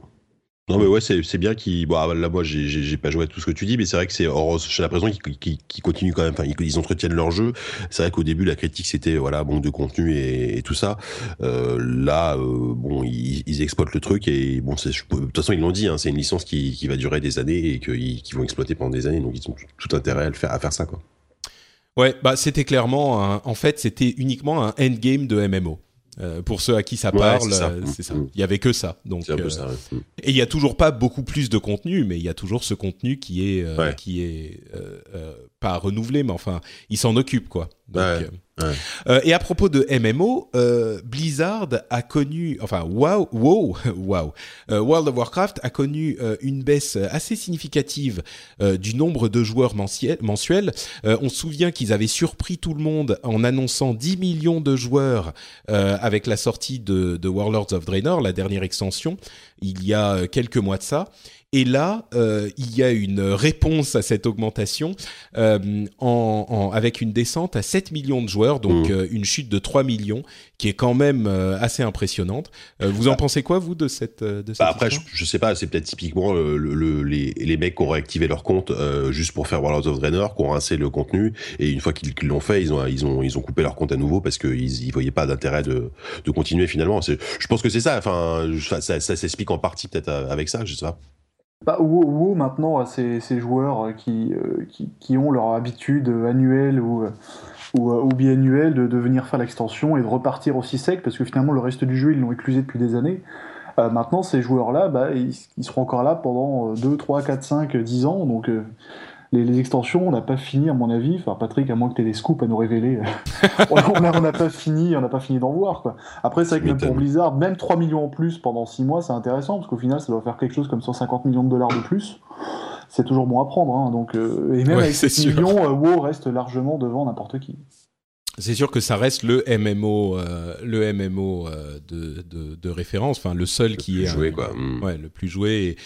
Non mais ouais c'est bien qu'ils bon ah, là moi j'ai pas joué à tout ce que tu dis mais c'est vrai que c'est j'ai l'impression qu'ils continuent quand même. Enfin ils, entretiennent leur jeu. C'est vrai qu'au début la critique c'était voilà manque de contenu et, tout ça. Euh, là euh, bon ils, exploitent le truc et bon de toute façon ils l'ont dit hein, c'est une licence qui, qui va durer des années et qu'ils vont exploiter pendant des années. Donc ils ont tout intérêt à le faire à faire ça quoi. Ouais bah c'était clairement en fait c'était uniquement un endgame de MMO euh, pour ceux à qui ça parle, euh, c'est ça. Mm. Il y avait que ça. Donc, euh, ça, mm. et il y a toujours pas beaucoup plus de contenu, mais il y a toujours ce contenu qui est qui est pas renouvelé, mais enfin, il s'en occupe quoi. Donc, euh, et à propos de MMO, euh, Blizzard a connu, enfin, wow, wow, wow, euh, World of Warcraft a connu une baisse assez significative du nombre de joueurs mensuels. on se souvient qu'ils avaient surpris tout le monde en annonçant 10 millions de joueurs avec la sortie de, de Warlords of Draenor, la dernière extension, il y a quelques mois de ça. Et là, euh, il y a une réponse à cette augmentation euh, en, avec une descente à 7 millions de joueurs, donc mmh. euh, une chute de 3 millions, qui est quand même assez impressionnante. vous en bah. pensez quoi, vous, de cette, de cette bah Après, je, je, sais pas, c'est peut-être typiquement le, les, les, mecs qui ont réactivé leur compte juste pour faire World of Draenor, qui ont rincé le contenu, et une fois qu'ils l'ont fait, ils ont, ils, ont, ils ont coupé leur compte à nouveau parce qu'ils ne voyaient pas d'intérêt de, de continuer finalement. Je pense que c'est ça, enfin, ça, ça, ça s'explique en partie peut-être avec ça, je sais pas. Bah, WoW, maintenant a ces, joueurs qui, euh, qui, ont leur habitude annuelle ou, euh, ou, euh, biannuelle de, venir faire l'extension et de repartir aussi sec parce que finalement le reste du jeu ils l'ont éclusé depuis des années. maintenant ces joueurs-là, bah, ils, ils, seront encore là pendant 2, 3, 4, 5, 10 ans donc les, extensions, on n'a pas fini, à mon avis. Enfin, Patrick, à moins que tu aies des scoops à nous révéler, on n'a pas fini, on n'a pas fini d'en voir. Quoi. Après, c'est vrai que même pour Blizzard, même 3 millions en plus pendant 6 mois, c'est intéressant, parce qu'au final, ça doit faire quelque chose comme 150 millions de dollars de plus. C'est toujours bon à prendre. Hein. donc, euh, et même avec 6 millions, euh, WoW reste largement devant n'importe qui. C'est sûr que ça reste le MMO, euh, le MMO de, de, référence, enfin le seul qui est joué, quoi. Mm. Ouais, le plus joué. Et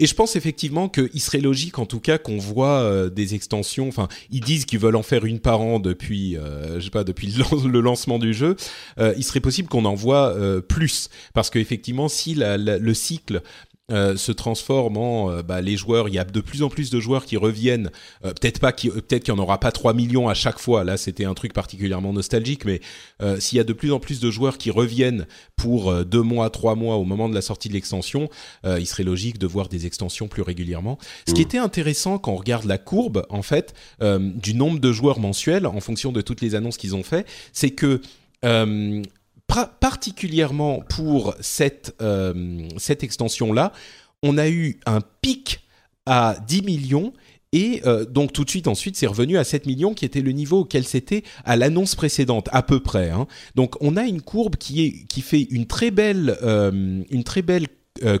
et je pense effectivement qu'il serait logique, en tout cas, qu'on voit euh, des extensions. Enfin, ils disent qu'ils veulent en faire une par an depuis, euh, je sais pas, depuis le, lancement du jeu. Euh, il serait possible qu'on en voit plus, parce qu'effectivement, si le cycle euh, se transforme en euh, bah, les joueurs. Il y a de plus en plus de joueurs qui reviennent. Euh, peut-être pas, qui, peut-être qu'il n'y en aura pas 3 millions à chaque fois. Là, c'était un truc particulièrement nostalgique, mais s'il y a de plus en plus de joueurs qui reviennent pour deux mois, trois mois au moment de la sortie de l'extension, il serait logique de voir des extensions plus régulièrement. Ce qui mmh. était intéressant quand on regarde la courbe, en fait, du nombre de joueurs mensuels en fonction de toutes les annonces qu'ils ont fait, c'est que particulièrement pour cette, euh, cette extension-là, on a eu un pic à 10 millions et euh, donc tout de suite ensuite c'est revenu à 7 millions qui était le niveau auquel c'était à l'annonce précédente à peu près. Hein. Donc on a une courbe qui, est, qui fait une très belle, euh, une très belle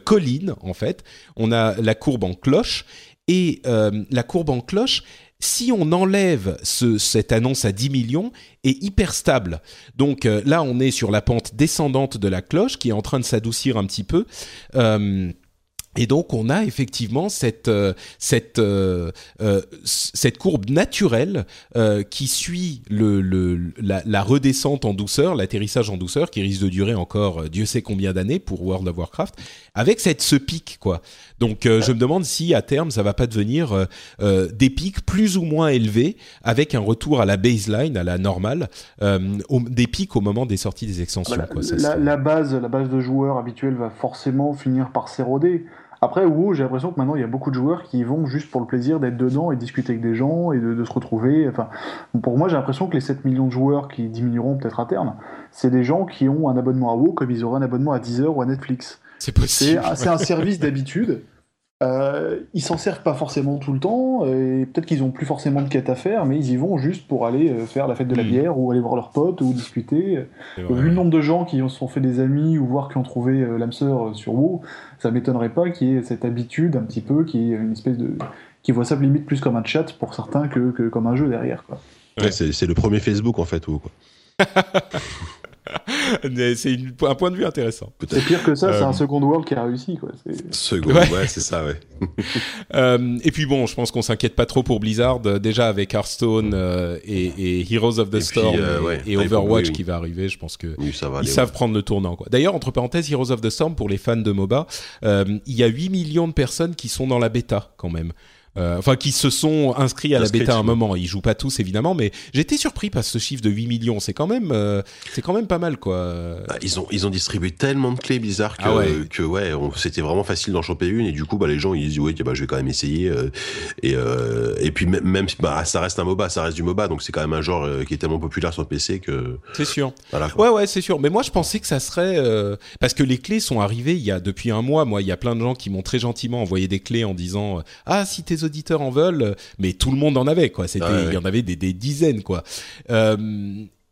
colline en fait. On a la courbe en cloche et la courbe en cloche si on enlève cette annonce à 10 millions, est hyper stable. Donc euh, là, on est sur la pente descendante de la cloche qui est en train de s'adoucir un petit peu. Euh, et donc on a effectivement cette euh, courbe naturelle qui suit la, la, redescente en douceur, l'atterrissage en douceur, qui risque de durer encore Dieu sait combien d'années pour World of Warcraft, avec cette ce pic quoi. Donc je me demande si à terme ça va pas devenir des pics plus ou moins élevés, avec un retour à la baseline, à la normale, des pics au moment des sorties des extensions. quoi, la, la, base la base de joueurs habituels va forcément finir par s'éroder. Après, WoW, j'ai l'impression que maintenant, il y a beaucoup de joueurs qui y vont juste pour le plaisir d'être dedans et discuter avec des gens et de, se retrouver. Enfin, pour moi, j'ai l'impression que les 7 millions de joueurs qui diminueront peut-être à terme, c'est des gens qui ont un abonnement à WoW comme ils auraient un abonnement à Deezer ou à Netflix. C'est possible. C'est un service d'habitude. Euh, ils s'en servent pas forcément tout le temps, et peut-être qu'ils ont plus forcément de quête à faire, mais ils y vont juste pour aller euh, faire la fête de la hmm. bière, ou aller voir leurs potes, ou discuter. Vu le nombre de gens qui se sont fait des amis, ou voir qui ont trouvé euh, l'âme sœur sur WoW, ça m'étonnerait pas qu'il y ait cette habitude un petit peu, qui est une espèce de. qui voit ça limite plus comme un chat pour certains que, que comme un jeu derrière. Quoi. Ouais, c'est le premier Facebook en fait, WoW. Quoi. c'est un point de vue intéressant. C'est pire que ça, c'est un euh, second world qui a réussi. Quoi. Second, ouais, c'est ça, ouais. euh, et puis bon, je pense qu'on s'inquiète pas trop pour Blizzard, euh, déjà avec Hearthstone euh, et, et, Heroes of the Storm et, Overwatch qui va arriver, je pense que ils savent prendre le tournant. D'ailleurs, entre parenthèses, Heroes of the Storm, pour les fans de MOBA, il y a 8 millions de personnes qui sont dans la bêta quand même. Euh, enfin qui se sont inscrits à la bêta à un moment. Ils jouent pas tous évidemment, mais j'étais surpris par ce chiffre de 8 millions. C'est quand même, euh, c'est quand même pas mal quoi. Bah, ils ont ils ont distribué tellement de clés bizarres que ah ouais, que, ouais c'était vraiment facile d'en choper une et du coup bah les gens ils disent ouais bah je vais quand même essayer euh, et et puis même bah ça reste un MOBA, ça reste du MOBA donc c'est quand même un genre qui est tellement populaire sur PC que. C'est sûr. ouais ouais c'est sûr. Mais moi je pensais que ça serait parce que les clés sont arrivées il y a depuis un mois. Moi il y a plein de gens qui m'ont très gentiment envoyé des clés en disant ah si tes auditeurs en veulent, mais tout le monde en avait, quoi. C'était, il y en avait des, dizaines, quoi. Euh,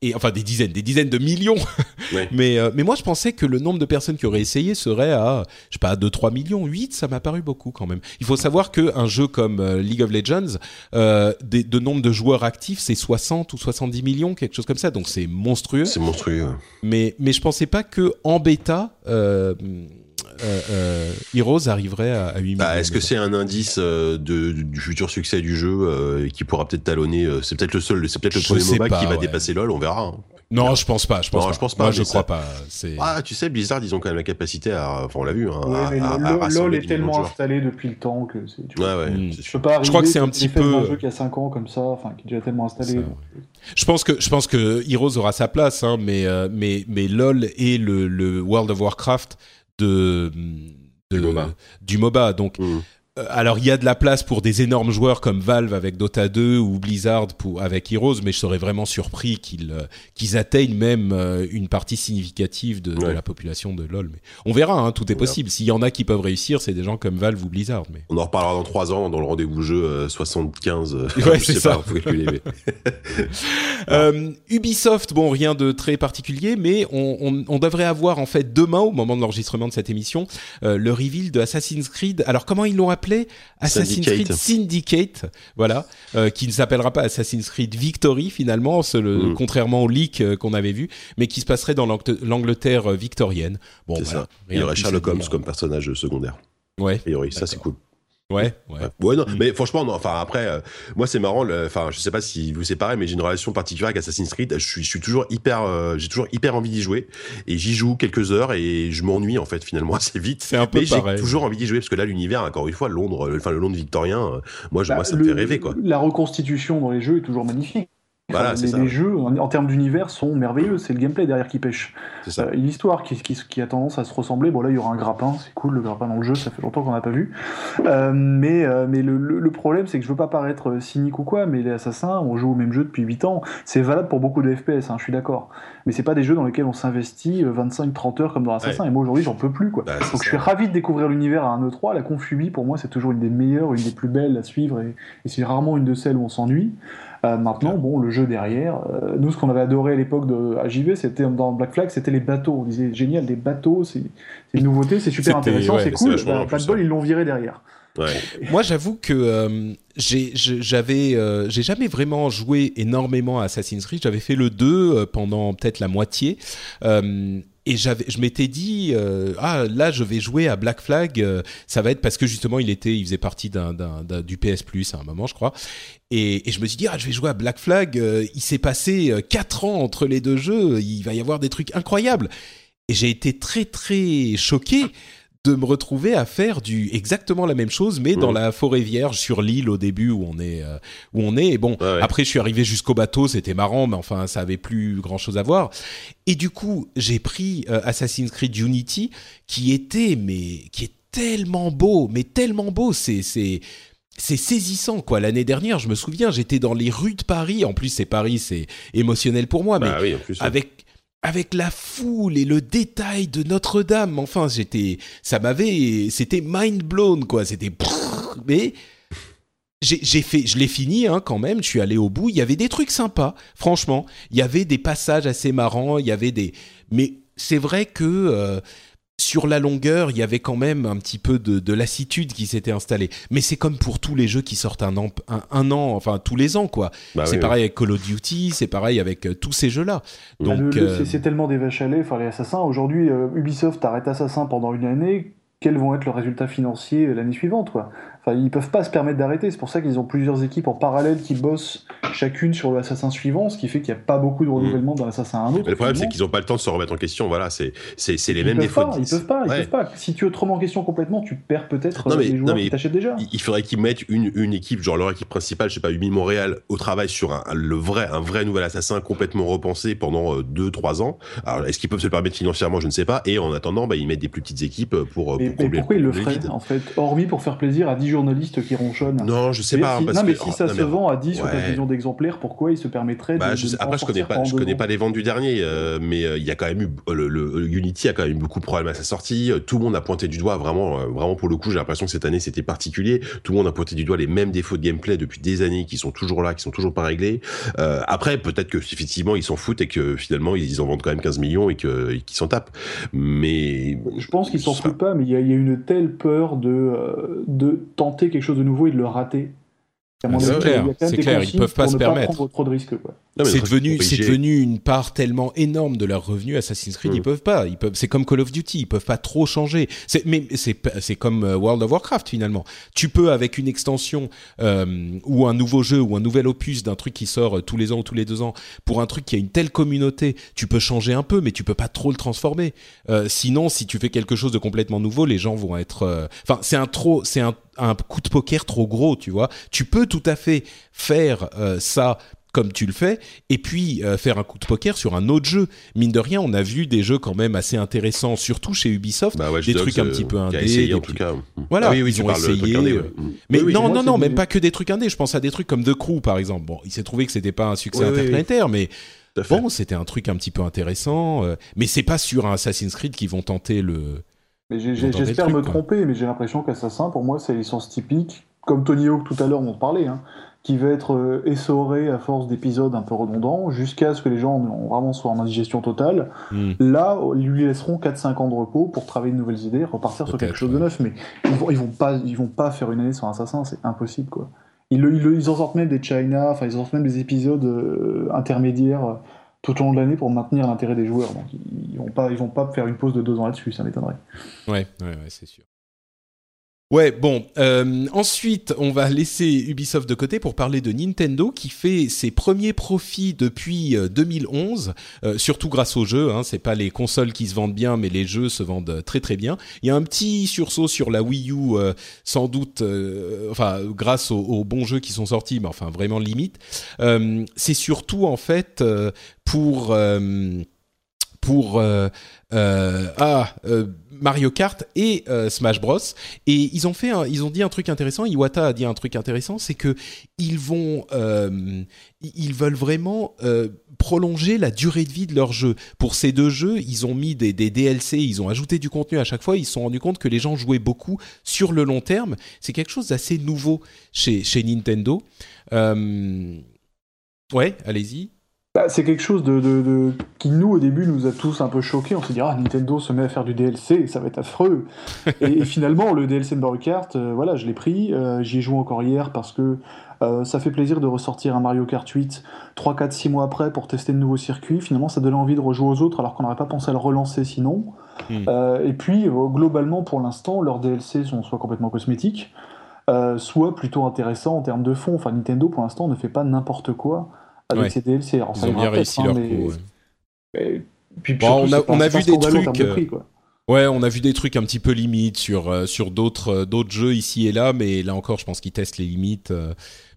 et enfin des dizaines, des dizaines de millions. mais, euh, mais moi, je pensais que le nombre de personnes qui auraient essayé serait à, je sais pas, 2-3 millions. 8, ça m'a paru beaucoup quand même. Il faut savoir qu'un jeu comme euh, League of Legends, des, de nombre de joueurs actifs, c'est 60 ou 70 millions, quelque chose comme ça. Donc c'est monstrueux. C'est monstrueux. Mais, mais je pensais pas que en bêta, euh, euh, Heroes arriverait à, 8 bah, Est-ce que c'est un indice euh, de, du futur succès du jeu euh, qui pourra peut-être talonner C'est peut-être le seul, c'est peut-être le premier MOBA qui va dépasser LoL. On verra. Hein. Non, je pense pas. Je pense, pas. Je pense pas. Moi, je crois pas. Ah, tu sais, Blizzard, ils ont quand même la capacité à. Enfin, on l'a vu. Hein, LoL est tellement installé depuis le temps que. Ouais, ouais. Hmm. Je, peux pas je crois que c'est un petit peu. un jeu qui a 5 ans comme ça, enfin, qui est déjà tellement installé. Je pense que je pense que Heroes aura sa place, hein, mais mais mais LoL et le, le World of Warcraft de du MOBA. Donc, mm. Euh, alors il y a de la place pour des énormes joueurs comme Valve avec Dota 2 ou Blizzard pour, avec Heroes, mais je serais vraiment surpris qu'ils euh, qu'ils atteignent même euh, une partie significative de, la population de LoL. Mais on verra, hein, tout est possible. S'il y en a qui peuvent réussir, c'est des gens comme Valve ou Blizzard. Mais on en reparlera dans trois ans dans le rendez-vous jeu 75. Ouais, c'est ça. Ubisoft, bon rien de très particulier, mais on, on, on, devrait avoir en fait demain au moment de l'enregistrement de cette émission le reveal de Assassin's Creed. Alors comment ils l'ont appelé Assassin's Creed Syndicate, voilà, euh, qui ne s'appellera pas Assassin's Creed Victory finalement, mm. contrairement au leak euh, qu'on avait vu, mais qui se passerait dans l'Angleterre euh, victorienne. Bon, ça. Il y aurait Sherlock Holmes comme personnage secondaire. Ouais. Et oui, ça c'est cool. Ouais, ouais. Ouais, non, Mm. mais franchement, non, enfin, après, euh, moi, c'est marrant, le- enfin, je sais pas si vous c'est pareil, mais j'ai une relation particulière avec Assassin's Creed. Je suis, je suis toujours hyper, euh, j'ai toujours hyper envie d'y jouer. Et j'y joue quelques heures et je m'ennuie, en fait, finalement, assez vite. C'est un peu Mais j'ai toujours envie d'y jouer parce que là, l'univers, encore une fois, Londres, le- enfin, le Londres victorien, euh, moi, je, Bah, moi, ça me fait rêver, quoi. La reconstitution dans les jeux est toujours magnifique. Voilà, Enfin, les, ça. les jeux, en, en termes d'univers, sont merveilleux. C'est le gameplay derrière qui pêche. Euh, L'histoire qui, qui, qui a tendance à se ressembler. Bon, là, il y aura un grappin. C'est cool, le grappin dans le jeu. Ça fait longtemps qu'on n'a pas vu. Euh, mais euh, mais le, le- le problème, c'est que je veux pas paraître euh, cynique ou quoi, mais les assassins, on joue au même jeu depuis 8 ans. C'est valable pour beaucoup de FPS, hein, je suis d'accord. Mais c'est pas des jeux dans lesquels on s'investit 25-30 heures comme dans Assassin. Et moi, aujourd'hui, j'en peux plus, quoi. Bah, Donc je suis ravi de découvrir l'univers à un E3. La Confubi, pour moi, c'est toujours une des meilleures, une des plus belles à suivre, et, et c'est rarement une de celles où on s'ennuie. Euh, maintenant, bon, le jeu derrière, euh, nous, ce qu'on avait adoré à l'époque de AJV, c'était dans Black Flag, c'était les bateaux. On disait génial, des bateaux, c'est une nouveauté, c'est super intéressant, ouais, c'est cool. Bah, en pas de bol, ils l'ont viré derrière. Ouais. Moi, j'avoue que euh, j'avais, euh, j'ai jamais vraiment joué énormément à Assassin's Creed. J'avais fait le 2 euh, pendant peut-être la moitié. Euh, et j'avais, je m'étais dit, euh, ah là, je vais jouer à Black Flag. euh, ça va être parce que justement, il était, il faisait partie d'un, d'un, du PS Plus à un moment, je crois. Et, je me suis dit, ah, je vais jouer à Black Flag. euh, il s'est passé quatre ans entre les deux jeux. Il va y avoir des trucs incroyables. Et j'ai été très très choqué de me retrouver à faire du exactement la même chose, mais dans Mhm. la forêt vierge sur l'île au début où on est euh, où on est. Et bon, Ouais, ouais. après je suis arrivé jusqu'au bateau, c'était marrant, mais enfin ça avait plus grand chose à voir. Et du coup, j'ai pris euh, Assassin's Creed Unity, qui était mais qui est tellement beau, mais tellement beau, c'est c'est c'est saisissant quoi. L'année dernière, je me souviens, j'étais dans les rues de Paris. En plus, c'est Paris, c'est émotionnel pour moi, mais Bah oui, en plus. avec avec la foule et le détail de Notre-Dame. Enfin, j'étais, ça m'avait, c'était mind blown quoi. C'était, mais j'ai fait, je l'ai fini hein, quand même. Je suis allé au bout. Il y avait des trucs sympas, franchement. Il y avait des passages assez marrants. Il y avait des, mais c'est vrai que euh, sur la longueur, il y avait quand même un petit peu de, de lassitude qui s'était installée. Mais c'est comme pour tous les jeux qui sortent un an, un, un an, enfin tous les ans quoi. Bah c'est oui, pareil avec Call of Duty, c'est pareil avec euh, tous ces jeux-là. Mm. Donc, euh, c'est- tellement des vaches à lait, enfin les assassins. Aujourd'hui, euh, Ubisoft arrête Assassin pendant une année. Quels vont être leurs résultats financiers l'année suivante quoi? Enfin, ils peuvent pas se permettre d'arrêter. C'est pour ça qu'ils ont plusieurs équipes en parallèle qui bossent chacune sur l'assassin suivant, ce qui fait qu'il n'y a pas beaucoup de renouvellement d'un assassin à un autre. Mm. Mais le problème, c'est qu'ils n'ont pas le temps de se remettre en question. Voilà, c'est les mêmes défauts. pas, ils peuvent pas, ils Ouais. peuvent pas. Si tu te remettre en question complètement, tu perds peut-être Non, euh, mais- les non, joueurs mais- qui t'achètent déjà. Il- faudrait qu'ils mettent une, une équipe, genre leur équipe principale, je sais pas, Ubi Montréal, au travail sur un, le vrai, un vrai nouvel assassin complètement repensé pendant 2-3 ans. Alors, est-ce qu'ils peuvent se le permettre financièrement Je ne sais pas. Et en attendant, bah, ils mettent des plus petites équipes pour, Mais, pour mais combler pourquoi ils le feraient en fait? Hormis pour faire plaisir à 10 journalistes qui ronchonnent. Non, je sais Mais pas. si, parce non, mais que- si oh, ça non, se mais- vend à 10 ou ouais. 15 millions d'exemplaires, pourquoi ils se permettraient Bah, de, je sais- après, je connais pas, je connais pas les ventes du dernier, euh, mais euh, il y a quand même eu le, le- Unity a quand même eu beaucoup de problèmes à sa sortie. Euh, Tout le monde a pointé du doigt, vraiment, euh, vraiment pour le coup, j'ai l'impression que cette année c'était particulier. Tout le monde a pointé du doigt les mêmes défauts de gameplay depuis des années qui sont toujours là, qui sont toujours pas réglés. Euh, après, peut-être que effectivement ils s'en foutent et que finalement ils en vendent quand même 15 millions et qu'ils s'en tapent. Mais Je pense qu'ils s'en foutent pas, mais il y, a il y a une telle peur de, euh, de tenter quelque chose de nouveau et de le rater. C'est clair, c'est clair, ils peuvent pas se permettre. prendre trop de risques. Quoi. Non, mais c'est devenu, c'est devenu une part tellement énorme de leur revenu Assassin's Creed, Mm. ils peuvent pas, ils peuvent, c'est comme Call of Duty, ils peuvent pas trop changer. C'est, mais c'est, comme euh, World of Warcraft finalement. Tu peux avec une extension euh, ou un nouveau jeu ou un nouvel opus d'un truc qui sort euh, tous les ans ou tous les deux ans pour un truc qui a une telle communauté, tu peux changer un peu, mais tu peux pas trop le transformer. Euh, sinon, si tu fais quelque chose de complètement nouveau, les gens vont être, euh, enfin, c'est un trop, c'est un, un coup de poker trop gros, tu vois. Tu peux tout à fait faire euh, ça comme tu le fais, et puis euh, faire un coup de poker sur un autre jeu. Mine de rien, on a vu des jeux quand même assez intéressants, surtout chez Ubisoft, Bah, des trucs un euh, petit peu qui a indés. essayé, en tout cas. Voilà, Ah oui, oui, ils ont essayé, ouais. euh. Mais Oui, non, non, non, même pas que des trucs indés. Je pense à des trucs comme The Crew, par exemple. Bon, il s'est trouvé que c'était pas un succès interplanétaire, mais bon, c'était un truc un petit peu intéressant. euh, mais c'est pas sur un Assassin's Creed qu'ils vont tenter le. Mais j'espère me quoi. tromper, mais j'ai l'impression qu'Assassin, pour moi, c'est la licence typique, comme Tony Hawk tout à l'heure on en parlait, hein, qui va être euh, essorée à force d'épisodes un peu redondants, jusqu'à ce que les gens ont vraiment soient en indigestion totale. Hmm. Là, ils lui laisseront 4-5 ans de repos pour travailler de nouvelles idées, repartir sur quelque chose de neuf. Mais ils vont, ils vont pas, ils vont pas faire une année sans Assassin, c'est impossible quoi. Ils, en sortent même des China, enfin ils en sortent même des épisodes euh, intermédiaires tout au long de l'année pour maintenir l'intérêt des joueurs. Donc ils, ils vont pas, ils vont pas faire une pause de deux ans là-dessus, ça m'étonnerait. Ouais, ouais, ouais, c'est sûr. Ouais, bon. Euh, ensuite, on va laisser Ubisoft de côté pour parler de Nintendo qui fait ses premiers profits depuis 2011, euh, euh, surtout grâce aux jeux. Hein, c'est pas les consoles qui se vendent bien, mais les jeux se vendent très très bien. Il y a un petit sursaut sur la Wii U, sans doute, enfin grâce aux, bons jeux qui sont sortis, mais enfin vraiment limite. c'est surtout en fait pour pour euh, ah, euh, Mario Kart et Smash Bros. Et ils ont fait, ils ont dit un truc intéressant. Iwata a dit un truc intéressant, c'est que ils vont, ils veulent vraiment prolonger la durée de vie de leur jeu. Pour ces deux jeux, ils ont mis des, des, DLC, ils ont ajouté du contenu à chaque fois. Ils se sont rendus compte que les gens jouaient beaucoup sur le long terme. C'est quelque chose d'assez nouveau chez chez Nintendo. ouais, allez-y. Bah, c'est quelque chose de, qui, nous, au début, nous a tous un peu choqués. On s'est dit, ah, Nintendo se met à faire du DLC, ça va être affreux. et, finalement, le DLC de Mario Kart, euh, voilà, je l'ai pris. Euh, j'y ai joué encore hier parce que euh, ça fait plaisir de ressortir un Mario Kart 8 3, 4, 6 mois après pour tester de nouveaux circuits. Finalement, ça donnait envie de rejouer aux autres alors qu'on n'aurait pas pensé à le relancer sinon. Hmm. et puis, globalement, pour l'instant, leurs DLC sont soit complètement cosmétiques, soit plutôt intéressants en termes de fond. Enfin, Nintendo, pour l'instant, ne fait pas n'importe quoi avec ouais. DLC. Alors, Ils ont bien réussi hein, leur coup. puis, bon, on a, on a vu des trucs. De prix, quoi. Ouais, on a vu des trucs un petit peu limites sur euh, sur d'autres euh, d'autres jeux ici et là, mais là encore, je pense qu'ils testent les limites. Euh,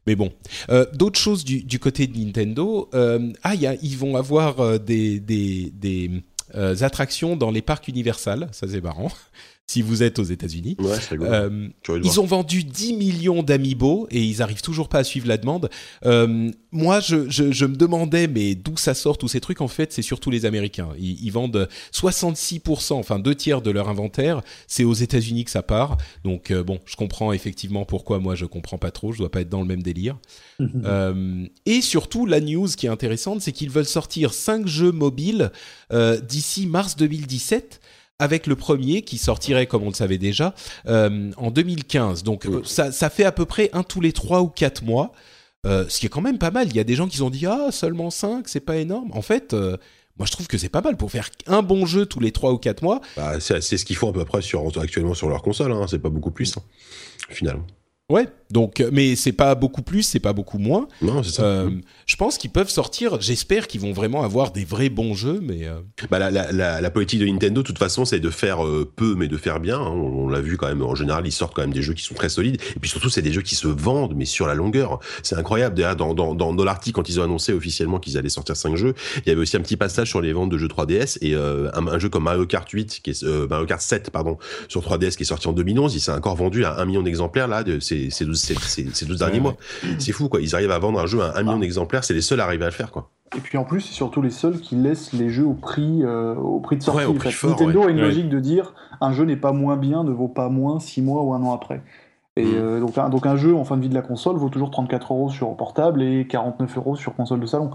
mais bon, euh, d'autres choses du, du, côté de Nintendo. Euh, ah, y a, ils vont avoir des des, des attractions dans les parcs Universal. Ça c'est marrant si vous êtes aux États-Unis. euh, ils ont vendu 10 millions d'amiibo et ils arrivent toujours pas à suivre la demande. Euh, moi, je, je, je, me demandais, mais d'où ça sort tous ces trucs En fait, c'est surtout les Américains. Ils, ils, vendent 66%, enfin deux tiers de leur inventaire. C'est aux États-Unis que ça part. Donc euh, bon, je comprends effectivement pourquoi moi je comprends pas trop. Je dois pas être dans le même délire. euh, et surtout, la news qui est intéressante, c'est qu'ils veulent sortir 5 jeux mobiles euh, d'ici mars 2017 avec le premier qui sortirait, comme on le savait déjà, euh, en 2015. Donc euh, ça, ça, fait à peu près un tous les trois ou quatre mois, euh, ce qui est quand même pas mal. Il y a des gens qui ont dit ah seulement cinq, c'est pas énorme. En fait. moi, je trouve que c'est pas mal pour faire un bon jeu tous les trois ou quatre mois. Bah, c'est ce qu'ils font à peu près sur, actuellement sur leur console. Hein. C'est pas beaucoup plus, hein, finalement. Ouais, donc, euh, mais c'est pas beaucoup plus, c'est pas beaucoup moins. Non, c'est ça. Euh, je pense qu'ils peuvent sortir. J'espère qu'ils vont vraiment avoir des vrais bons jeux, mais. Euh... Bah, la, la, la, la, politique de Nintendo, de toute façon, c'est de faire euh, peu, mais de faire bien. Hein. On, l'a vu quand même. En général, ils sortent quand même des jeux qui sont très solides. Et puis surtout, c'est des jeux qui se vendent, mais sur la longueur. C'est incroyable. D'ailleurs, dans, dans, dans, dans l'article, quand ils ont annoncé officiellement qu'ils allaient sortir 5 jeux, il y avait aussi un petit passage sur les ventes de jeux 3DS et un, un, jeu comme Mario Kart 8, qui est Mario Kart 7, pardon, sur 3DS, qui est sorti en 2011. Il s'est encore vendu à un million d'exemplaires là. De, c'est, ces, ces 12 derniers mois. C'est fou, quoi. Ils arrivent à vendre un jeu à un million ah. d'exemplaires. C'est les seuls à arriver à le faire, quoi. Et puis en plus, c'est surtout les seuls qui laissent les jeux au prix, euh, au prix de sortie. Nintendo a une logique de dire un jeu n'est pas moins bien, ne vaut pas moins 6 mois ou un an après. Et mm. euh, donc, un, donc un jeu en fin de vie de la console vaut toujours 34 euros sur portable et 49 euros sur console de salon.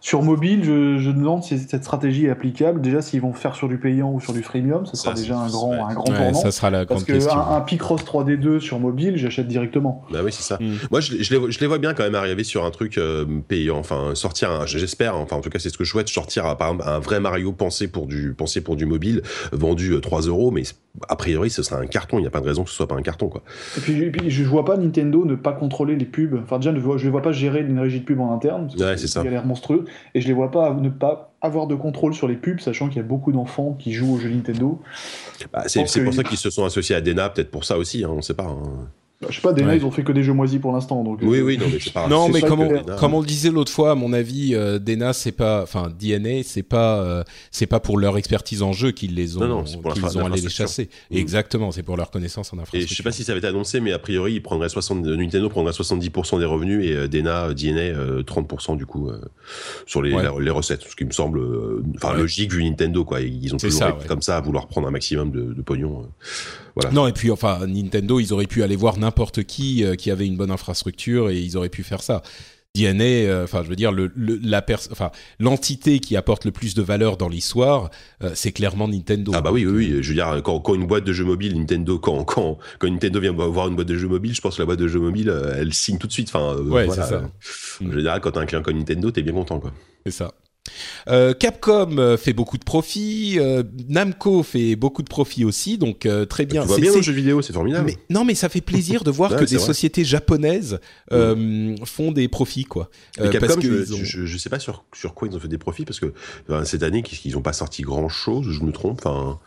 Sur mobile, je, je, demande si cette stratégie est applicable. Déjà, s'ils vont faire sur du payant ou sur du freemium, ce sera déjà un grand, un grand tournant. Ça sera la Parce que Un, un Picross 3D2 sur mobile, j'achète directement. Bah oui, c'est ça. Mm. Moi, je, je, les, je, les, vois bien quand même arriver sur un truc euh, payant. Enfin, sortir, j'espère, enfin, en tout cas, c'est ce que je souhaite, sortir par exemple un vrai Mario pensé pour du, pensé pour du mobile, vendu 3 euh, euros, mais a priori, ce sera un carton. Il n'y a pas de raison que ce soit pas un carton, quoi. Et puis, et puis je vois pas Nintendo ne pas contrôler les pubs. Enfin, déjà, je ne les vois pas gérer une régie de pub en interne. Ouais, c'est ça. Il a l'air monstrueux. Et je les vois pas ne pas avoir de contrôle sur les pubs, sachant qu'il y a beaucoup d'enfants qui jouent aux jeux Nintendo. Bah, c'est pour ça qu'ils se sont associés à Dena, peut-être pour ça aussi, hein, on ne sait pas. Hein. Bah, je sais pas, Dena, ouais. ils ont fait que des jeux moisis pour l'instant. Donc, oui, euh, oui, non, mais c'est pas Non, mais comme on, comme on le disait l'autre fois, à mon avis, euh, Dena, c'est pas, enfin, DNA, c'est pas, euh, c'est pas pour leur expertise en jeu qu'ils les ont, non, non, qu'ils ont allé les chasser. Mmh. Exactement, c'est pour leur connaissance en infrastructure. Et je sais pas si ça avait été annoncé, mais a priori, ils prendraient 60, Nintendo prendrait 70% des revenus et euh, Dena, DNA, 30% du coup, sur les, ouais. les, recettes. Ce qui me semble, enfin, ouais. logique vu Nintendo, quoi. Ils ont toujours ça, comme ça à vouloir prendre un maximum de, de pognon. Voilà. Non, et puis, enfin, Nintendo, ils auraient pu aller voir n'importe qui euh, qui avait une bonne infrastructure et ils auraient pu faire ça. DNA, euh, enfin, je veux dire, le, le la enfin, l'entité qui apporte le plus de valeur dans l'histoire, euh, c'est clairement Nintendo. Ah bah oui, oui, oui. Je veux dire, quand, quand, une boîte de jeux mobile, Nintendo, quand, quand, quand Nintendo vient voir une boîte de jeux mobile, je pense que la boîte de jeux mobile, elle signe tout de suite. Enfin, ouais, voilà. c'est ça. Je veux dire, quand t'as un client comme Nintendo, t'es bien content, quoi. C'est ça. Euh, Capcom euh, fait beaucoup de profits, euh, Namco fait beaucoup de profits aussi, donc euh, très bien. Tu vois bien c'est- le jeu vidéo, c'est formidable. mais, non, mais ça fait plaisir de voir que des vrai. sociétés japonaises euh, font des profits, quoi. Mais Capcom, parce que je, ont- je, je sais pas sur, sur quoi ils ont fait des profits parce que ben, cette année, qu'ils ils ont pas sorti grand chose, je me trompe. Enfin,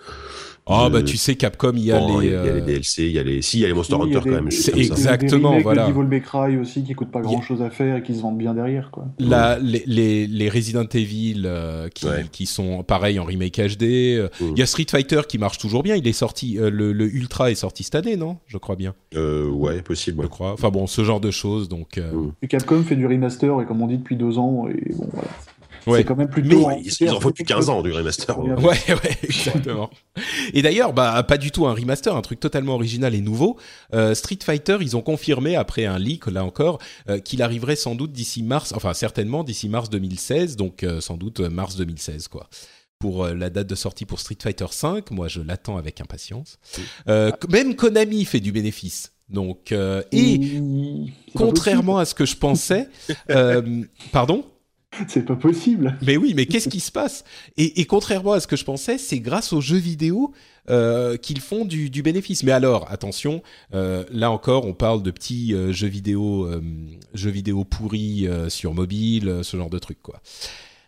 Ah bah tu sais, Capcom, il y a bon, les. il y a les DLC, il y a les, si il y a les Monster Oui, il y a Hunter des- quand même. C'est. Exactement, Des voilà. de Devil May Cry aussi qui coûtent pas Il y a- grand chose à faire et qui se vendent bien derrière, quoi. la- les, les, les Resident Evil euh, qui, Ouais. qui sont pareils en remake HD. euh, Mm. Il y a Street Fighter qui marche toujours bien. Il est sorti, euh, le, le Ultra est sorti cette année, non? Je crois bien. Euh, ouais, possible. Je crois. Enfin bon, ce genre de choses. Donc, euh, Mm. Et Capcom fait du remaster, et comme on dit depuis deux ans, et bon, voilà. Ouais. C'est quand même plutôt. Mais Ils, ils en font depuis 15 ans du remaster. Ouais. Ouais, ouais, exactement. Et d'ailleurs, bah, pas du tout un remaster, un truc totalement original et nouveau. Euh, Street Fighter, ils ont confirmé après un leak, là encore, euh, qu'il arriverait sans doute d'ici mars, enfin certainement d'ici mars 2016, donc euh, sans doute mars 2016, quoi. Pour la date de sortie pour Street Fighter 5, moi je l'attends avec impatience. Euh, même Konami fait du bénéfice. Donc, euh, et contrairement à ce que je pensais, euh, pardon? C'est pas possible. mais oui, mais qu'est-ce qui se passe? Et, et contrairement à ce que je pensais, c'est grâce aux jeux vidéo euh, qu'ils font du, du bénéfice. Mais alors, attention, euh, là encore, on parle de petits euh, jeux vidéo, euh, jeux vidéo pourris euh, sur mobile, euh, ce genre de trucs, quoi.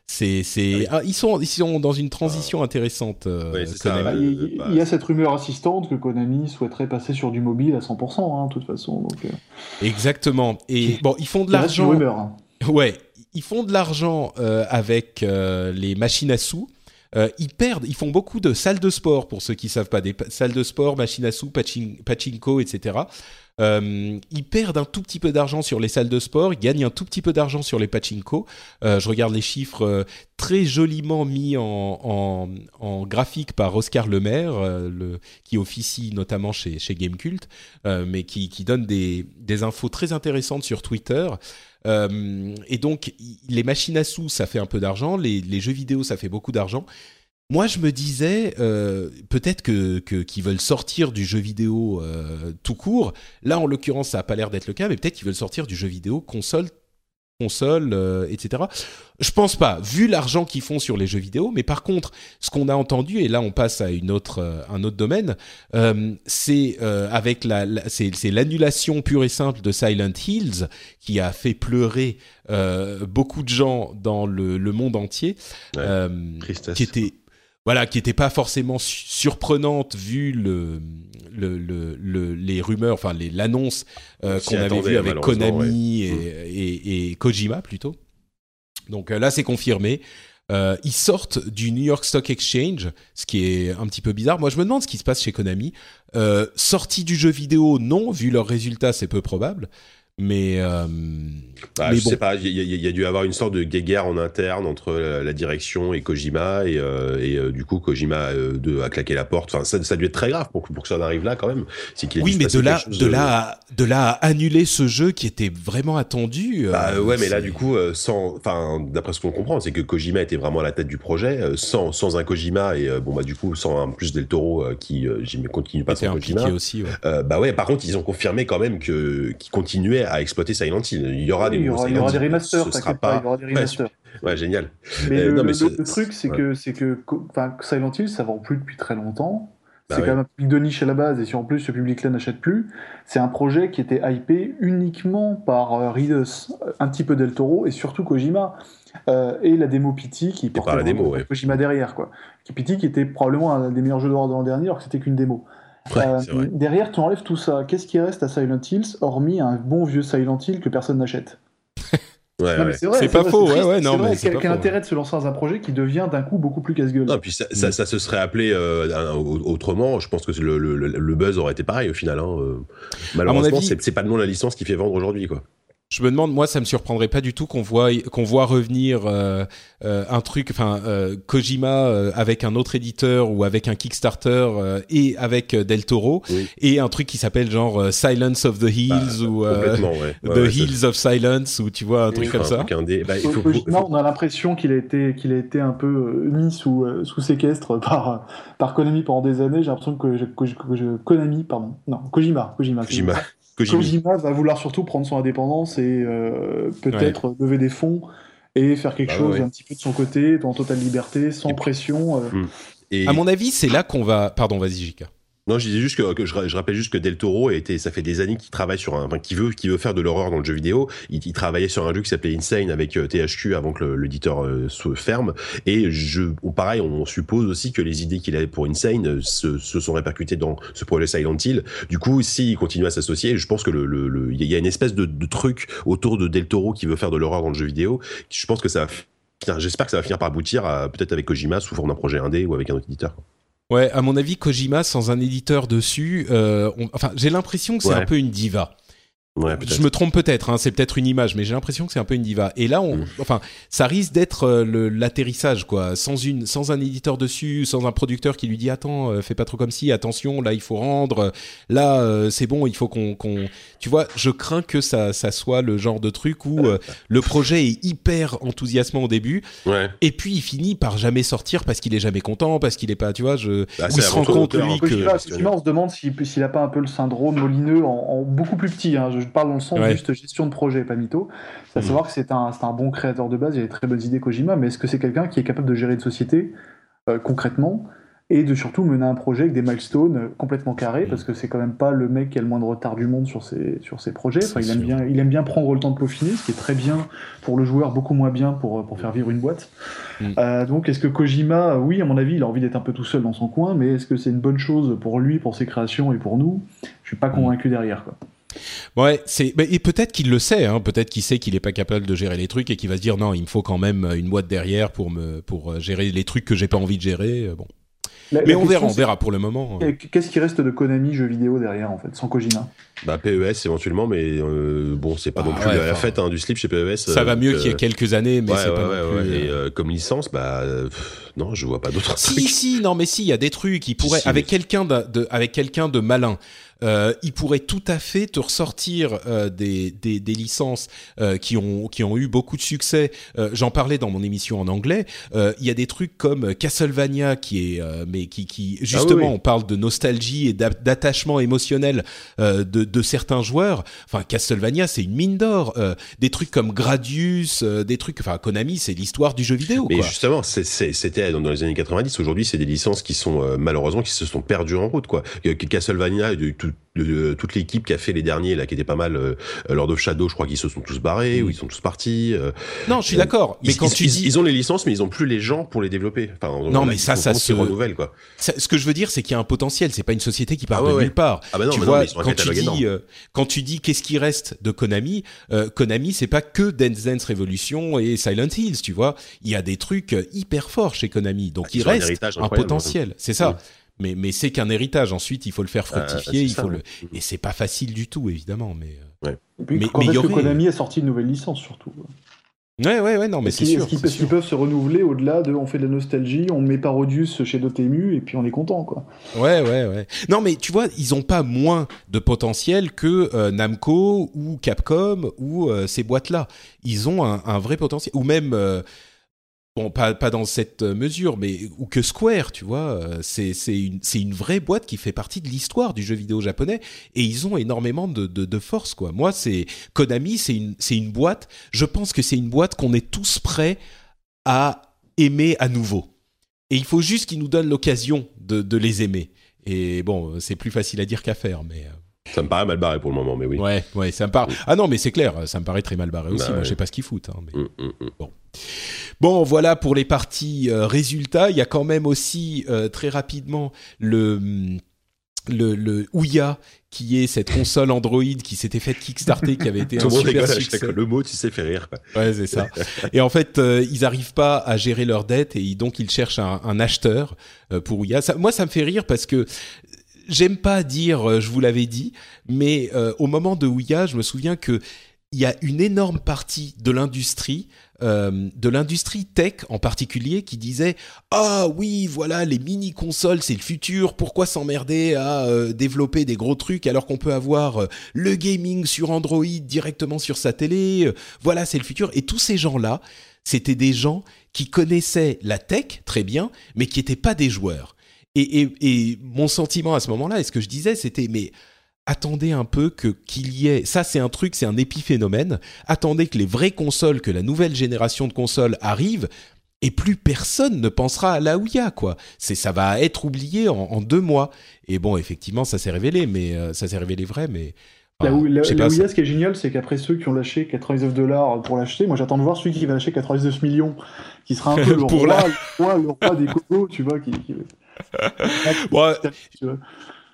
C'est, c'est, ah, ils sont, ils sont dans une transition intéressante. euh, ça, Konami. Bah, Euh, il, bah, il y a cette rumeur assistante que Konami souhaiterait passer sur du mobile à 100%, hein, de toute façon. Donc, euh, Exactement. Et bon, ils font de l'argent. rumeur. hein. Ouais, ils font de l'argent euh, avec euh, les machines à sous. Euh, ils perdent, ils font beaucoup de salles de sport pour ceux qui savent pas, des salles de sport, machines à sous, pachin- pachinko, etc. Ils perdent un tout petit peu d'argent sur les salles de sport, ils gagnent un tout petit peu d'argent sur les pachinko. Je regarde les chiffres très joliment mis en, graphique par Oscar Lemaire, le, qui officie notamment chez, chez Gamecult, mais qui, donne des infos très intéressantes sur Twitter. Euh, et donc, les machines à sous, ça fait un peu d'argent. Les, jeux vidéo, ça fait beaucoup d'argent. Moi, je me disais, euh, peut-être que qu'ils veulent sortir du jeu vidéo euh, tout court. Là, en l'occurrence, ça a pas l'air d'être le cas, mais peut-être qu'ils veulent sortir du jeu vidéo console, console, euh, etc. Je pense pas, vu l'argent qu'ils font sur les jeux vidéo. Mais par contre, ce qu'on a entendu, et là, on passe à une autre, euh, un autre domaine, euh, c'est avec la, la- c'est l'annulation pure et simple de Silent Hills qui a fait pleurer beaucoup de gens dans le, le monde entier, Ouais. qui était voilà, qui était pas forcément su- surprenante vu le, le, le, le- les rumeurs, enfin l'annonce euh, qu'on avait vue avec Konami ouais. Mm. et, et, et Kojima plutôt. Donc euh, là, c'est confirmé. Euh, ils sortent du New York Stock Exchange, ce qui est un petit peu bizarre. Moi, je me demande ce qui se passe chez Konami. Euh, sortie du jeu vidéo, non, vu leurs résultats, c'est peu probable. Mais, euh, Bah, mais je bon. sais pas, il y, a- il y a dû avoir une sorte de guéguerre en interne entre la, la direction et Kojima, et, euh, et euh, du coup Kojima de, a claqué la porte. Enfin, ça, ça a dû être très grave pour, que- pour que ça en arrive là quand même. A oui, mais de là, de là, à- de là à annuler ce jeu qui était vraiment attendu. Bah ouais, mais là du coup, sans, enfin, d'après ce qu'on comprend, c'est que Kojima était vraiment à la tête du projet, sans, sans un Kojima et bon bah du coup sans un plus Del Toro qui, continue pas sans Kojima. aussi. ouais. Bah ouais, par contre, ils ont confirmé quand même que qu'ils à exploiter Silent Hill. Il y aura Oui, des aura, il y aura des remasters, pas, il y aura des remasters. Ouais, génial. Mais, Euh, le, non, mais le- c'est- le truc, c'est ouais. que, c'est que Silent Hill, ça vend plus depuis très longtemps. Bah c'est ouais. quand même un public de niche à la base, et si en plus ce public-là n'achète plus, c'est un projet qui était hypé uniquement par euh, Reedus, un petit peu Del Toro, et surtout Kojima, euh, et la démo Pity qui portait la démo. Kojima derrière. Quoi. Pity qui était probablement un des meilleurs jeux d'horreur de l'an dernier, alors que c'était qu'une démo. Ouais, Euh, derrière, tu enlèves tout ça. Qu'est-ce qui reste à Silent Hills, hormis un bon vieux Silent Hill que personne n'achète? Ouais, ouais. c'est vrai, C'est pas vrai, faux, ouais, ouais, non, c'est vrai, mais c'est quel, intérêt de se lancer dans un projet qui devient d'un coup beaucoup plus casse-gueule? Non, puis ça, ça, ça se serait appelé euh, autrement. Je pense que le, le, le- le buzz aurait été pareil au final. Hein. euh. Malheureusement, avis- c'est c'est pas le nom de la licence qui fait vendre aujourd'hui, quoi. Je me demande, moi, ça me surprendrait pas du tout qu'on voit qu'on voit revenir euh, euh, un truc, enfin euh, Kojima euh, avec un autre éditeur ou avec un Kickstarter euh, et avec euh, Del Toro Oui. et un truc qui s'appelle genre euh, Silence of the Hills Bah, ou euh, ouais. The Ouais, ça- Hills of Silence ou tu vois un truc comme ça. truc indé. Bah, il faut, on a l'impression qu'il a été qu'il a été un peu mis sous euh, sous séquestre par par Konami pendant des années. J'ai l'impression que, je- que, je- que je- Konami, pardon, non Kojima, Kojima, Kojima. Kojima. Kojima. va vouloir surtout prendre son indépendance et euh, peut-être lever des fonds et faire quelque Bah chose ouais. un petit peu de son côté, en totale liberté, sans Et- pression. euh. Mm. Et À mon avis, c'est là qu'on va. Pardon, vas-y, Jika. Non, je disais juste que, je, ra- je rappelle juste que Del Toro a été, ça fait des années qu'il travaille sur un, qui veut, qui veut faire de l'horreur dans le jeu vidéo. Il, il travaillait sur un jeu qui s'appelait Insane avec euh, THQ avant que l'éditeur euh, se ferme. Et je, pareil, on suppose aussi que les idées qu'il avait pour Insane euh, se, sont répercutées dans ce projet Silent Hill. Du coup, s'il continue à s'associer, je pense que le, le, le- il y a une espèce de, truc autour de Del Toro qui veut faire de l'horreur dans le jeu vidéo. Je pense que ça J'espère que ça va finir par aboutir à peut-être avec Kojima sous forme d'un projet indé ou avec un autre éditeur. Ouais, à mon avis, Kojima sans un éditeur dessus, euh, on- enfin, j'ai l'impression que c'est Ouais. un peu une diva. Ouais. Je me trompe peut-être, hein, c'est peut-être une image, mais j'ai l'impression que c'est un peu une diva. Et là, on, Mm. enfin, ça risque d'être euh, l'atterrissage, quoi. Sans une, sans un éditeur dessus, sans un producteur qui lui dit attends, euh, fais pas trop comme si, attention, là il faut rendre, là euh, c'est bon, il faut qu'on, tu vois, je crains que ça, ça soit le genre de truc où le projet est hyper enthousiasmant au début, Ouais. et puis il finit par jamais sortir parce qu'il est jamais content, parce qu'il est pas, tu vois, je, Bah, il se rend compte lui que, Kojima, on se demande s'il s'il a pas un peu le syndrome molineux en, en beaucoup plus petit. hein. Je parle dans le sens Ouais. juste gestion de projet, pas mytho. C'est à Mm. savoir que c'est un, un bon créateur de base, il a des très bonnes idées Kojima, mais est-ce que c'est quelqu'un qui est capable de gérer une société euh, concrètement et de surtout mener un projet avec des milestones euh, complètement carrés, parce que c'est quand même pas le mec qui a le moins de retard du monde sur ses, sur ses projets. Enfin, il, aime sûr. bien, il aime bien prendre le temps de peaufiner, ce qui est très bien pour le joueur, beaucoup moins bien pour, euh, pour faire vivre une boîte. Mm. Euh, donc est-ce que Kojima, oui, à mon avis, il a envie d'être un peu tout seul dans son coin, mais est-ce que c'est une bonne chose pour lui, pour ses créations et pour nous? Je suis pas Mm. convaincu derrière. Quoi. Ouais, c'est et peut-être qu'il le sait, hein, peut-être qu'il sait qu'il est pas capable de gérer les trucs et qu'il va se dire non, il me faut quand même une boîte derrière pour me pour euh, gérer les trucs que j'ai pas envie de gérer. euh, Bon, La- mais la on verra, on verra pour le moment. euh. Qu'est-ce qui reste de Konami jeux vidéo derrière, en fait, sans Kojima? Bah PES éventuellement, mais euh, bon, c'est pas Ah non plus ouais, la enfin, fête hein, du slip chez PES. Ça euh, va mieux qu'il y a euh, quelques années, mais ouais, c'est ouais, pas ouais, non plus. Et euh, euh, comme licence, bah euh, pff, non, je vois pas d'autres Si trucs. si, non mais si, il y a des trucs. qui pourraient Si, avec mais- quelqu'un de, de- avec quelqu'un de malin. Euh, il pourrait tout à fait te ressortir euh, des, des, des licences euh, qui ont qui ont eu beaucoup de succès. Euh, J'en parlais dans mon émission en anglais. Euh, Il y a des trucs comme Castlevania qui est euh, mais qui qui justement Ah oui, oui. on parle de nostalgie et d'a- d'attachement émotionnel euh, de, de certains joueurs. Enfin Castlevania c'est une mine d'or. Euh, des trucs comme Gradius, euh, des trucs. Enfin Konami c'est l'histoire du jeu vidéo. Mais quoi. justement, c'était dans les années 90. Aujourd'hui, c'est des licences qui sont euh, malheureusement qui se sont perdues en route. Quoi. Castlevania, de, tout- de- toute l'équipe qui a fait les derniers là, qui était pas mal, euh, Lord of Shadow, je crois qu'ils se sont tous barrés ou ils sont tous partis. euh, Non, je suis Euh, d'accord. Mais ils, quand ils- tu ils- dis ils ont les licences, mais ils ont plus les gens pour les développer. Enfin, Non, mais ça, ça se- renouvellent, quoi. Ça- ce que je veux dire, c'est qu'il y a un potentiel. C'est pas une société qui part Ah ouais, de ouais. nulle part. Ah bah non, tu mais non, vois, mais ils sont un quand tu dis, euh, quand tu dis qu'est-ce qui reste de Konami, euh, Konami, c'est pas que Dance Dance Revolution et Silent Hills, tu vois. Il y a des trucs euh, hyper forts chez Konami, donc Ah, il un reste un incroyable. potentiel. C'est ça. Mais mais c'est qu'un héritage. Ensuite, il faut le faire Ah, fructifier. c'est il ça, faut le et c'est pas facile du tout, évidemment. Mais euh, Et puis, Mais- quand mais y que Konami a sorti une nouvelle licence, surtout ouais, ouais, ouais. Non, mais c'est qu'ils sûr. est-ce qu'ils- peuvent se renouveler au-delà de on fait de la nostalgie, on met Parodius chez Dotemu et puis on est content quoi. Ouais, ouais, ouais. Non, mais tu vois, ils ont pas moins de potentiel que euh, Namco ou Capcom ou euh, ces boîtes-là. Ils ont un, un vrai potentiel. Ou même, euh, bon, pas, pas dans cette mesure, mais ou que Square, tu vois. euh, c'est une, une vraie boîte qui fait partie de l'histoire du jeu vidéo japonais et ils ont énormément de, de, de force, quoi. Moi, c'est Konami, c'est une, une boîte. Je pense que c'est une boîte qu'on est tous prêts à aimer à nouveau. Et il faut juste qu'ils nous donnent l'occasion de, de les aimer. Et bon, c'est plus facile à dire qu'à faire, mais Ça me paraît mal barré pour le moment, mais oui. ouais, ouais, ça me paraît. Ah non, mais c'est clair, ça me paraît très mal barré aussi. Bah Moi, ouais. je sais pas ce qu'ils foutent. hein, mais... Mm, mm, mm. Bon, voilà pour les parties euh, résultats. Il y a quand même aussi euh, très rapidement le le, le Ouya qui est cette console Android qui s'était faite kickstarter, qui avait été Tout un super rigole succès. le mot, tu sais, fait rire. Quoi. Ouais, c'est ça. Et en fait, euh, ils arrivent pas à gérer leurs dettes et donc ils cherchent un, un acheteur euh, pour Ouya. Ça, moi, ça me fait rire parce que j'aime pas dire euh, je vous l'avais dit, mais euh, au moment de Ouya, je me souviens que il y a une énorme partie de l'industrie, euh, de l'industrie tech en particulier, qui disait ah oui voilà les mini consoles c'est le futur, pourquoi s'emmerder à développer des gros trucs alors qu'on peut avoir le gaming sur Android directement sur sa télé, voilà c'est le futur. Et tous ces gens là, c'était des gens qui connaissaient la tech très bien, mais qui n'étaient pas des joueurs. Et, et, et mon sentiment à ce moment-là, et ce que je disais, c'était mais attendez un peu que qu'il y ait. Ça, c'est un truc, c'est un épiphénomène. Attendez que les vraies consoles, que la nouvelle génération de consoles arrive. Et plus personne ne pensera à la Ouya, quoi. C'est, ça va être oublié en, deux mois. Et bon, effectivement, ça s'est révélé, mais euh, ça s'est révélé vrai, mais la, Ouya, ce qui est génial, c'est qu'après ceux qui ont lâché 99 dollars pour l'acheter, moi j'attends de voir celui qui va lâcher 99 millions, qui sera un peu le, roi, le, roi, des cocos, tu vois. Qui,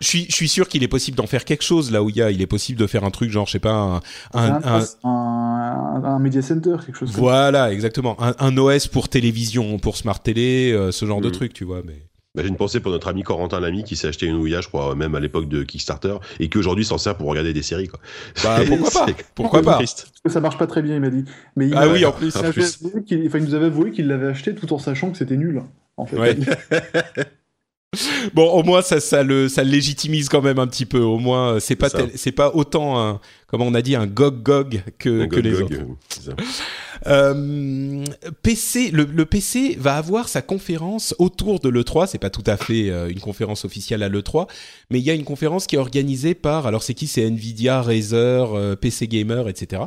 Je suis, je suis sûr qu'il est possible d'en faire quelque chose là où il y a, il est possible de faire un truc genre, je sais pas, un, un, un, un, media center, quelque chose. Voilà, exactement, un, OS pour télévision, pour smart télé, euh, ce genre de mm. truc, tu vois. Mais bah, j'ai une pensée pour notre ami Corentin Lamy qui s'est acheté une Ouya, je crois, même à l'époque de Kickstarter, et qui aujourd'hui s'en sert pour regarder des séries. Quoi. Bah, pourquoi pas Pourquoi pas Parce que ça marche pas très bien, il m'a dit. Mais ah oui, en plus. Il, il nous avait avoué qu'il l'avait acheté tout en sachant que c'était nul. En fait. Ouais. bon, au moins ça, ça le, ça légitimise quand même un petit peu. Au moins, euh, c'est pas, c'est pas autant, un, comme on a dit, un gog gog que, que les autres. Euh, PC, le, le, PC va avoir sa conférence autour de l'E3. C'est pas tout à fait euh, une conférence officielle à l'E3, mais il y a une conférence qui est organisée par, alors c'est qui? C'est Nvidia, Razer, euh, PC Gamer, etc.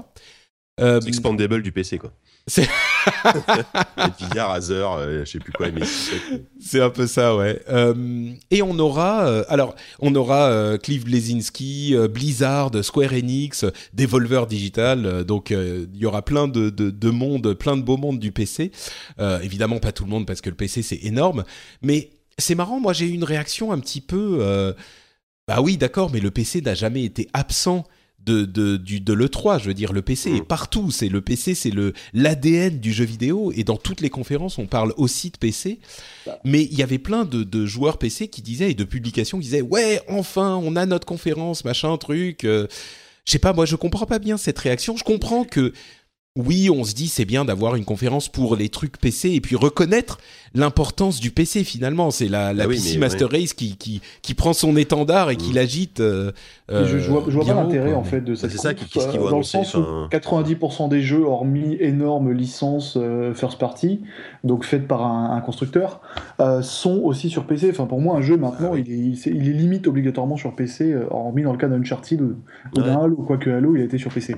Euh, expandable du PC, quoi. C'est Nvidia, Razer, euh, je sais plus quoi, mais c'est un peu ça, ouais. Euh, et on aura, euh, alors, on aura euh, Cliff Blazinski, Blizzard, Square Enix, Devolver Digital. donc, il y aura plein de, de, de monde, plein de beaux mondes du PC. évidemment, pas tout le monde parce que le PC c'est énorme, mais c'est marrant. Moi, j'ai eu une réaction un petit peu. bah oui, d'accord, mais le PC n'a jamais été absent de, de, du, de l'E3. Je veux dire, le PC est mm. partout. C'est le PC, c'est le l'ADN du jeu vidéo. Et dans toutes les conférences, on parle aussi de PC. Bah. Mais il y avait plein de, de, joueurs PC qui disaient et de publications qui disaient ouais, enfin, on a notre conférence, machin, truc. Euh. je sais pas, moi, je comprends pas bien cette réaction. Je comprends que oui, on se dit c'est bien d'avoir une conférence pour les trucs PC et puis reconnaître l'importance du PC finalement. C'est la, la ah PC Master Race qui, qui, qui, prend son étendard et qui mm. l'agite. Euh, je, je, vois, je vois pas l'intérêt en fait de cette. C'est ça qu'est-ce qu'ils vont Dans le sens où 90% des jeux, hormis énormes licences euh, first party, donc faites par un, constructeur, euh, sont aussi sur PC. Enfin, pour moi, un jeu maintenant, ah il, est, il, est, limite obligatoirement sur PC, hormis dans le cas d'Uncharted ou, ou d'un Halo, quoique Halo, il a été sur PC.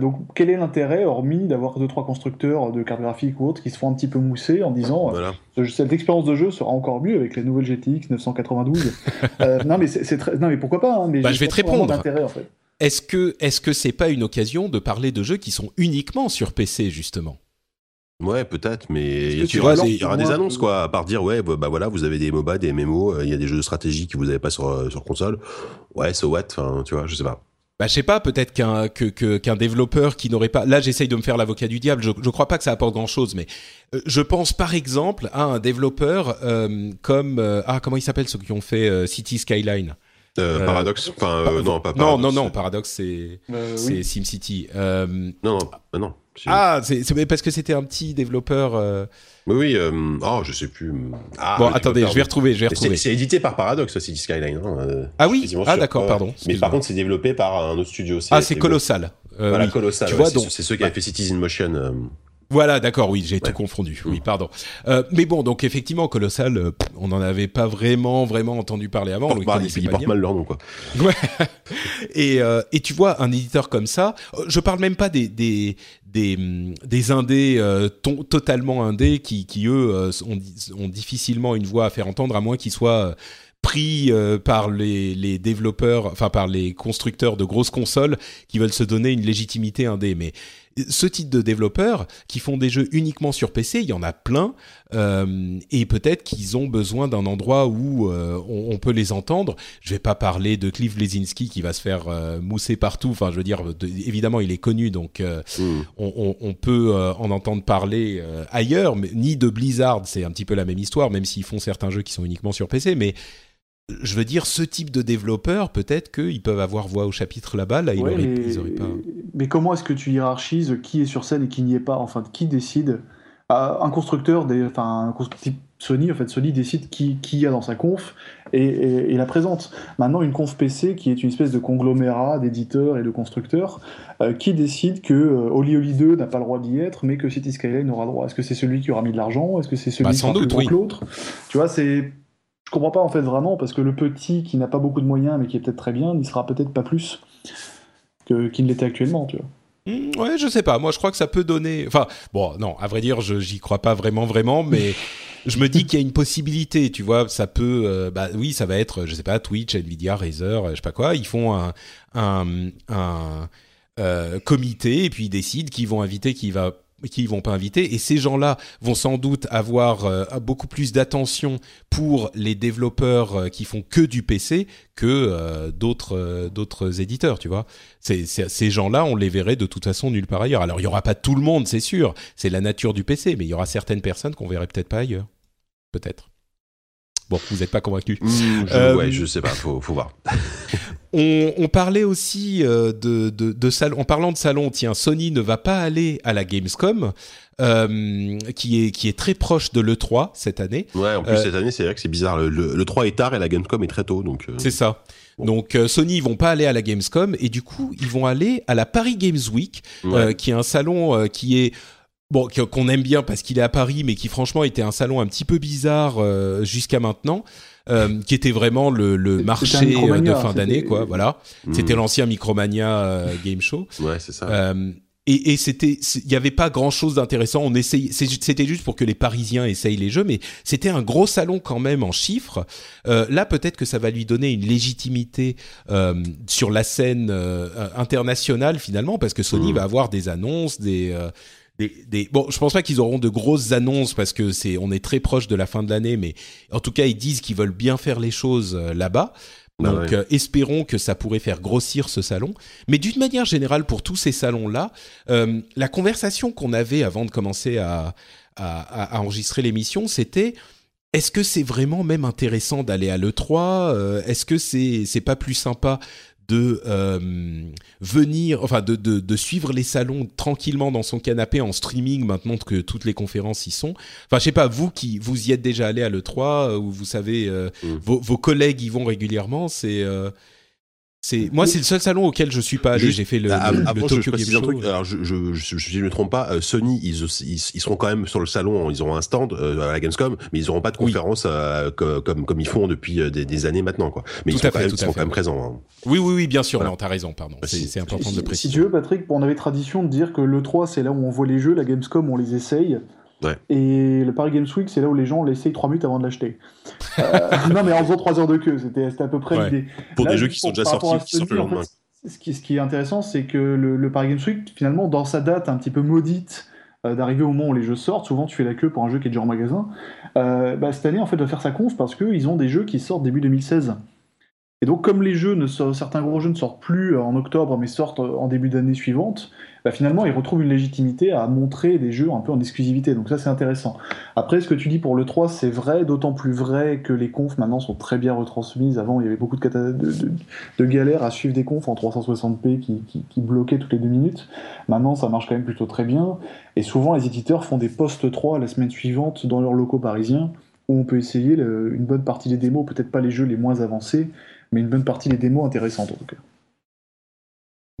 donc, quel est l'intérêt hormis d'avoir deux trois constructeurs de cartes graphiques ou autres qui se font un petit peu mousser en disant euh, cette expérience de jeu sera encore mieux avec les nouvelles GTX 992. Euh, non mais c'est très... non mais pourquoi pas hein, mais bah, je vais te répondre. Est-ce que est-ce que c'est pas une occasion de parler de jeux qui sont uniquement sur PC justement? Ouais, peut-être, mais il y, aura des annonces, quoi, à part dire, ouais, bah, bah voilà, vous avez des MOBA, des MMO, euh, il y a des jeux de stratégie que vous n'avez pas sur, sur console. Ouais, so what, enfin, tu vois, je sais pas bah, je sais pas, peut-être qu'un qu'un développeur qui n'aurait pas. Là, j'essaye de me faire l'avocat du diable. Je, je crois pas que ça apporte grand chose, mais euh, je pense par exemple à un développeur euh, comme euh, ah comment il s'appelle ceux qui ont fait City Skyline? Paradox, enfin non pas Paradox. Non non non Paradox c'est c'est SimCity. non non non. Ah, c'est parce que c'était un petit développeur. Euh... Oui, oui. Euh... Oh, je sais plus. Ah, bon, attendez, je vais retrouver. Je vais retrouver. C'est édité par Paradox aussi, Skyline. Hein, euh, ah oui? Ah d'accord, pardon. Mais par contre, c'est développé par un autre studio. Ah, c'est colossal. Euh, voilà, colossal. Tu vois, donc c'est ceux qui avaient fait Cities in Motion. Voilà, d'accord, oui, j'ai tout confondu. Oui, mm. pardon. Euh, mais bon, donc effectivement, Colossal, euh, on n'en avait pas vraiment, vraiment entendu parler avant. Ils, portent mal leur nom, quoi. Ouais. et, euh, et tu vois, un éditeur comme ça, je parle même pas des des des, des indés totalement indés qui, qui eux ont, ont, difficilement une voix à faire entendre, à moins qu'ils soient pris par les, les développeurs, enfin par les constructeurs de grosses consoles qui veulent se donner une légitimité indé. Mais ce type de développeurs qui font des jeux uniquement sur PC, il y en a plein, euh, et peut-être qu'ils ont besoin d'un endroit où euh, on, peut les entendre. Je vais pas parler de Cliff Lesinski qui va se faire euh, mousser partout. Enfin, je veux dire, évidemment, il est connu, donc mm. on, on, peut en entendre parler ailleurs, mais ni de Blizzard, c'est un petit peu la même histoire, même s'ils font certains jeux qui sont uniquement sur PC, mais je veux dire, ce type de développeurs, peut-être qu'ils peuvent avoir voix au chapitre là-bas, là, ils, pas. Mais comment est-ce que tu hiérarchises qui est sur scène et qui n'y est pas? Enfin, qui décide? Ah, Un constructeur, des, enfin, Sony, en fait, Sony décide qui, qui y a dans sa conf et, la présente. Maintenant, une conf PC qui est une espèce de conglomérat d'éditeurs et de constructeurs, euh, qui décide que euh, Oli Oli 2 n'a pas le droit d'y être, mais que City Skyline aura droit. Est-ce que c'est celui qui aura mis de l'argent? Est-ce que c'est celui bah, qui aura plus l'autre? Tu vois, c'est comprends pas en fait vraiment, parce que le petit qui n'a pas beaucoup de moyens, mais qui est peut-être très bien, n'y sera peut-être pas plus que, qu'il ne l'était actuellement, tu vois. Hmm, ouais, je sais pas. Moi, je crois que ça peut donner. Enfin, bon, non, à vrai dire, je j'y crois pas vraiment, vraiment, mais je me dis qu'il y a une possibilité. Tu vois, ça peut. euh, bah oui, ça va être, je sais pas, Twitch, Nvidia, Razer, euh, je sais pas quoi. Ils font un un, un euh, comité et puis ils décident qui vont inviter, qui va qui vont pas inviter et ces gens-là vont sans doute avoir euh, beaucoup plus d'attention pour les développeurs euh, qui font que du PC que euh, d'autres d'autres éditeurs, tu vois. C'est, c'est- ces gens-là, on les verrait de toute façon nulle part ailleurs. Alors il y aura pas tout le monde, c'est sûr, c'est la nature du PC, mais il y aura certaines personnes qu'on verrait peut-être pas ailleurs, peut-être. Bon, vous n'êtes pas convaincu. Hmm, je, Euh, ouais, je sais pas, faut, faut voir. On, on parlait aussi euh, de, de, de salon. En parlant de salon, tiens, Sony ne va pas aller à la Gamescom, euh, qui est qui est très proche de le 3 cette année. Ouais, en plus Euh, cette année, c'est vrai que c'est bizarre. Le, le, le 3 est tard et la Gamescom est très tôt, donc. euh, C'est ça. Bon. Donc Sony ils vont pas aller à la Gamescom et du coup ils vont aller à la Paris Games Week, ouais. euh, qui est un salon euh, qui est bon qu'on aime bien parce qu'il est à Paris, mais qui franchement était un salon un petit peu bizarre euh, jusqu'à maintenant. Euh, qui était vraiment le, le marché euh, de fin d'année, quoi. Voilà, Hmm. c'était l'ancien Micromania euh, Game Show. Ouais, c'est ça. Euh, et, et c'était, il n'y avait pas grand chose d'intéressant. On essayait, c'était juste pour que les Parisiens essayent les jeux, mais c'était un gros salon quand même en chiffres. Euh, là, peut-être que ça va lui donner une légitimité euh, sur la scène euh, internationale finalement, parce que Sony Mhm. va avoir des annonces, des, euh, des, des- bon, je pense pas qu'ils auront de grosses annonces parce que c'est, on est très proche de la fin de l'année, mais en tout cas, ils disent qu'ils veulent bien faire les choses euh, là-bas. Bah Donc, ouais. euh, espérons que ça pourrait faire grossir ce salon. Mais d'une manière générale, pour tous ces salons-là, euh, la conversation qu'on avait avant de commencer à, à, à- enregistrer l'émission, c'était est-ce que c'est vraiment même intéressant d'aller à l'E3 Euh, Est-ce que c'est c'est pas plus sympa de euh, venir, enfin de, de, de suivre les salons tranquillement dans son canapé en streaming maintenant que toutes les conférences y sont. Enfin, je sais pas, vous qui vous y êtes déjà allé à l'E3 euh, ou vous savez, euh, Mm. vos, vos collègues y vont régulièrement, c'est... c'est moi, c'est le seul salon auquel je suis pas allé. J'ai fait le, Ah, le- le je, je Tokyo Game un truc. Alors, je, je, je, si je ne me trompe pas, euh, Sony, ils, ils, ils seront quand même sur le salon. Ils auront un stand euh, à la Gamescom, mais ils n'auront pas de Oui. conférence euh, co- comme, comme ils font depuis des, des années maintenant, quoi. Mais Tout ils seront à quand même, tout ils à seront fait. quand même présents. hein. Oui, oui, oui, bien sûr. Voilà. Non, t'as raison, pardon. C'est Si- c'est important Si, de le si préciser. tu veux, Patrick, on avait tradition de dire que l'E3, c'est là où on voit les jeux, la Gamescom, on les essaye. Ouais. Et le Paris Games Week, c'est là où les gens l'essayent 3 minutes avant de l'acheter. Euh, non, mais en faisant 3 heures de queue, c'était à peu près Ouais. l'idée. Pour Là, des jeux qui sont déjà sortis, à qui sortent le Sony, en fait, lendemain. ce, qui, ce qui est intéressant, c'est que le, le Paris Games Week, finalement, dans sa date un petit peu maudite euh, d'arriver au moment où les jeux sortent, souvent tu fais la queue pour un jeu qui est déjà en magasin, euh, bah, cette année, en fait, va faire sa conf parce qu'ils ont des jeux qui sortent début 2016. Et donc, comme les jeux, certains gros jeux ne sortent plus en octobre, mais sortent en début d'année suivante, bah, finalement, ils retrouvent une légitimité à montrer des jeux un peu en exclusivité. Donc ça, c'est intéressant. Après, ce que tu dis pour le 3, c'est vrai, d'autant plus vrai que les confs maintenant sont très bien retransmises. Avant, il y avait beaucoup de, galères à suivre des confs en 360p qui, bloquaient toutes les deux minutes. Maintenant, ça marche quand même plutôt très bien. Et souvent, les éditeurs font des post 3 la semaine suivante dans leurs locaux parisiens où on peut essayer une bonne partie des démos, peut-être pas les jeux les moins avancés, mais une bonne partie des démos intéressantes en tout cas.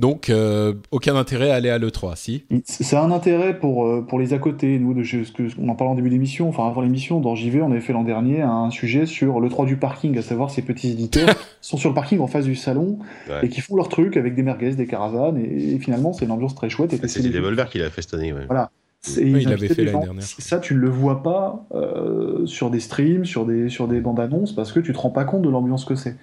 Donc, euh, aucun intérêt à aller à l'E3, si? Ça a un intérêt pour, euh, pour les à côté. Nous, de, ce que, on en parlait en début d'émission, enfin avant l'émission, dans JV, on avait fait l'an dernier un sujet sur le 3 du parking, à savoir ces petits éditeurs qui sont sur le parking en face du salon Ouais. et qui font leur truc avec des merguez, des caravanes, et, et finalement, c'est une ambiance très chouette. Et C'est les- des Devolver qui l'a fait cette année, ouais. c'est- Oui, ils il l'avait invitaient fait des l'année gens. dernière. Ça, tu ne le vois pas euh, sur des streams, sur des, sur des bandes annonces, parce que tu te rends pas compte de l'ambiance que c'est.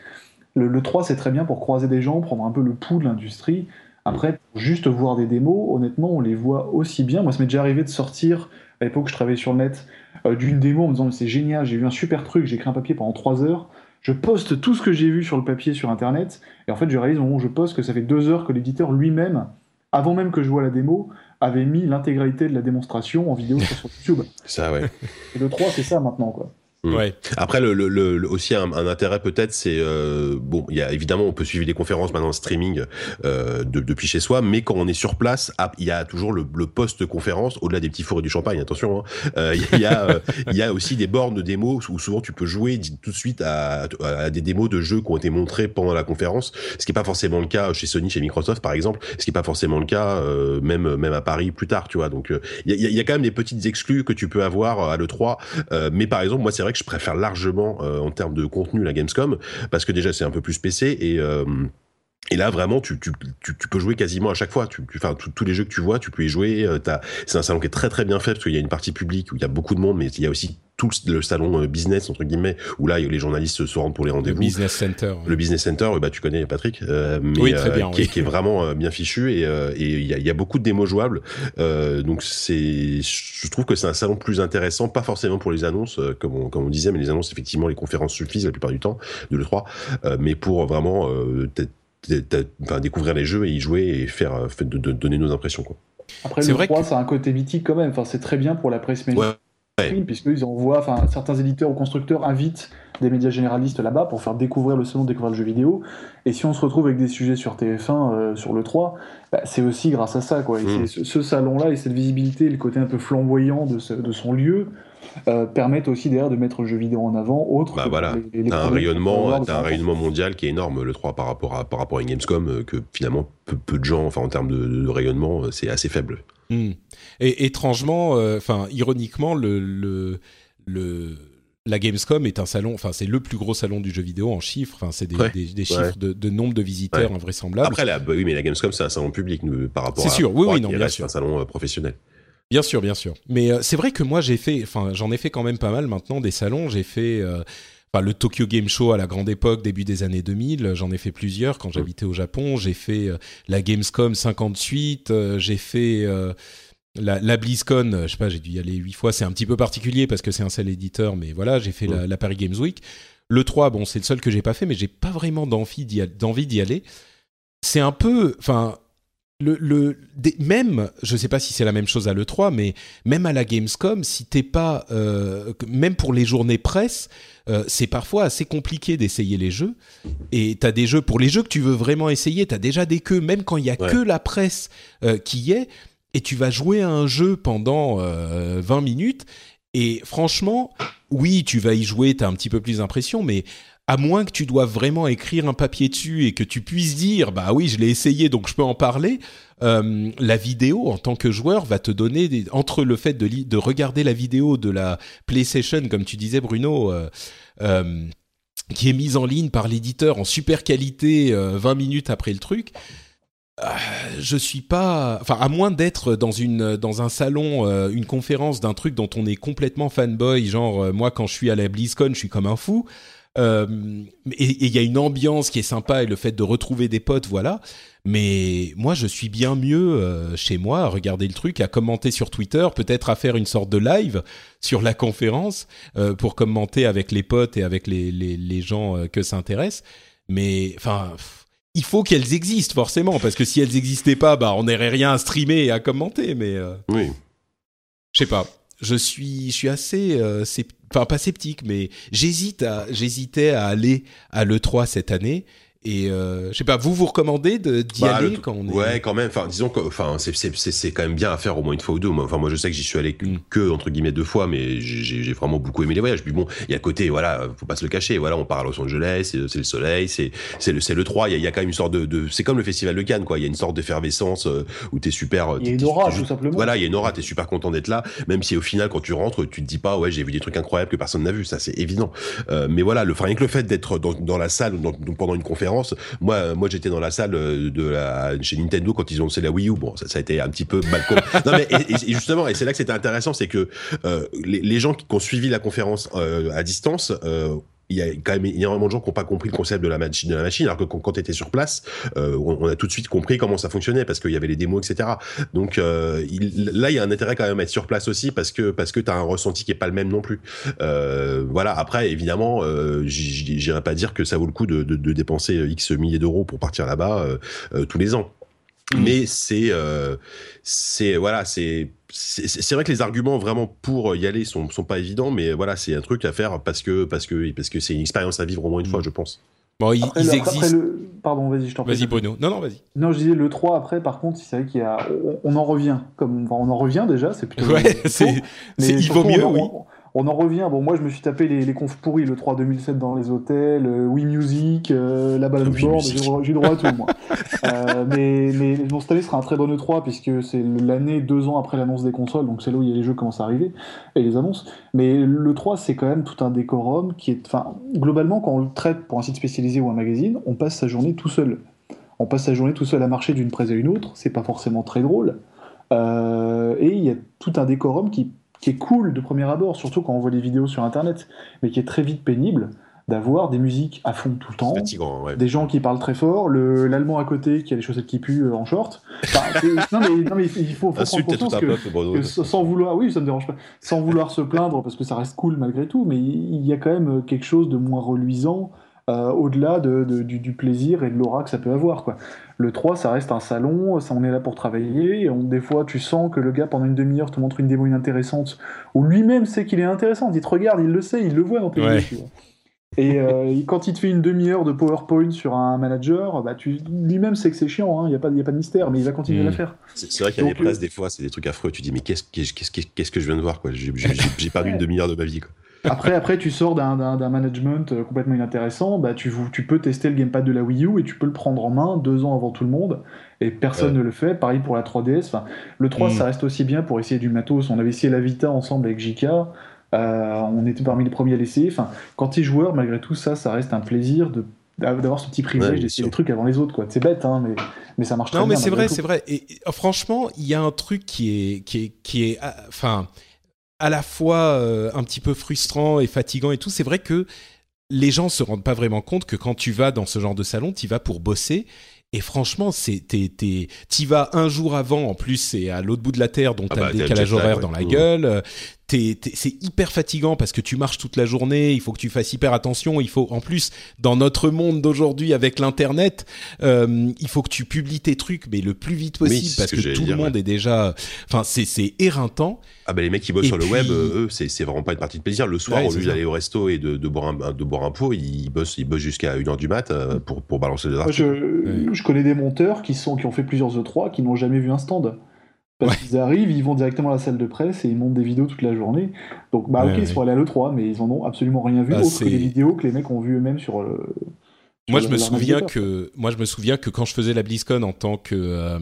Le, le 3, c'est très bien pour croiser des gens, prendre un peu le pouls de l'industrie. Après, pour juste voir des démos, honnêtement, on les voit aussi bien. Moi, ça m'est déjà arrivé de sortir, à l'époque, je travaillais sur le net, euh, d'une démo en me disant Mais c'est génial, j'ai vu un super truc, j'ai écrit un papier pendant 3 heures. Je poste tout ce que j'ai vu sur le papier sur Internet, et en fait, je réalise au moment où je poste que ça fait 2 heures que l'éditeur lui-même, avant même que je vois la démo, avait mis l'intégralité de la démonstration en vidéo sur YouTube. Ça, ouais. Et le 3, c'est ça maintenant, quoi. Mm. Ouais. Après, le, le, le- le- aussi un, un intérêt peut-être, c'est euh, bon, il y a évidemment, on peut suivre les conférences maintenant en streaming euh, de- depuis chez soi, mais quand on est sur place, ah, il y a toujours le, post-conférence, au-delà des petits fours et du champagne, attention. hein, euh, Il y a, il y a aussi des bornes de démos où souvent tu peux jouer tout de suite à, à des démos de jeux qui ont été montrés pendant la conférence, ce qui est pas forcément le cas chez Sony, chez Microsoft par exemple, ce qui est pas forcément le cas même même à Paris plus tard, tu vois. Donc il y, a, y a quand même des petites exclus que tu peux avoir à le 3 euh, mais par exemple, moi, c'est vrai que je préfère largement en termes de contenu la Gamescom parce que déjà c'est un peu plus PC et et là, vraiment, tu, tu, tu, tu, peux jouer quasiment à chaque fois. Tu, enfin, tous les jeux que tu vois, tu peux y jouer. Euh, c'est un salon qui est très très bien fait parce qu'il y a une partie publique où il y a beaucoup de monde, mais il y a aussi tout le salon euh, business entre guillemets où là les journalistes se rendent pour les rendez-vous. Le business center. Le business center, bah tu connais Patrick, euh, mais, oui, très bien, qui, est, vraiment bien fichu et il y, a, y, a, beaucoup de démos jouables. donc c'est, je trouve que c'est un salon plus intéressant, pas forcément pour les annonces comme on, comme on disait, mais les annonces effectivement les conférences suffisent la plupart du temps de le 3, mais pour vraiment découvrir les jeux et y jouer et faire, euh, de, donner nos impressions. Quoi. Après, le 3, ça a un côté mythique quand même. Enfin, c'est très bien pour la presse mainstream, ouais. puisqu'ils envoient, enfin, certains éditeurs ou constructeurs invitent des médias généralistes là-bas pour faire découvrir le salon, découvrir le jeu vidéo. Et si on se retrouve avec des sujets sur TF1, euh, sur le 3, bah, c'est aussi grâce à ça. Quoi. Et mm. ce, salon-là et cette visibilité, le côté un peu flamboyant de, de son lieu, euh, permettent aussi derrière de mettre le jeu vidéo en avant, autre. Bah voilà, t'as un rayonnement, as un rayonnement mondial qui est énorme le 3 par rapport à par rapport à Gamescom euh, que finalement peu, de gens, enfin en termes de, rayonnement, euh, c'est assez faible. Hmm. Et étrangement, enfin ironiquement, le, le, le la Gamescom est un salon, enfin c'est le plus gros salon du jeu vidéo en chiffres, enfin c'est des, des, chiffres de, nombre de visiteurs invraisemblables. Après, la, bah oui, mais la Gamescom c'est un salon public par rapport. C'est sûr, oui, oui, non, bien sûr. C'est un salon professionnel. Bien sûr, bien sûr. Mais euh, c'est vrai que moi j'ai fait, enfin j'en ai fait quand même pas mal maintenant des salons. J'ai fait euh, le Tokyo Game Show à la grande époque, début des années 2000. J'en ai fait plusieurs quand j'habitais au Japon. J'ai fait euh, la Gamescom 58. j'ai fait la, la, BlizzCon. Je sais pas, j'ai dû y aller huit fois. C'est un petit peu particulier parce que c'est un seul éditeur, mais voilà, j'ai fait la, la, Paris Games Week. Le 3, bon, c'est le seul que j'ai pas fait, mais j'ai pas vraiment d'envie d'y aller. C'est un peu, enfin le, le même, je sais pas si c'est la même chose à l'E3, mais même à la Gamescom, si t'es pas, euh, même pour les journées presse, euh, c'est parfois assez compliqué d'essayer les jeux. Et t'as des jeux, pour les jeux que tu veux vraiment essayer, t'as déjà des queues, même quand il y a que la presse euh, qui y est, et tu vas jouer à un jeu pendant 20 minutes. Et franchement, oui, tu vas y jouer, t'as un petit peu plus d'impression, mais à moins que tu doives vraiment écrire un papier dessus et que tu puisses dire bah oui je l'ai essayé donc je peux en parler euh, la vidéo en tant que joueur va te donner entre le fait de, de regarder la vidéo de la PlayStation comme tu disais Bruno euh, euh, qui est mise en ligne par l'éditeur en super qualité 20 minutes après le truc je suis pas, enfin à moins d'être dans une dans un salon, une conférence d'un truc dont on est complètement fanboy, genre moi quand je suis à la BlizzCon, je suis comme un fou. Euh, et il y a une ambiance qui est sympa et le fait de retrouver des potes, voilà. Mais moi, je suis bien mieux euh, chez moi à regarder le truc, à commenter sur Twitter, peut-être à faire une sorte de live sur la conférence euh, pour commenter avec les potes et avec les, les, les gens que ça intéresse. Mais enfin, il faut qu'elles existent forcément, parce que si elles n'existaient pas, bah, on n'aurait rien à streamer et à commenter. Mais oui, je sais pas je suis, je suis assez, euh, enfin pas sceptique, mais j'hésite à, j'hésitais à aller à l'E3 cette année et euh, je sais pas, vous vous recommandez d'y bah, aller quand on est Ouais, quand même. Enfin, disons que, enfin, c'est c'est quand même bien à faire au moins une fois ou deux. Enfin, moi, je sais que j'y suis allé mm. que entre guillemets deux fois, mais j'ai vraiment beaucoup aimé les voyages. Puis bon, il y a côté, voilà, faut pas se le cacher. Voilà, on part à Los Angeles, c'est le soleil, c'est c'est le c'est le 3. Il y a, y a, quand même une sorte de, de c'est comme le festival de Cannes, quoi. Il y a une sorte d'effervescence euh, où t'es super. Il y a une aura, tout simplement. Voilà, il y a une aura. T'es super content d'être là, même si au final, quand tu rentres, tu te dis pas, ouais, j'ai vu des trucs incroyables que personne n'a vu. Ça, c'est évident. Euh, mais voilà, le, rien que le fait d'être dans, dans la salle pendant une conférence, moi euh, moi j'étais dans la salle euh, de la, chez Nintendo quand ils ont lancé la Wii U. Bon, ça, a été un petit peu mal. non mais et, justement, et c'est là que c'était intéressant, c'est que euh, les, gens qui, ont suivi la conférence à distance il y a quand même énormément de gens qui n'ont pas compris le concept de la machine, de la machine alors que quand, tu étais sur place, on, a tout de suite compris comment ça fonctionnait parce qu'il y avait les démos, etc. Donc là, il y a un intérêt quand même à être sur place aussi parce que parce que t'as un ressenti qui est pas le même non plus. voilà. Après, évidemment, euh, j'irai pas dire que ça vaut le coup de, de, de dépenser X milliers d'euros pour partir là-bas tous les ans. Mmh. Mais c'est c'est voilà c'est c'est vrai que les arguments vraiment pour y aller sont, sont pas évidents, mais voilà, c'est un truc à faire parce que parce que parce que c'est une expérience à vivre au moins une fois, je pense. Bon, ils, existent. le... Pardon, vas-y, je t'en prie. Vas-y, Bruno. Non, non, vas-y. Non, je disais le 3 après, par contre, c'est vrai qu'il y a. On, en revient. Comme... on en revient déjà, c'est plutôt. Ouais, c'est. Il vaut mieux, oui. on en revient. Bon, moi, je me suis tapé les, les confs pourris, le 3 2007 dans les hôtels, euh, Wii Music, euh, la balance Wii board, j'ai droit à tout, moi. Euh, mais, mais bon, cette année sera un très bon E3 puisque c'est l'année deux ans après l'annonce des consoles, donc c'est là où il y a les jeux qui commencent à arriver et les annonces. Mais le 3, c'est quand même tout un décorum qui est, enfin, globalement, quand on le traite pour un site spécialisé ou un magazine, on passe sa journée tout seul. On passe sa journée tout seul à marcher d'une presse à une autre. C'est pas forcément très drôle. Euh, et il y a tout un décorum qui, qui est cool de premier abord, surtout quand on voit les vidéos sur Internet, mais qui est très vite pénible d'avoir des musiques à fond tout le temps, Fatigant, ouais. des gens qui parlent très fort, le- l'allemand à côté qui a les chaussettes qui puent euh, en short. Enfin, non, mais, non, mais il faut, faut prendre conscience un que, peuple, Bruno. que sans vouloir, oui, ça me dérange pas, sans vouloir se plaindre parce que ça reste cool malgré tout, mais il y a quand même quelque chose de moins reluisant euh, au-delà de, de- du, du plaisir et de l'aura que ça peut avoir. Quoi. Le 3, ça reste un salon, ça, on est là pour travailler, et on- des fois tu sens que le gars pendant une demi-heure te montre une démo inintéressante, ou lui-même sait qu'il est intéressant, il te regarde, il le sait, il le voit dans tes Ouais. Et euh, quand il te fait une demi-heure de PowerPoint sur un manager, bah, tu, lui-même sait que c'est chiant, il n'y a, pas- y a pas de mystère, mais il va continuer Mm. à la faire. C'est vrai qu'il y a Donc, des presses, euh, des fois, c'est des trucs affreux. Tu dis, mais qu'est-ce que je viens de voir quoi? J'ai perdu une demi-heure de ma vie. Quoi. Après, après, tu sors d'un- management euh, complètement inintéressant, bah, tu, tu peux tester le gamepad de la Wii U et tu peux le prendre en main deux ans avant tout le monde, et personne Ouais. ne le fait. Pareil pour la 3DS. Enfin, le 3, Mm. ça reste aussi bien pour essayer du matos. On avait essayé la Vita ensemble avec JK. euh, on était parmi les premiers à l'essayer. Enfin, quand tu es joueur, malgré tout ça, ça reste un plaisir de d'avoir ce petit privilège bien d'essayer des trucs avant les autres. quoi. C'est bête, hein, mais, mais ça marche très Non, mais bien. c'est vrai, c'est vrai. Et, et, franchement, il y a un truc qui est, qui est, qui est, ah, à la fois euh, un petit peu frustrant et fatigant et tout. C'est vrai que les gens se rendent pas vraiment compte que quand tu vas dans ce genre de salon, tu vas pour bosser. Et franchement, t'y vas un jour avant. En plus, c'est à l'autre bout de la terre, donc Ah t'as bah, le décalage horaire dans la Mmh. gueule. C'est hyper fatigant parce que tu marches toute la journée. Il faut que tu fasses hyper attention. Il faut, en plus, dans notre monde d'aujourd'hui avec l'internet, euh, il faut que tu publies tes trucs, mais le plus vite possible parce que tout dire, le monde ouais. est déjà. Enfin, c'est c'est éreintant. Ah bah les mecs qui bossent Et sur le web, eux, c'est c'est vraiment pas une partie de plaisir. Le soir, Ouais, au lieu d'aller au resto et de, de boire un de boire un pot, ils bossent ils bossent jusqu'à 1h du mat euh, pour pour balancer des articles. je, je connais des monteurs qui, sont, qui ont fait plusieurs E3 qui n'ont jamais vu un stand. Parce qu'ils arrivent, ils vont directement à la salle de presse et ils montent des vidéos toute la journée. Donc, bah, Ouais, ok, ouais. ils sont allés à l'E3, mais ils en ont absolument rien vu, Ah, autre que les vidéos que les mecs ont vues eux-mêmes sur le. Moi, sur je me souviens que moi, je me souviens que quand je faisais la BlizzCon en tant que euh,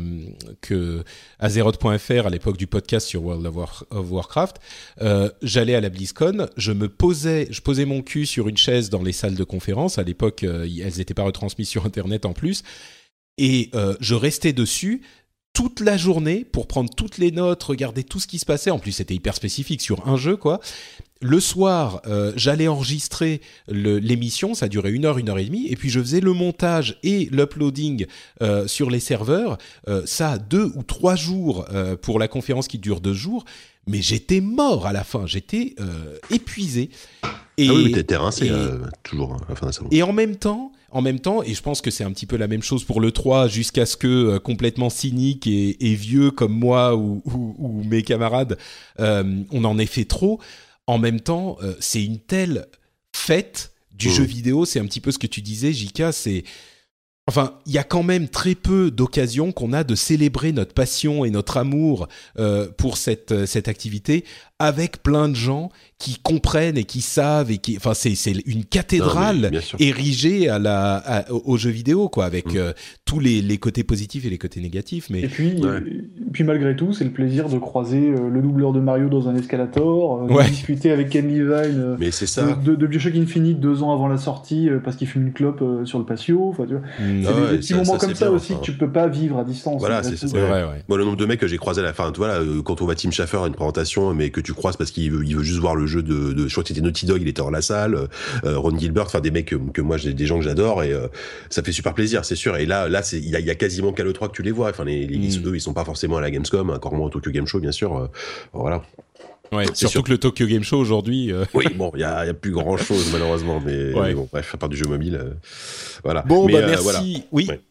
que Azeroth.fr à l'époque du podcast sur World of, War- of Warcraft, euh, j'allais à la BlizzCon, je me posais, je posais mon cul sur une chaise dans les salles de conférence. À l'époque, euh, elles n'étaient pas retransmises sur Internet en plus, et euh, je restais dessus toute la journée pour prendre toutes les notes, regarder tout ce qui se passait. En plus, c'était hyper spécifique sur un jeu, quoi. Le soir, euh, j'allais enregistrer l'émission, ça durait une heure, une heure et demie, et puis je faisais le montage et l'uploading euh, sur les serveurs. Euh, ça, deux ou trois jours pour la conférence qui dure deux jours, mais j'étais mort à la fin, j'étais épuisé. Et, ah oui, mais t'es rincé toujours hein, à la fin d'un salon. et en même temps, en même temps, et je pense que c'est un petit peu la même chose pour le 3, jusqu'à ce que euh, complètement cynique et, et vieux comme moi ou, ou- ou mes camarades, euh, on en ait fait trop. En même temps, euh, c'est une telle fête du Mmh. jeu vidéo. C'est un petit peu ce que tu disais, Jika. C'est Enfin, il y a quand même très peu d'occasions qu'on a de célébrer notre passion et notre amour pour cette cette activité avec plein de gens qui comprennent et qui savent et qui, enfin, c'est c'est une cathédrale Non, érigée à la à- au au jeu vidéo quoi, avec Mm. euh, tous les, les côtés positifs et les côtés négatifs. Mais Et puis, Ouais. euh, et puis malgré tout, c'est le plaisir de croiser euh, le doubleur de Mario dans un escalator, Ouais. de discuter avec Ken Levine Mais c'est ça. de, de, de Bioshock Infinite deux ans avant la sortie parce qu'il fume une clope sur le patio. Enfin, tu vois. Mm, C'est Ah des, ouais, des petits ça- moments ça, comme ça bien, aussi enfin. que tu peux pas vivre à distance. Voilà, malgré c'est- vrai, ouais. Moi, le nombre de mecs que j'ai croisés à la fin, tu vois, là, quand on voit Tim Schafer à une présentation, mais que tu croises parce qu'il veut, il veut juste voir le jeu de, de je crois que c'était Naughty Dog, il était dans la salle, euh, Ron Gilbert, enfin des mecs que, que moi, j'ai des gens que j'adore et euh, ça fait super plaisir, c'est sûr. Et là, là, c'est, il y a, il y a quasiment qu'à l'E3 que tu les vois. Enfin, les, les, Mm. eux, ils sont pas forcément à la Gamescom, encore moins au Tokyo Game Show, bien sûr. euh, voilà. Ouais, C'est surtout sûr. que le Tokyo Game Show aujourd'hui. euh, Oui, bon, il y a, il y a plus grand chose malheureusement, mais, Ouais. mais bon, bref, à part du jeu mobile, euh, voilà. Bon, Mais, bah euh, merci. voilà. Oui. Ouais.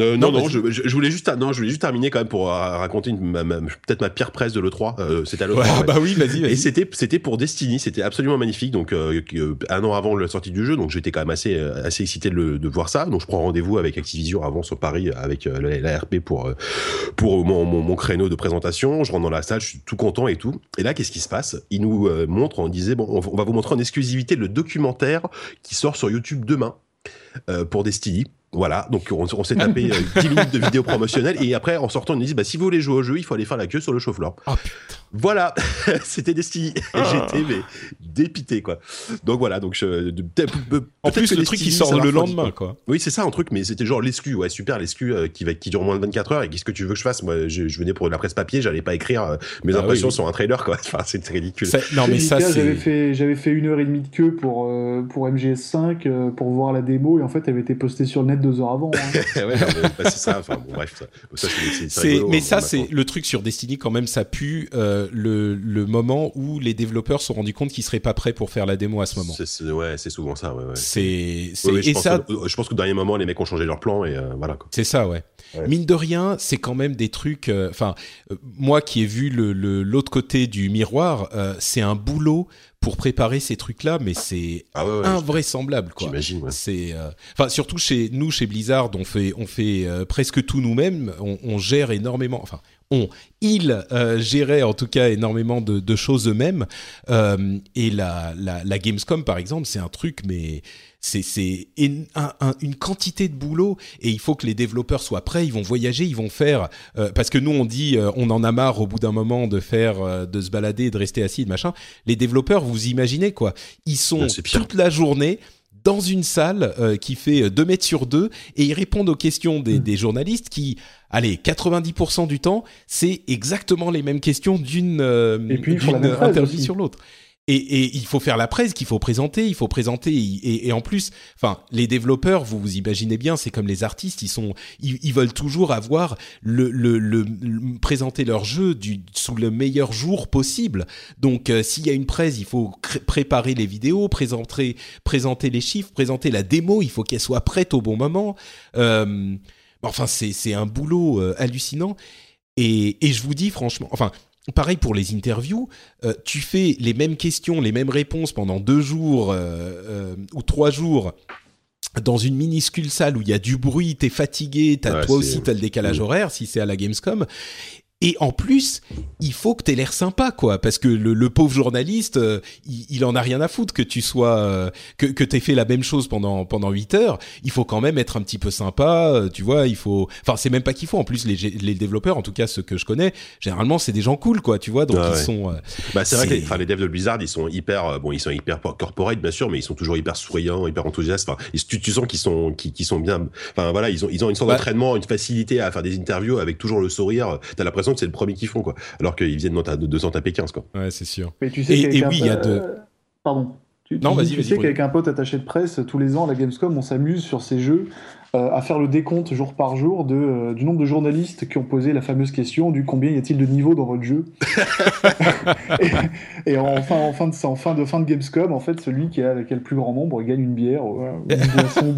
Euh, Non, non, je, voulais juste, non, je voulais juste terminer quand même pour euh, raconter peut-être ma pire presse de l'E3. Euh, c'était à l'E3. Ouais, ouais. bah oui, vas-y, Et vas-y. c'était c'était pour Destiny, c'était absolument magnifique. Donc euh, euh, un an avant la sortie du jeu, donc j'étais quand même assez euh, assez excité de, le, de voir ça. Donc je prends rendez-vous avec Activision avant sur Paris avec euh, la, la RP pour pour mon, mon, mon créneau de présentation. Je rentre dans la salle, je suis tout content et tout. Et là, qu'est-ce qui se passe? Il nous euh, montre, on disait bon, on, on va vous montrer en exclusivité le documentaire qui sort sur YouTube demain euh, pour Destiny. Voilà, donc on, on s'est tapé euh, 10 minutes de vidéo promotionnelle et après en sortant on nous dit bah si vous voulez jouer au jeu il faut aller faire la queue sur le chauffe-flore. Oh, putain. Voilà, c'était Destiny. Ah. J'étais mais dépité quoi. Donc voilà, donc je, de- En plus, que le truc Destiny, qui ça sort le lendemain, quoi. quoi. Oui, c'est ça un truc, mais c'était genre l'escu, ouais super l'escu euh, qui va qui dure moins de 24 heures et qu'est-ce que tu veux que je fasse? Moi, je, je venais pour la presse papier, j'allais pas écrire euh, mes Ah impressions oui, oui. sur un trailer quoi. Enfin, c'est ridicule. Ça- non, mais ça, J'avais c'est. fait, j'avais fait une heure et demie de queue pour, euh, pour MGS5 euh, pour voir la démo et en fait elle avait été postée sur le net deux heures avant. hein. ouais, mais, c'est ça. Enfin bon, bref, ça, ça, c'est- mais hein, ça, maintenant. c'est le truc sur Destiny quand même. Ça pue euh, le, le moment où les développeurs se sont rendus compte qu'ils seraient pas prêts pour faire la démo à ce moment. C'est- c'est- ouais, c'est souvent ça. Ouais, ouais. C'est, c'est Ouais, ouais, je, et pense ça, que, je pense qu'au dernier moment, les mecs ont changé leur plan et euh, voilà. Quoi. c'est ça, ouais. Ouais. Mine de rien, c'est quand même des trucs. euh, Enfin, euh, moi qui ai vu le, le- l'autre côté du miroir, euh, c'est un boulot pour préparer ces trucs-là, mais c'est Ah ouais, ouais, invraisemblable, quoi. J'imagine. C'est, enfin, surtout chez nous, chez Blizzard, on fait, on fait presque tout nous-mêmes. On, on gère énormément. Enfin, ils euh, géraient en tout cas énormément de, de choses eux-mêmes. Euh, et la, la, la Gamescom, par exemple, c'est un truc, mais c'est, une, un- un- une quantité de boulot. Et il faut que les développeurs soient prêts. Ils vont voyager, ils vont faire. euh, parce que nous, on dit, euh, on en a marre au bout d'un moment de faire, euh, de se balader, de rester assis, de machin. Les développeurs, vous imaginez quoi Ils sont pire. toute la journée dans une salle qui fait 2 mètres sur 2 et ils répondent aux questions des, Mm. des journalistes qui, allez, 90% du temps, c'est exactement les mêmes questions d'une euh, interview sur l'autre. Et, et il faut faire la presse qu'il faut présenter, il faut présenter et, et en plus, enfin, les développeurs, vous vous imaginez bien, c'est comme les artistes, ils sont, ils, ils veulent toujours avoir le, le, le- le- présenter leur jeu du, sous le meilleur jour possible. Donc, euh, s'il y a une presse, il faut préparer les vidéos, présenter, présenter les chiffres, présenter la démo, il faut qu'elle soit prête au bon moment. Euh, enfin, c'est un boulot euh, hallucinant. Et, et je vous dis franchement, enfin, pareil pour les interviews, euh, tu fais les mêmes questions, les mêmes réponses pendant deux jours euh, euh, ou trois jours dans une minuscule salle où il y a du bruit, t'es fatigué, Ouais, toi aussi t'as le décalage Mm. horaire si c'est à la Gamescom. Et en plus, il faut que t'aies l'air sympa, quoi, parce que le, le pauvre journaliste, euh, il, il en a rien à foutre que tu sois, euh, que, que t'aies fait la même chose pendant pendant huit heures. Il faut quand même être un petit peu sympa, euh, tu vois. Il faut, enfin, c'est même pas qu'il faut. En plus, les, les développeurs, en tout cas ceux que je connais, généralement c'est des gens cool, quoi, tu vois. Donc Ah ils ouais. sont, Bah, c'est vrai que les, les devs de Blizzard, ils sont hyper, bon, ils sont hyper corporate, bien sûr, mais ils sont toujours hyper souriants, hyper enthousiastes. Enfin, tu, tu sens qu'ils sont, qu'ils sont bien. Enfin, voilà, ils ont, ils ont une sorte Bah- d'entraînement, une facilité à faire des interviews avec toujours le sourire. T'as l'impression que c'est le premier qu'ils font, quoi. Alors qu'ils viennent dans ta, de, de s'en taper 15, quoi. ouais, c'est sûr. Mais tu sais Et- oui, il y a de- euh, Pardon. Tu, Non, vas-y, tu sais qu'avec un pote attaché de presse, tous les ans à la Gamescom, on s'amuse sur ces jeux euh, à faire le décompte jour par jour de, euh, du nombre de journalistes qui ont posé la fameuse question du combien y a-t-il de niveaux dans votre jeu et, et en, fin, en, fin de, en fin de fin de Gamescom, en fait, celui qui a, qui a le plus grand nombre gagne une bière, voilà, ou une boisson.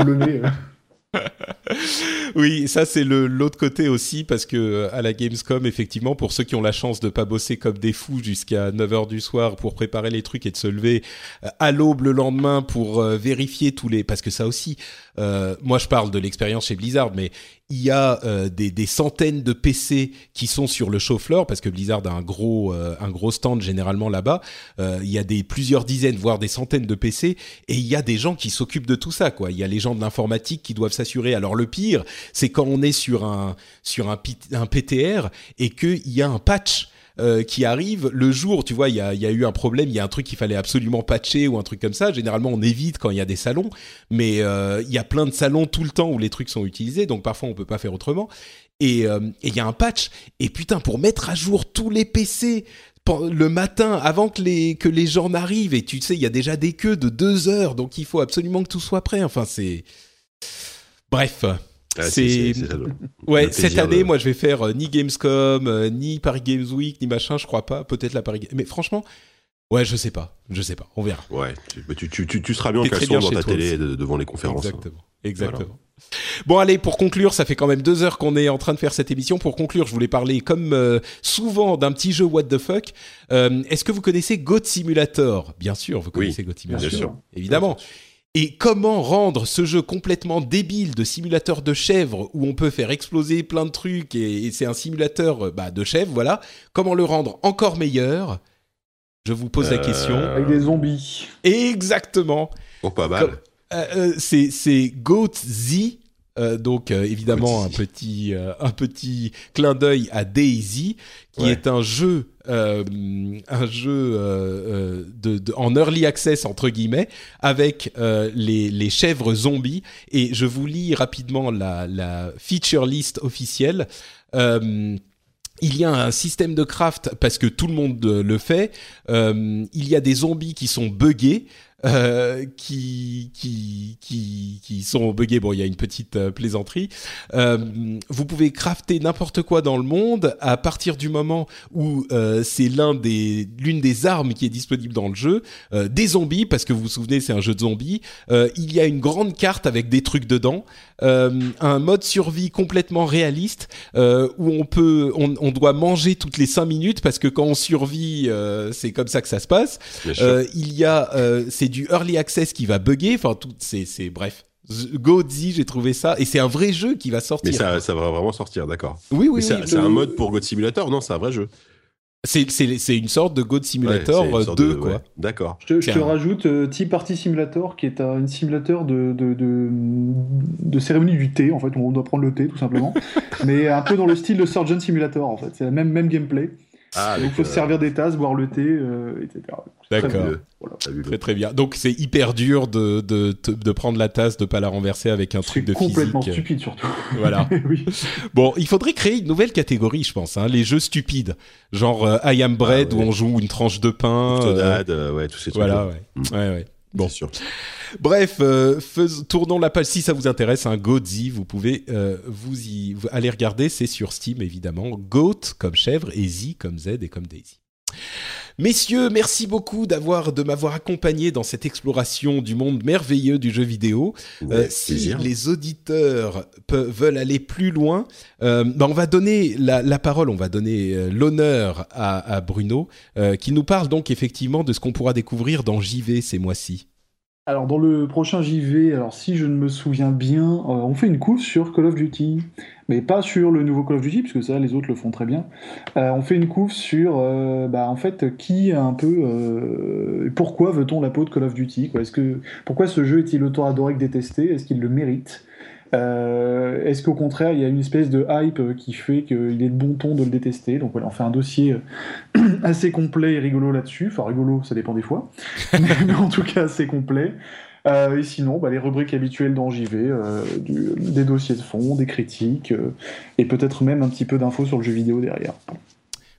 Oui, ça c'est le l'autre côté aussi parce que euh, à la Gamescom effectivement pour ceux qui ont la chance de pas bosser comme des fous jusqu'à 9h du soir pour préparer les trucs et de se lever euh, à l'aube le lendemain pour euh, vérifier tous les parce que ça aussi euh, moi je parle de l'expérience chez Blizzard mais il y a euh, des, des centaines de PC qui sont sur le show floor parce que Blizzard a un gros euh, un gros stand généralement là-bas. Euh, il y a des plusieurs dizaines voire des centaines de PC et il y a des gens qui s'occupent de tout ça quoi. Il y a les gens de l'informatique qui doivent s'assurer. Alors le pire c'est quand on est sur un sur un, PTR et qu'il y a un patch euh, qui arrive le jour, tu vois, il y a, eu un problème, il y a un truc qu'il fallait absolument patcher ou un truc comme ça. Généralement, on évite quand il y a des salons, mais euh, il y a plein de salons tout le temps où les trucs sont utilisés, donc parfois on peut pas faire autrement. Et euh, il y a un patch, et putain, pour mettre à jour tous les PC le matin avant que les que les gens n'arrivent, et tu sais, il y a déjà des queues de deux heures, donc il faut absolument que tout soit prêt. Enfin, c'est bref. Ah, C'est- Ouais, cette année, de- moi, je vais faire euh, ni Gamescom, euh, ni Paris Games Week, ni machin, je crois pas. Peut-être la Paris. Mais franchement, Ouais, je sais pas, je sais pas, on verra. Ouais, tu, tu, tu, tu seras bien en caleçon dans ta toi télé de- devant les conférences. Exactement. Exactement. Bon allez, pour conclure, ça fait quand même deux heures qu'on est en train de faire cette émission. Pour conclure, je voulais parler comme euh, souvent d'un petit jeu What the fuck. Est-ce que vous connaissez Goat Simulator? Bien sûr, vous connaissez Goat Simulator. bien sûr. Évidemment. Et comment rendre ce jeu complètement débile de simulateur de chèvre où on peut faire exploser plein de trucs et, et c'est un simulateur euh, bah, de chèvre, voilà. Comment le rendre encore meilleur? Je vous pose la Euh, question. Avec des zombies. Exactement. Oh, pas mal. Euh, euh, c'est c'est Goat Z. euh, donc euh, évidemment Goat un Z. petit euh, un petit clin d'œil à Daisy qui Ouais. est un jeu euh, un jeu euh, euh, de, de- en early access entre guillemets avec euh, les, les chèvres zombies et je vous lis rapidement la, la feature list officielle Euh, il y a un système de craft parce que tout le monde euh, le fait. Euh, il y a des zombies qui sont buggés, euh, qui qui qui qui sont buggés. Bon, il y a une petite euh, plaisanterie. Euh, vous pouvez crafter n'importe quoi dans le monde à partir du moment où c'est l'un des l'une des armes qui est disponible dans le jeu. Des zombies, parce que vous vous souvenez, c'est un jeu de zombies. Il y a une grande carte avec des trucs dedans. Un mode survie complètement réaliste où on peut, on, on doit manger toutes les cinq minutes parce que quand on survit, c'est comme ça que ça se passe. Il y a, c'est du early access qui va bugger. Enfin, tout, c'est, c'est bref. Z- Godzi, j'ai trouvé ça et c'est un vrai jeu qui va sortir. Mais ça, ça va vraiment sortir, d'accord. oui, oui, Mais c'est oui, c'est le- un mode pour God Simulator Non, c'est un vrai jeu. C'est, c'est, c'est une sorte de God Simulator Ouais, c'est une euh, sorte 2 de- quoi. ouais, D'accord. Je te, je te Tiens. rajoute euh, Tea Party Simulator, qui est un simulateur de, de, de, de cérémonie du thé, en fait, où on doit prendre le thé, tout simplement. Mais un peu dans le style de Surgeon Simulator, en fait. C'est le même, même gameplay. Ah, Donc, il faut se servir des tasses, boire le thé, euh, etc. D'accord. Voilà. Très très bien. Donc c'est hyper dur de, de, prendre la tasse, de pas la renverser avec un truc de complètement physique. stupide, surtout. Voilà. oui. Bon, il faudrait créer une nouvelle catégorie, je pense. Hein, les jeux stupides, genre euh, I Am Bread Ah ouais. où on joue une tranche de pain. euh, Octodad, euh, ouais, tous ces trucs. voilà, ouais. Mm. ouais, ouais. Bon. Sûr. Bref, euh, tournons la page. Si ça vous intéresse, un Goatzy, vous pouvez euh, vous y aller regarder. C'est sur Steam évidemment. Goat comme chèvre et Z comme Z et comme Daisy. Messieurs, merci beaucoup d'avoir de m'avoir accompagné dans cette exploration du monde merveilleux du jeu vidéo. Euh, si plaisir. les auditeurs veulent aller plus loin, euh, bah, on va donner la, la parole, on va donner euh, l'honneur à, à Bruno, euh, qui nous parle donc effectivement de ce qu'on pourra découvrir dans JV ces mois-ci. Alors, dans le prochain JV, alors si je ne me souviens bien, euh, on fait une course sur Call of Duty. Mais pas sur le nouveau Call of Duty, puisque ça, les autres le font très bien. Euh, on fait une course sur, euh, bah, en fait, qui a un peu. euh, pourquoi veut-on la peau de Call of Duty Est-ce que, Pourquoi ce jeu est-il autant adoré que détesté? Est-ce qu'il le mérite? Est-ce qu'au contraire, il y a une espèce de hype qui fait qu'il est de bon ton de le détester? Donc voilà, on fait un dossier assez complet et rigolo là-dessus. Enfin, rigolo, ça dépend des fois. mais en tout cas, assez complet. Euh, et sinon, bah, les rubriques habituelles dans JV, euh, du- des dossiers de fond, des critiques, euh, et peut-être même un petit peu d'infos sur le jeu vidéo derrière.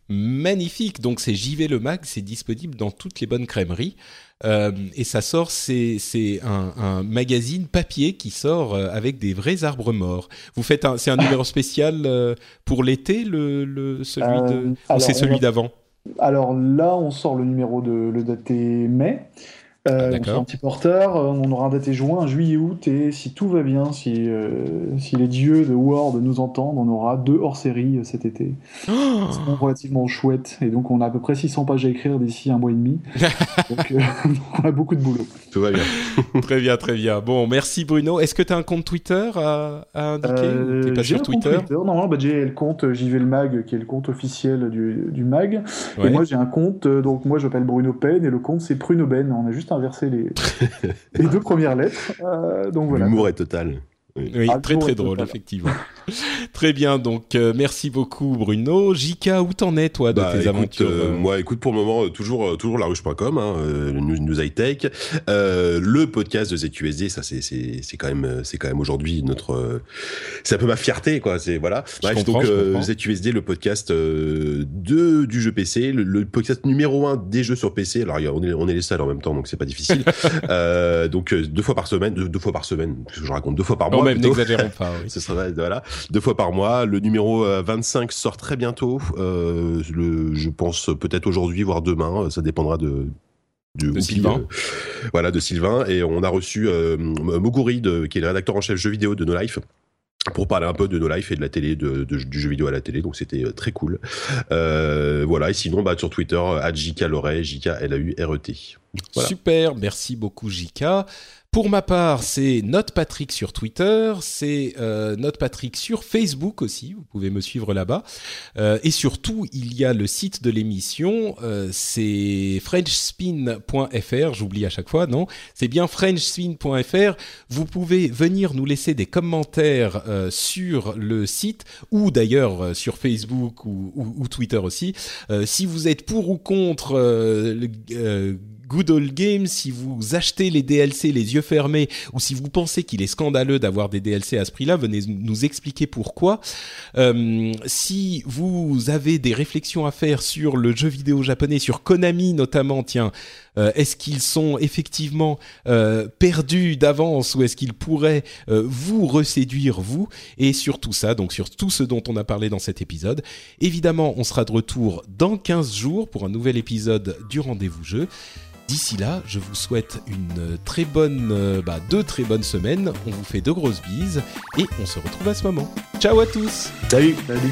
Magnifique, donc c'est JV le mag, c'est disponible dans toutes les bonnes crèmeries. Euh, et ça sort, c'est un, un magazine papier qui sort avec des vrais arbres morts. Vous faites un, c'est un numéro spécial pour l'été, le, le celui Euh, de, c'est celui va- d'avant? Alors là, on sort le numéro de le daté mai. Ah, Euh, on sort un petit peu en retard. Euh, On aura un daté juin, un juillet, août, et si tout va bien, si, euh, si les dieux de Word nous entendent, on aura deux hors-série euh, cet été. Oh seront relativement chouettes. Et donc, on a à peu près 600 pages à écrire d'ici un mois et demi. donc, euh, on a beaucoup de boulot. Tout va bien. très bien, très bien. Bon, merci Bruno. Est-ce que tu as un compte Twitter à, à indiquer T'es pas j'ai sur un compte Twitter? Non, non, bah, j'ai le compte JV le Mag, qui est le compte officiel du, du Mag. Ouais. Et moi, j'ai un compte, donc moi, je m'appelle Bruno Pen, et le compte, c'est Pruno Ben. On a juste inversé les, les deux premières lettres. Euh, donc voilà. L'humour est total. Oui, très très drôle, effectivement. très bien, donc euh, merci beaucoup Bruno. Jika, où t'en es toi de Bah, tes écoute, aventures euh, euh, moi, écoute, pour le moment, toujours, toujours laruche.com, hein, news, news high tech, euh, le podcast de ZQSD, ça c'est, c'est, c'est quand même, c'est quand même aujourd'hui notre, c'est un peu ma fierté, quoi. C'est voilà. Bref, donc euh. ZQSD, le podcast euh, de du jeu PC, le, le podcast numéro un des jeux sur PC. Alors, on est, on est les seuls en même temps, donc c'est pas difficile. euh, donc deux fois par semaine, deux, deux fois par semaine, qu'est-ce que je raconte, deux fois par mois. Même, n'exagérons pas. Oui. Ce sera voilà deux fois par mois. Le numéro 25 sort très bientôt. le, je pense peut-être aujourd'hui, voire demain. Ça dépendra de de, Sylvain. voilà, de Sylvain. Et on a reçu euh, Moguri, de, qui est le rédacteur en chef jeux vidéo de No Life pour parler un peu de No Life et de la télé, de, du jeu vidéo à la télé, donc c'était euh, très cool. Euh, voilà, et sinon, bah, sur Twitter, à JK Loret, JK L-A-U-R-E-T. Super, merci beaucoup JK. Pour ma part, c'est Note Patrick sur Twitter, c'est euh, Note Patrick sur Facebook aussi, vous pouvez me suivre là-bas. Euh, et surtout, il y a le site de l'émission, euh, c'est frenchspin.fr, j'oublie à chaque fois, non? C'est bien frenchspin.fr. Vous pouvez venir nous laisser des commentaires euh, sur le site ou d'ailleurs sur Facebook ou, ou, Twitter aussi. Si vous êtes pour ou contre le Good Old Games, si vous achetez les DLC les yeux fermés, ou si vous pensez qu'il est scandaleux d'avoir des DLC à ce prix-là, venez nous expliquer pourquoi. Euh, si vous avez des réflexions à faire sur le jeu vidéo japonais, sur Konami notamment, tiens, euh, est-ce qu'ils sont effectivement euh, perdus d'avance ou est-ce qu'ils pourraient euh, vous reséduire vous? Et sur tout ça, donc sur tout ce dont on a parlé dans cet épisode. Évidemment, on sera de retour dans 15 jours pour un nouvel épisode du rendez-vous jeu. D'ici là, je vous souhaite une très bonne, bah, deux très bonnes semaines. On vous fait de grosses bises et on se retrouve à ce moment. Ciao à tous. Salut. Salut.